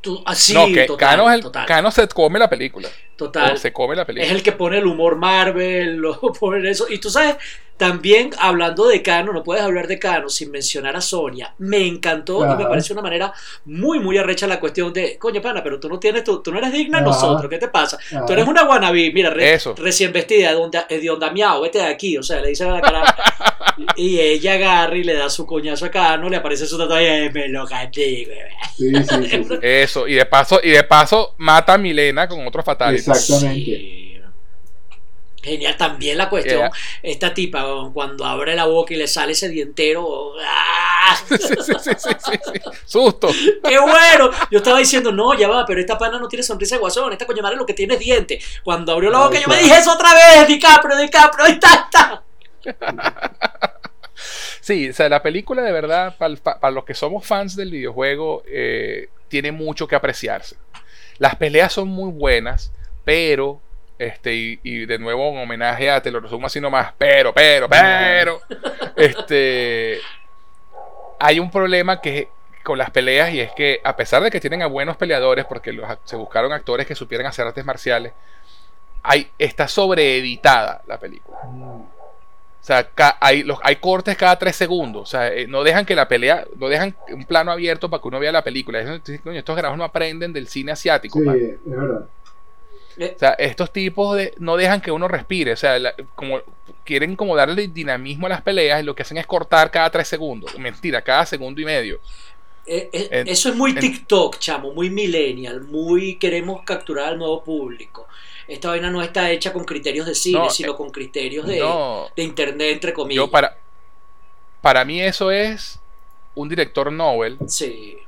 Tú- ah, no, que total, Cano, es el, total, Cano se come la película. total. O se come la Es película. el que pone el humor Marvel, [LAUGHS] lo pone eso. Y tú sabes, también hablando de Cano, no puedes hablar de Cano sin mencionar a Sonia. Me encantó y me Ajá. pareció una manera muy, muy arrecha la cuestión de, coño, pana, pero tú no tienes, tú, tú no eres digna de nosotros, ¿qué te pasa? Ajá. Tú eres una wannabe, mira, re- Eso. recién vestida, de onda, de onda miau, vete de aquí, o sea, le dice a la cara. [LAUGHS] y ella agarra y le da su coñazo a Cano, le aparece su tatuaje, me lo gané, güey. Sí, sí, sí, sí. Eso. Y de paso, y de paso mata a Milena con otro fatality. Exactamente. Genial, también la cuestión, Yeah. esta tipa cuando abre la boca y le sale ese dientero, ¡ah! [LAUGHS] Sí, sí, sí. Susto. ¡Qué bueno! Yo estaba diciendo, no, ya va, pero esta pana no tiene sonrisa de guasón, esta coño madre lo que tiene es diente. Cuando abrió la boca yo me dije eso otra vez, DiCaprio, DiCaprio, ahí está, está. [LAUGHS] Sí, o sea, la película de verdad, para, los que somos fans del videojuego, eh, tiene mucho que apreciarse. Las peleas son muy buenas, pero, este, y, y de nuevo un homenaje a, te lo resumo así nomás, pero, pero, pero, este, hay un problema que con las peleas y es que a pesar de que tienen a buenos peleadores, porque los se buscaron actores que supieran hacer artes marciales, hay, está sobreeditada la película. O sea, hay, los, hay cortes cada tres segundos. O sea, eh, no dejan que la pelea, no dejan un plano abierto para que uno vea la película. Estos grabos no aprenden del cine asiático. Sí, man. es verdad. O sea, estos tipos de, no dejan que uno respire. O sea, la- como quieren como darle dinamismo a las peleas y lo que hacen es cortar cada tres segundos. Mentira, cada segundo y medio. Eh, eh, En- eso es muy en- TikTok, chamo, muy millennial, muy queremos capturar al nuevo público. Esta vaina no está hecha con criterios de cine, No, sino eh, con criterios de, No, de internet, entre comillas. yo para, para mí eso es un director Nobel Sí.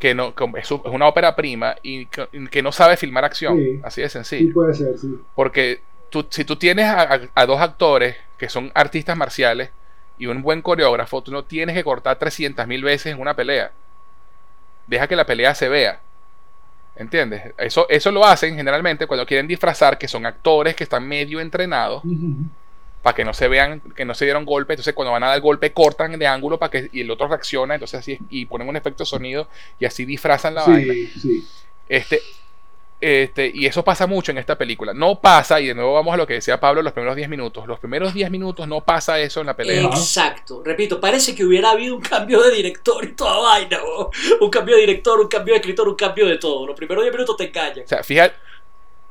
Que no es un- es una ópera prima y que, no sabe filmar acción. Sí. Así de Sí, sencillo. puede ser, sí. Porque tú, si tú tienes a, dos actores que son artistas marciales y un buen coreógrafo, tú no tienes que cortar 300 mil veces en una pelea. Deja que la pelea se vea. ¿Entiendes? Eso, eso lo hacen generalmente cuando quieren disfrazar que son actores que están medio entrenados. Para que no se vean, que no se dieron golpe. Entonces, cuando van a dar golpe, cortan de ángulo para que y el otro reacciona. Entonces, así y ponen un efecto de sonido y así disfrazan la vaina. Sí, sí. Este, este, y eso pasa mucho en esta película. No pasa, y de nuevo vamos a lo que decía Pablo, los primeros 10 minutos. Los primeros 10 minutos no pasa eso en la pelea. Exacto. Repito, parece que hubiera habido un cambio de director y toda vaina. ¿no? Un cambio de director, un cambio de escritor, un cambio de todo. Los primeros 10 minutos te engañan. O sea, fíjate,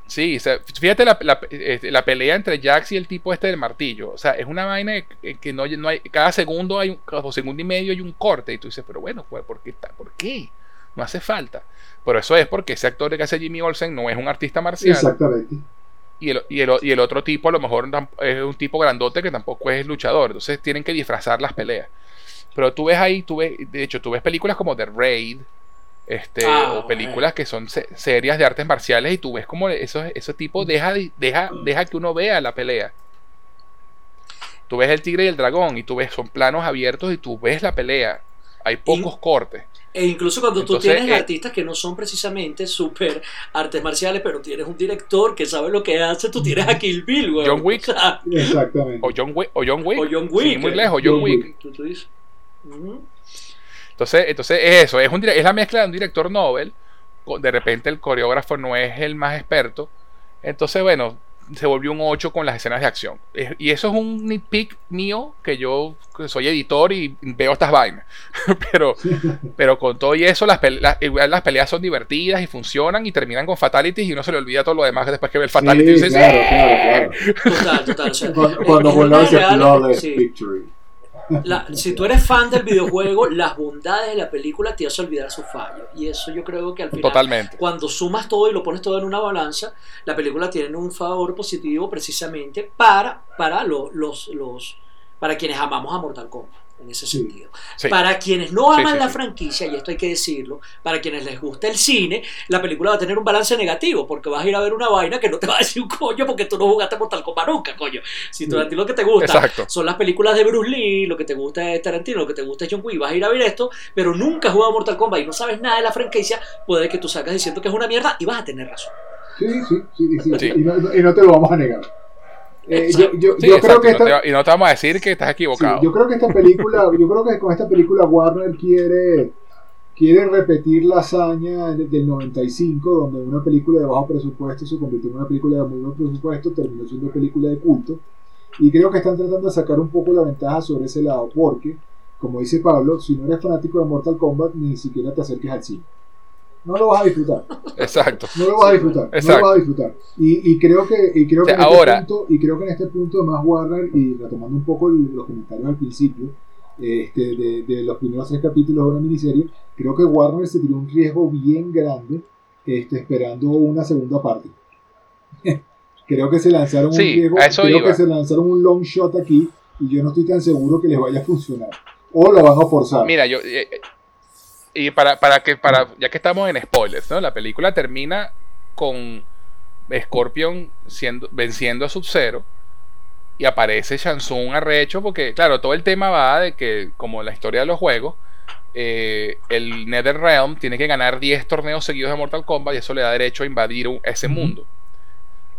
sí, o sea, fíjate la, la- este, la pelea entre Jax y el tipo este del martillo. O sea, es una vaina que, que no, no hay, cada segundo hay un, cada segundo y medio hay un corte. Y tú dices, pero bueno, pues, ¿por qué? ¿Por qué? No hace falta. Pero eso es porque ese actor que hace Jimmy Olsen no es un artista marcial. Exactamente. Y el, y, el, y el otro tipo a lo mejor es un tipo grandote que tampoco es luchador. Entonces tienen que disfrazar las peleas. Pero tú ves ahí, tú ves, de hecho, tú ves películas como The Raid, este, Ah, o películas que son se- serias de artes marciales y tú ves como esos, ese tipo deja, de- deja, deja que uno vea la pelea. Tú ves el tigre y el dragón y tú ves, son planos abiertos y tú ves la pelea. Hay pocos cortes. E incluso cuando tú tienes eh, artistas que no son precisamente súper artes marciales, pero tienes un director que sabe lo que hace, tú tienes a Kill Bill, güey. John Wick. O sea, Exactamente. O John Wick. O John Wick. o John Wick. muy eh. lejos, John John Wick. Tú- tú dices. Ujú. Entonces, entonces es eso, es, un, es la mezcla de un director Nobel, de repente el coreógrafo no es el más experto, entonces bueno, se volvió un 8 con las escenas de acción. Es- Y eso es un nitpick mío, que yo soy editor y veo estas vainas, [LAUGHS] pero, [LAUGHS] pero con todo y eso las, pele- las, igual las peleas son divertidas y funcionan y terminan con fatalities y uno se le olvida todo lo demás después que ve el fatality. y Sí, dice, claro, claro, claro. Total, total. O sea, [LAUGHS] Cuando, vuelve a La- si tú eres fan del videojuego, las bondades de la película te hace olvidar sus fallos. Y eso yo creo que al final, Totalmente. cuando sumas todo y lo pones todo en una balanza, la película tiene un favor positivo precisamente para, para los, los, los- para quienes amamos a Mortal Kombat. En ese sentido. Sí. Para quienes no aman sí, la sí. franquicia, y esto hay que decirlo, para quienes les gusta el cine, la película va a tener un balance negativo, porque vas a ir a ver una vaina que no te va a decir un coño porque tú no jugaste Mortal Kombat nunca, coño. Si tú, Sí. a ti lo que te gusta Exacto. son las películas de Bruce Lee, lo que te gusta es Tarantino, lo que te gusta es John Wick, vas a ir a ver esto, pero nunca has jugado Mortal Kombat y no sabes nada de la franquicia, puede que tú sacas diciendo que es una mierda y vas a tener razón. Sí, sí, sí, sí, Sí. Y, no, y no te lo vamos a negar. Eh, yo Exacto. yo, Sí, yo exacto, creo que y, no esta, te, y no te vamos a decir que estás sí, equivocado. yo creo que esta película, yo creo que con esta película Warner quiere quiere repetir la hazaña de- del 95, donde una película de bajo presupuesto se convirtió en una película de muy buen presupuesto, terminó siendo película de culto. Y creo que están tratando de sacar un poco la ventaja sobre ese lado, porque, como dice Pablo, si no eres fanático de Mortal Kombat, ni siquiera te acerques al cine. No lo vas a disfrutar. Exacto. No lo vas a disfrutar. No Exacto. lo vas a disfrutar. Y, y creo que, y creo O sea, que en este ahora- punto, y creo que en este punto más Warner, y retomando un poco el- los comentarios al principio, este, de, de los primeros tres capítulos de una miniserie, creo que Warner se tiró un riesgo bien grande este, esperando una segunda parte. [LAUGHS] creo que se lanzaron Sí, un riesgo, creo iba. que se lanzaron un long shot aquí y yo no estoy tan seguro que les vaya a funcionar. O lo van a forzar. Mira, yo. eh, y para, para que, para, ya que estamos en spoilers, ¿no? La película termina con Scorpion siendo, venciendo a Sub-Zero. Y aparece Shansung arrecho, porque, claro, todo el tema va de que, como la historia de los juegos, eh, el NetherRealm tiene que ganar 10 torneos seguidos de Mortal Kombat y eso le da derecho a invadir un- ese mundo.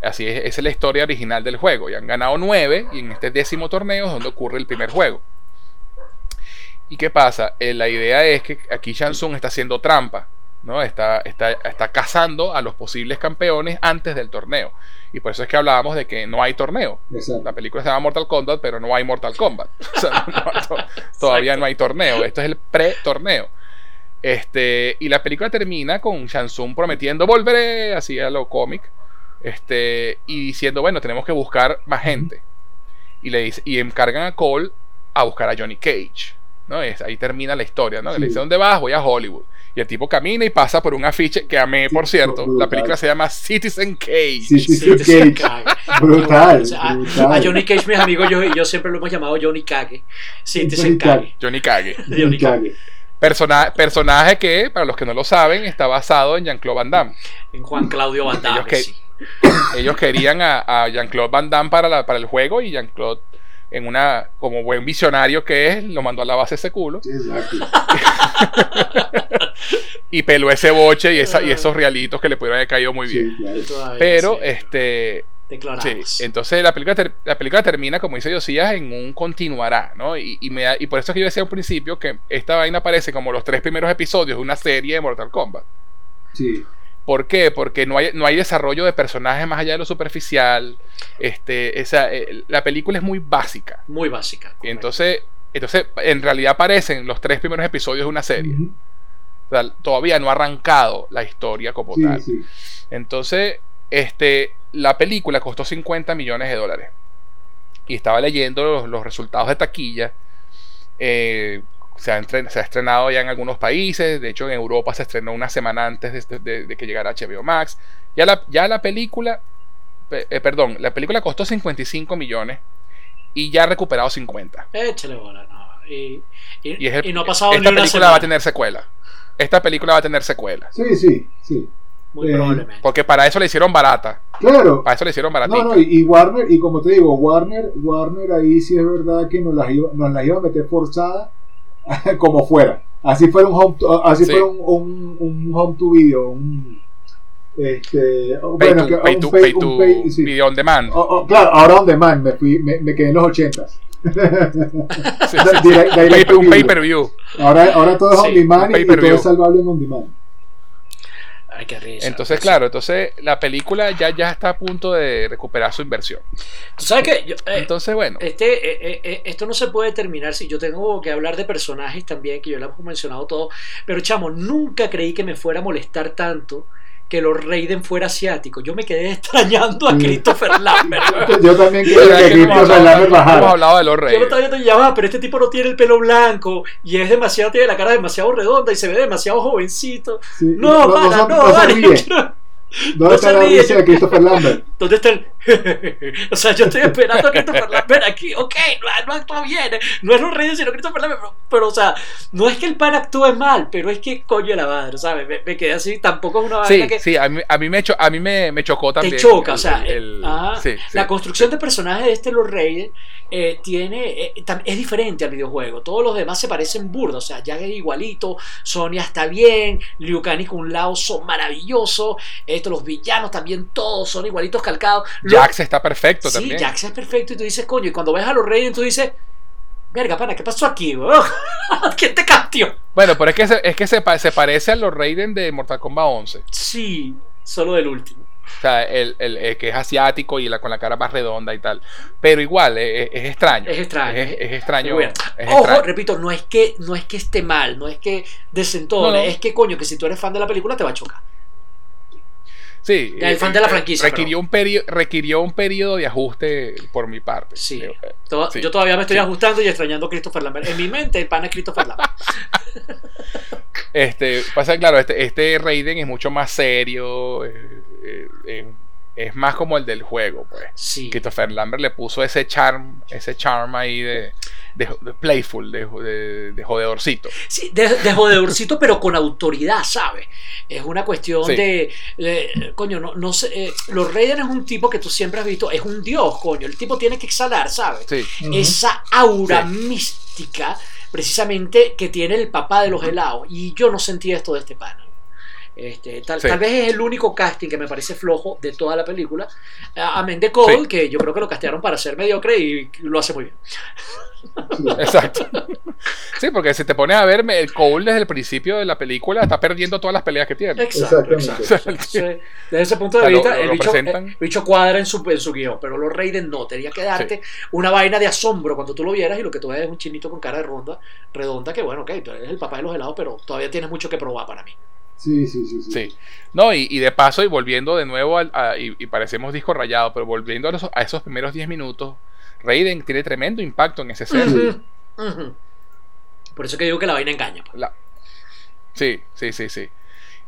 Así es, esa es la historia original del juego. Y han ganado 9 y en este décimo torneo es donde ocurre el primer juego. ¿Y qué pasa? Eh, la idea es que aquí Shansung está haciendo trampa, ¿no? Está, está, está cazando a los posibles campeones antes del torneo. Y por eso es que hablábamos de que no hay torneo. Exacto. La película se llama Mortal Kombat, pero no hay Mortal Kombat. [LAUGHS] O sea, no- no- to- todavía no hay torneo. Esto es el pre-torneo. Este, y la película termina con Shansung prometiendo volveré, así a lo cómic. Este, y diciendo, bueno, tenemos que buscar más gente. Y le dice, y encargan a Cole a buscar a Johnny Cage. ¿No? Es, ahí termina la historia, ¿no? Sí. Le dice, ¿dónde vas? Voy a Hollywood. Y el tipo camina y pasa por un afiche que amé, Sí, por cierto. brutal. La película se llama Citizen Cage. Sí, Cage. Brutal, O sea, a- brutal. A Johnny Cage, mis amigos, yo, yo siempre lo hemos llamado Johnny Cage. Sí, te Johnny Cage. Johnny Cage. Persona- personaje que, para los que no lo saben, está basado en Jean-Claude Van Damme. En Juan Claudio Van Damme, Ellos que- sí. [COUGHS] Ellos querían a, a Jean-Claude Van Damme para, la- para el juego y Jean-Claude, en una, como buen visionario que es, lo mandó a la base ese culo Exacto. [LAUGHS] y peló ese boche y, esa, y esos realitos que le pudieron haber caído muy bien. Sí, claro. Pero, sí, este, declaramos. Sí, entonces la película, ter- la película termina, como dice Josías, en un continuará, ¿no? Y, y me da- y por eso es que yo decía al principio que esta vaina aparece como los tres primeros episodios de una serie de Mortal Kombat. Sí. ¿Por qué? Porque no hay, no hay desarrollo de personajes más allá de lo superficial. Este, esa, eh, la película es muy básica. Muy básica. Correcto. entonces, entonces, en realidad aparecen los tres primeros episodios de una serie. O sea, todavía no ha arrancado la historia como Sí, tal. sí. Entonces, este, la película costó 50 millones de dólares. Y estaba leyendo los, los resultados de taquilla. Eh, se, ha entren- se ha estrenado ya en algunos países. De hecho, en Europa se estrenó una semana antes de, de- de que llegara HBO Max. Ya la, ya la película, pe- eh, perdón, la película costó 55 millones y ya ha recuperado 50. Échale bola, no. Y, y- Y, es el- y no ha pasado esta ni una película semana. va a tener secuela. Esta película va a tener secuela. Sí, sí, sí. Muy eh, probablemente. Porque para eso le hicieron barata. Claro. Para eso le hicieron baratita. No, no, y, y Warner, y como te digo, Warner, Warner ahí sí es verdad que nos las iba, nos las iba a meter forzada [LAUGHS] como fuera. Así fuera un home to, así Sí. fuera un, un, un home to video, un este Pay bueno, to, que- pay un to- pay- pay un pay- sí. video on demand. Oh, oh, claro, ahora on demand, me fui, me, me quedé en los ochentas. [LAUGHS] Sí, Un pay- per view. Ahora, ahora todo es on demand y, y todo es salvable en on demand. Ay, qué risa. Entonces, Sí. claro, entonces la película ya, ya está a punto de recuperar su inversión. Tú sabes que yo, eh, Entonces, bueno, Este, eh, eh, eh, esto no se puede terminar si yo tengo que hablar de personajes también, que yo lo hemos mencionado todo, pero chamo, nunca creí que me fuera a molestar tanto que Lord Raiden fuera asiático. Yo me quedé [LAUGHS] extrañando a. Christopher Lambert. [LAUGHS] Yo también es que hemos Christopher Lambert no hemos bajara. hablado de los Yo lo reyes. estaba viendo y ya va, pero este tipo no tiene el pelo blanco y es demasiado, tiene la cara demasiado redonda y se ve demasiado jovencito. Sí, No, no, para, no, no, no se vale, [LAUGHS] ¿Dónde está la risa de Christopher Lambert? [LAUGHS] ¿Dónde está el.? [LAUGHS] o sea, yo estoy esperando a Christopher Lambert aquí. Ok, no, no actúa bien. No es los reyes, sino Christopher Lambert. Pero, pero, o sea, no es que el pan actúe mal, pero es que coño la madre, ¿sabes? Me, me quedé así. Tampoco es una Sí, vaina que. sí, a mí, a mí, me, cho- a mí me, me chocó también. te choca, el- o sea, el- eh, sí, sí. la construcción de personajes de este Los Reyes eh, tiene, eh, es diferente al videojuego. Todos los demás se parecen burda, o sea, Jack es igualito, Sonia está bien, Liu Kang y Kung Lao son maravillosos, esto, los villanos también todos son igualitos calcados. Jax está perfecto sí, también. Jax es perfecto y tú dices, coño, y cuando ves a Los Reyes tú dices, verga, pana, ¿qué pasó aquí, weón? [LAUGHS] ¿Quién te cambió? Bueno, pero es que, se, es que se, pa- se parece a los Raiden de Mortal Kombat 11. Sí, solo del último. O sea, el, el- el que es asiático y la, con la cara más redonda y tal. Pero igual, es, es extraño. Es extraño. Es, es extraño. Ojo, extraño. repito, no es que no es que esté mal, no es que desentone, No, no. es que coño, que si tú eres fan de la película te va a chocar. Sí, el fan de la eh, franquicia, Requirió un, perio- requirió un periodo de ajuste por mi parte. Sí. Eh, Sí. Yo todavía me estoy Sí. ajustando y extrañando a Christopher Lambert. En mi mente el pan es Christopher Lambert. [LAUGHS] Este, pasa claro, este, este Raiden es mucho más serio. eh, es más como el del juego, pues. Sí. Christopher Lambert le puso ese charm, ese charm ahí de, de, de playful, de, de, de jodedorcito. Sí, de, de jodedorcito, pero con autoridad, ¿sabes? Es una cuestión Sí. de. coño, no, no sé. eh, los Raiden es un tipo que tú siempre has visto, es un dios, coño. El tipo tiene que exhalar, ¿sabes? Sí, esa aura Sí. mística precisamente que tiene el papá de los helados. Y yo no sentí esto de este pana. Este, tal, Sí. tal vez es el único casting que me parece flojo de toda la película. Amén de Cole, Sí. que yo creo que lo castearon para ser mediocre y lo hace muy bien. Exacto. Sí, porque si te pones a ver, el Cole desde el principio de la película está perdiendo todas las peleas que tiene. Exacto, Exactamente. exacto. Sí, Desde ese punto de O sea, lo- vista, lo- el, lo bicho, el bicho cuadra en su, en su guion, pero los Raiden no. Tenía que darte una vaina de asombro cuando tú lo vieras y lo que tú ves es un chinito con cara de ronda, redonda, que bueno, ok, tú eres el papá de los helados, pero todavía tienes mucho que probar para mí. Sí, sí, sí, sí. Sí. No, y, y de paso, y volviendo de nuevo, al- a- y, y parecemos disco rayado, pero volviendo a, los- a esos primeros 10 minutos, Raiden tiene tremendo impacto en ese set. Por eso que digo que la vaina engaña. pues. La- Sí, sí, sí, sí.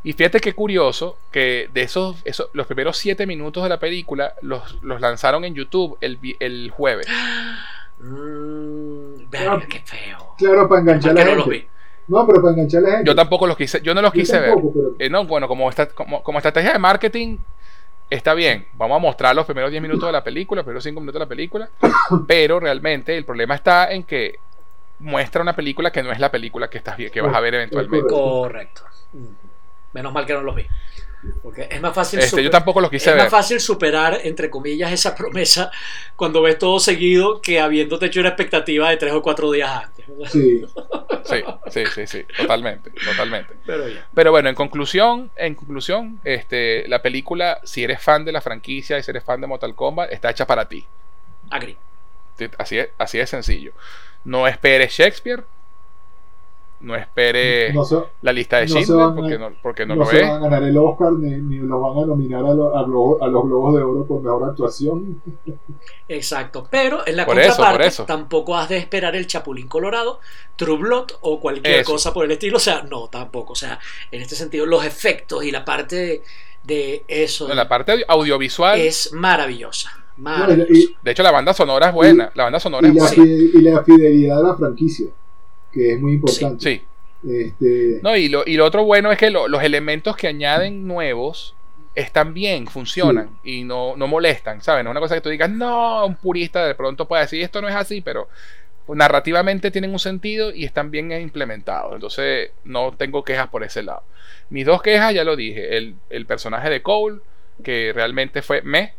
Y fíjate qué curioso que de esos, esos los primeros 7 minutos de la película los, los lanzaron en YouTube el, vi- el jueves. [GASPS] Mm, verga, qué feo. Claro, para enganchar a Mal la que no los gente. vi. No, pero para enganchar a la gente. Yo tampoco los quise, yo no los Yo quise ver. pero- Eh, no, bueno, como, esta- como, como estrategia de marketing está bien. Vamos a mostrar los primeros 10 minutos de la película, los primeros 5 minutos de la película. [COUGHS] Pero realmente el problema está en que muestra una película que no es la película que estás que vas a ver eventualmente. Correcto. Menos mal que no los vi. Porque es más fácil Este, super- yo tampoco los quise es ver. más fácil superar, entre comillas, esa [LAUGHS] promesa cuando ves todo seguido que habiéndote hecho una expectativa de tres o cuatro días antes. Sí, Sí, sí, sí, sí, totalmente, totalmente. Pero ya. Pero bueno, en conclusión, en conclusión, este, la película, si eres fan de la franquicia y si eres fan de Mortal Kombat, está hecha para ti. Agri. Así es, así de sencillo. No esperes Shakespeare. No esperes no se, la lista de Schindler a- porque no, porque no no lo se ves. van a ganar el Oscar ni, ni los van a nominar a, lo- a lo- a los Globos de Oro por mejor actuación. Exacto. Pero en la Por contraparte eso. tampoco has de esperar el Chapulín Colorado, True Blood o cualquier Eso. cosa por el estilo. O sea, no, tampoco. O sea, en este sentido, los efectos y la parte de, de eso la parte audio- audiovisual, es maravillosa. Maravillosa. y, de hecho la banda sonora es buena. La banda sonora y es la, buena. y la fidelidad de la franquicia, que es muy importante. Sí. Este, No, y lo, y lo otro bueno es que lo- los elementos que añaden nuevos están bien, funcionan y no, no molestan, ¿sabes? No es una cosa que tú digas, no, un purista de pronto puede decir, esto no es así, pero narrativamente tienen un sentido y están bien implementados. Entonces, no tengo quejas por ese lado. Mis dos quejas, ya lo dije, el, el personaje de Cole, que realmente fue me,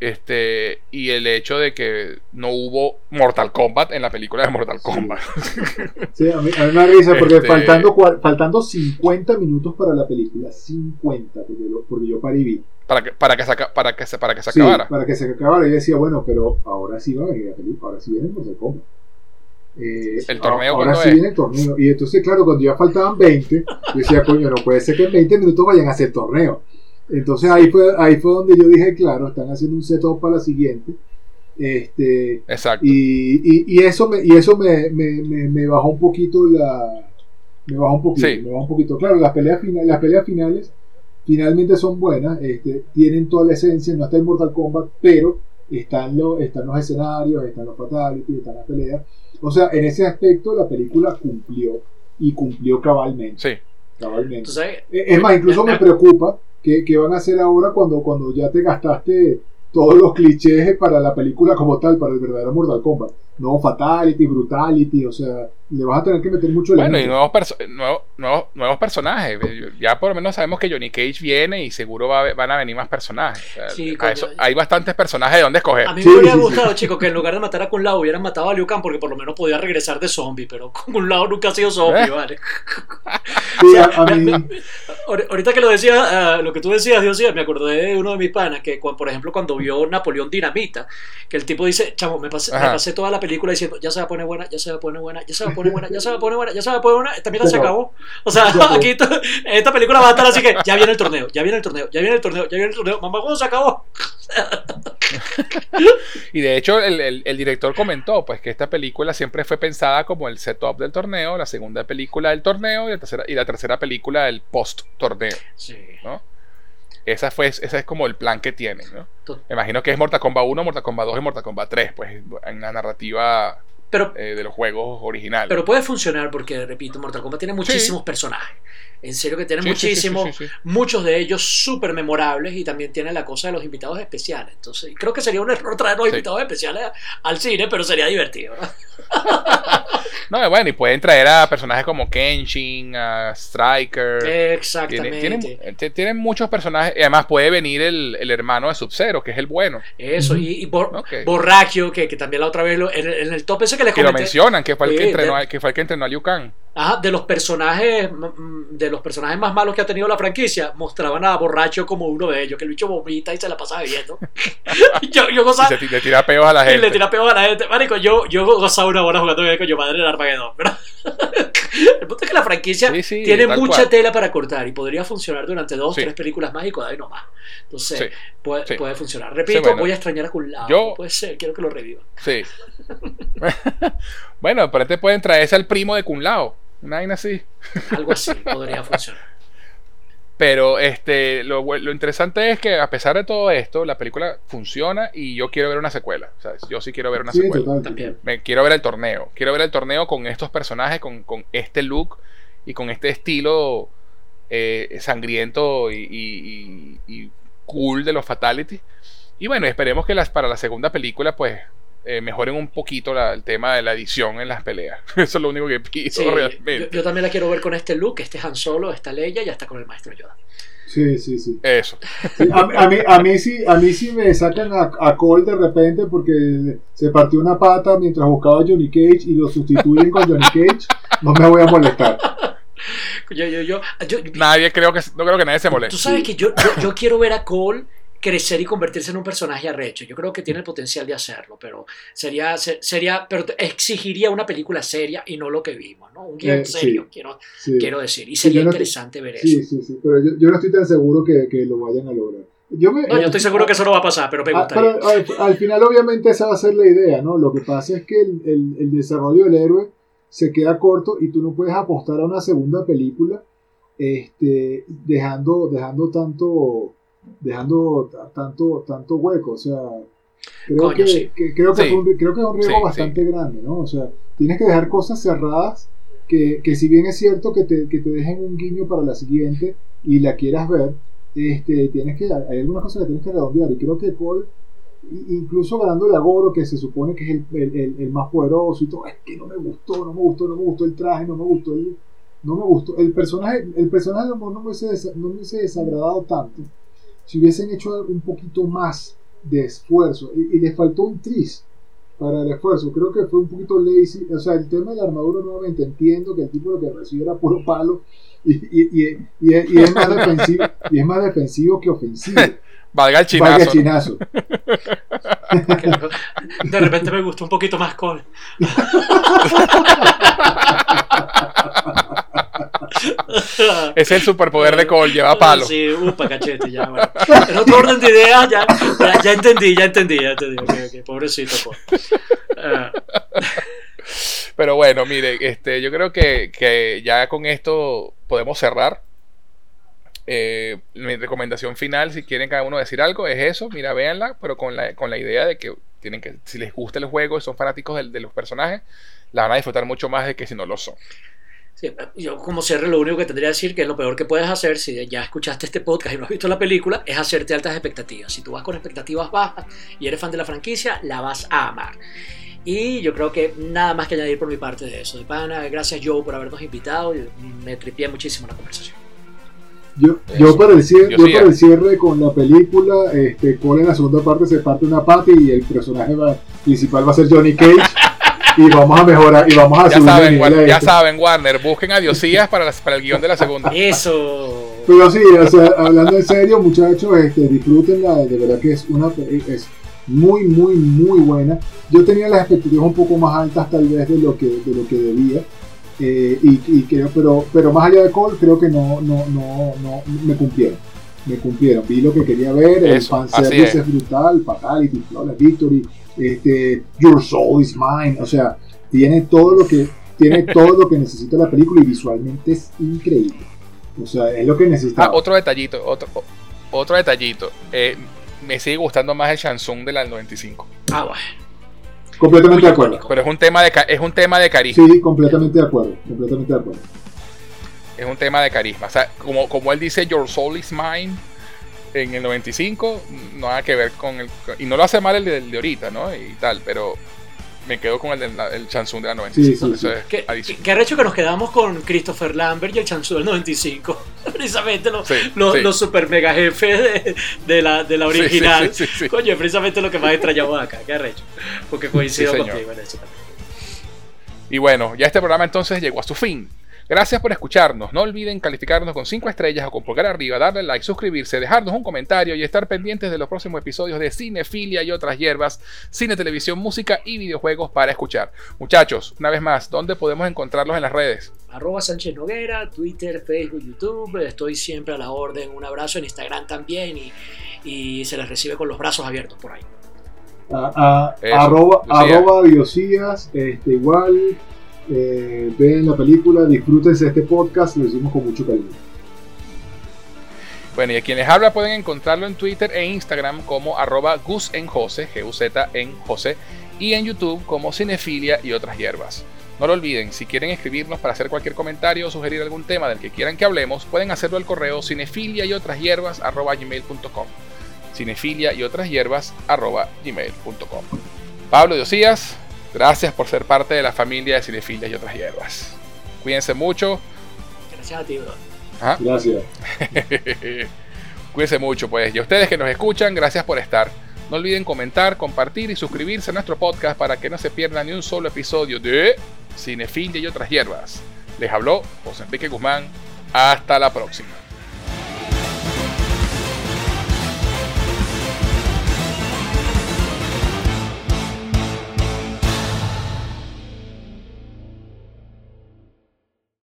este, y el hecho de que no hubo Mortal Kombat en la película de Mortal Kombat. [LAUGHS] sí, a mí, a mí me da risa porque Este- faltando, faltando 50 minutos para la película, 50, porque, lo- porque yo paré y vi. para que, para que se, para que se, para que se Sí, acabara. para que se acabara. Y yo decía, bueno, pero ahora sí va a venir la película, ahora sí viene Mortal Kombat. Eh, ¿El torneo ahora sí es? viene el torneo. Y entonces, claro, cuando ya faltaban 20, yo decía, coño, no puede ser que en 20 minutos vayan a hacer torneo. Entonces ahí fue, ahí fue donde yo dije, claro, están haciendo un setup para la siguiente. Este, Exacto. y, y, y eso me, y eso me, me, me, me bajó un poquito la. Me bajó un poquito, Sí. me bajó un poquito. Claro, las peleas finales, las peleas finales finalmente son buenas, este, tienen toda la esencia, no está el Mortal Kombat, pero están, los están los escenarios, están los fatalities, están las peleas. O sea, en ese aspecto la película cumplió y cumplió cabalmente. Sí. Cabalmente. Es más, incluso me preocupa que, que, van a hacer ahora cuando, cuando ya te gastaste todos los clichés para la película como tal, para el verdadero Mortal Kombat. No Fatality, Brutality, o sea, le vas a tener que meter mucho Bueno, y nuevos, nuevos, nuevos, personajes. Ya por lo menos sabemos que Johnny Cage viene y seguro va van a venir más personajes. hay bastantes personajes de dónde escoger. A mí me hubiera gustado, chicos, que en lugar de matar a Kun Lao hubieran matado a Liu Kang porque por lo menos podía regresar de zombie, pero [LAUGHS] Kun Lao nunca ha sido zombie, ¿Eh? ¿vale? Ahorita que lo decía, ah, lo que tú decías, Dios me acordé de uno de mis panas que, por ejemplo, cuando vio Napoleón Dinamita, que el tipo dice, chamo, me pasé, me pasé toda la película diciendo, ya se va a poner buena, ya se va a poner buena, ya se va a poner buena, ya se va a poner buena, ya se va a poner buena, esta mierda se acabó. O sea, [LAUGHS] aquí esta película va a estar así que ya viene el torneo, ya viene el torneo, ya viene el torneo, ya viene el torneo, mamá, ¿cómo se acabó? [LAUGHS] y de hecho el, el, director comentó pues que esta película siempre fue pensada como el setup del torneo, la segunda película del torneo y la tercera, y la tercera película del post torneo. Sí. ¿no? Esa fue, ese es como el plan que tienen, ¿no? Me imagino que es Mortal Kombat 1, Mortal Kombat 2 y Mortal Kombat 3, pues en la narrativa eh, de los juegos originales. Pero puede funcionar porque, repito, Mortal Kombat tiene muchísimos personajes. En serio que tiene muchísimos, muchos de ellos súper memorables y también tiene la cosa de los invitados especiales. Entonces, creo que sería un error traer los invitados especiales al cine, pero sería divertido. [LAUGHS] no, bueno, y pueden traer a personajes como Kenshin, a Striker. Exactamente. Tienen, muchos personajes. Y además puede venir el, hermano de Sub-Zero, que es el bueno. Eso, y, Borrachio, que, también la otra vez en, el top ese que les comenté. Que lo mencionan, que fue el que, entrenó, que fue el que entrenó a Liu Kang. Ajá, de los personajes de los personajes más malos que ha tenido la franquicia, mostraban a Borracho como uno de ellos, que el bicho vomita y se la pasa bebiendo. [LAUGHS] [LAUGHS] yo, yo gozaba, y le tira peos a la [LAUGHS] gente. Y le tira peos a la gente. Marico, yo, yo gozaba una hora jugando con yo madre en Armageddon. El punto es que la franquicia tiene mucha tela para cortar y podría funcionar durante dos, tres películas más y no nomás. Entonces, puede, puede, funcionar. Repito, voy a extrañar a Kun Yo, puede ser, quiero que lo reviva. Sí. [LAUGHS] bueno, pero este pueden traerse al primo de Kun Lao. Una así. Algo así podría funcionar. Pero este, lo, lo, interesante es que a pesar de todo esto, la película funciona y yo quiero ver una secuela. ¿sabes? Yo sí quiero ver una secuela. También. Me, quiero ver el torneo. Quiero ver el torneo con estos personajes, con, con este look y con este estilo eh, sangriento y, y, cool de los Fatalities. Y bueno, esperemos que las, para la segunda película, pues eh, mejoren un poquito el tema de la edición en las peleas. [LAUGHS] Eso es lo único que pido realmente. Yo, también la quiero ver con este look, este Han Solo, esta Leia y hasta con el maestro Yoda. Sí, sí, sí. Eso. a, mí, a, mí sí, a mí sí me sacan a, Cole de repente porque se partió una pata mientras buscaba a Johnny Cage y lo sustituyen con Johnny Cage. No me voy a molestar. Yo, yo, yo, nadie creo que no creo que nadie se moleste. Tú sabes que yo, yo quiero ver a Cole crecer y convertirse en un personaje arrecho. Yo creo que tiene el potencial de hacerlo, pero sería, sería, pero exigiría una película seria y no lo que vimos, ¿no? Un guion eh, serio, quiero, quiero decir. Y sería interesante ver eso. Sí, sí, sí, pero yo, no estoy tan seguro que, que lo vayan a lograr. Yo, no, yo estoy seguro que eso no va a pasar, pero me ah, al, final, obviamente, esa va a ser la idea, ¿no? Lo que pasa es que el, el, el desarrollo del héroe se queda corto y tú no puedes apostar a una segunda película este, dejando, dejando tanto dejando tanto, tanto hueco. O sea, creo, que, creo, que, es un, creo que es un riesgo bastante grande, ¿no? O sea, tienes que dejar cosas cerradas que, que si bien es cierto que te, que te dejen un guiño para la siguiente y la quieras ver, este, tienes que, hay algunas cosas que tienes que redondear. Y creo que Cole, incluso ganándole a Goro, que se supone que es el, el, el, más poderoso y todo, es que no me gustó, no me gustó, no me gustó el traje, no me gustó el, no me gustó. El personaje, el personaje no, me hubiese, no me hubiese desagradado tanto si hubiesen hecho un poquito más de esfuerzo y, les faltó un tris para el esfuerzo, creo que fue un poquito lazy, o sea, el tema de la armadura nuevamente entiendo que el tipo lo que recibe era puro palo y, y, y es, más defensivo, y es más defensivo que ofensivo. [LAUGHS] Valga el chinazo. Valga el chinazo. [LAUGHS] De repente me gustó un poquito más Cole. [LAUGHS] es el superpoder de Cole, lleva palo. Sí, upa, cachete, ya, bueno. En otro orden de ideas, ya, ya, entendí, ya entendí, ya entendí. Okay, okay, pobrecito Cole. Ah. Pero bueno, mire, este, yo creo que, que ya con esto podemos cerrar. eh, mi recomendación final, si quieren cada uno decir algo, es eso. Mira, véanla, pero con la, con la idea de que tienen que, si les gusta el juego y son fanáticos de, de los personajes, la van a disfrutar mucho más de que si no lo son. Sí, yo como cierre lo único que tendría que decir que es lo peor que puedes hacer si ya escuchaste este podcast y no has visto la película es hacerte altas expectativas. Si tú vas con expectativas bajas y eres fan de la franquicia, la vas a amar. Y yo creo que nada más que añadir por mi parte de eso. De pana, gracias Joe por habernos invitado y me tripié muchísimo la conversación. Yo, yo, para el cierre, yo, para el cierre con la película, este, Cole en la segunda parte se parte una pata y el personaje va, principal va a ser Johnny Cage. Y vamos a mejorar y vamos a ya saben, Warner, ya saben Warner busquen a Diosías para, para el guion de la segunda eso pero sí o sea, hablando en serio muchachos este, disfrútenla de verdad que es una es muy muy muy buena yo tenía las expectativas un poco más altas tal vez de lo que de lo que debía eh, y, y creo, pero, pero más allá de Cole, creo que no, no, no, no me cumplieron. Me cumplieron. Vi lo que quería ver, el fanservice es. es brutal, Fatality, Flawless Victory, este, Your Soul is Mine, o sea, tiene todo lo que tiene [LAUGHS] todo lo que necesita la película y visualmente es increíble. O sea, es lo que necesita. Ah, otro detallito, otro, otro detallito. Eh, me sigue gustando más el Shansung de la 95. Ah, bueno. Completamente de acuerdo. Pero es un tema de, es un tema de carisma. Sí, completamente de acuerdo. Completamente de acuerdo. Es un tema de carisma. O sea, como, como él dice, Your Soul is Mine en el 95, no nada que ver con el. Y no lo hace mal el de, el de ahorita, ¿no? Y tal, pero me quedo con el, el, el Chansung de la 95. Sí, sí, sí. ¿Qué, ¿Qué, arrecho que nos quedamos con Christopher Lambert y el Chansung del 95. [LAUGHS] precisamente los, los, los, super mega jefes de, de, la, de la original. Coño, precisamente lo que más extrañamos acá. Qué arrecho. Porque coincido contigo en eso también. Y bueno, ya este programa entonces llegó a su fin. Gracias por escucharnos. No olviden calificarnos con 5 estrellas o con pulgar arriba, darle like, suscribirse, dejarnos un comentario y estar pendientes de los próximos episodios de Cinefilia y otras hierbas, cine, televisión, música y videojuegos para escuchar. Muchachos, una vez más, ¿dónde podemos encontrarlos en las redes? Arroba Sánchez Noguera, Twitter, Facebook, YouTube. Estoy siempre a la orden. Un abrazo en Instagram también y, y se les recibe con los brazos abiertos por ahí. A, a, Eso, arroba, arroba Diosías, este, igual eh, vean la película, disfrútense este podcast, lo hicimos con mucho cariño. Bueno, y a quienes habla pueden encontrarlo en Twitter e Instagram como arroba Gus en Jose, G-U-Z en Jose, y en YouTube como Cinefilia y otras hierbas. No lo olviden, si quieren escribirnos para hacer cualquier comentario o sugerir algún tema del que quieran que hablemos, pueden hacerlo al correo cinefilia y otras hierbas gmail.com. Cinefilia y otras hierbas gmail.com. Pablo Diosías, Gracias por ser parte de la familia de Cinefilias y otras hierbas. Cuídense mucho. Gracias a ti, bro. ¿Ah? Gracias. [LAUGHS] Cuídense mucho, pues. Y a ustedes que nos escuchan, gracias por estar. No olviden comentar, compartir y suscribirse a nuestro podcast para que no se pierdan ni un solo episodio de Cinefilia y otras hierbas. Les habló José Enrique Guzmán. Hasta la próxima.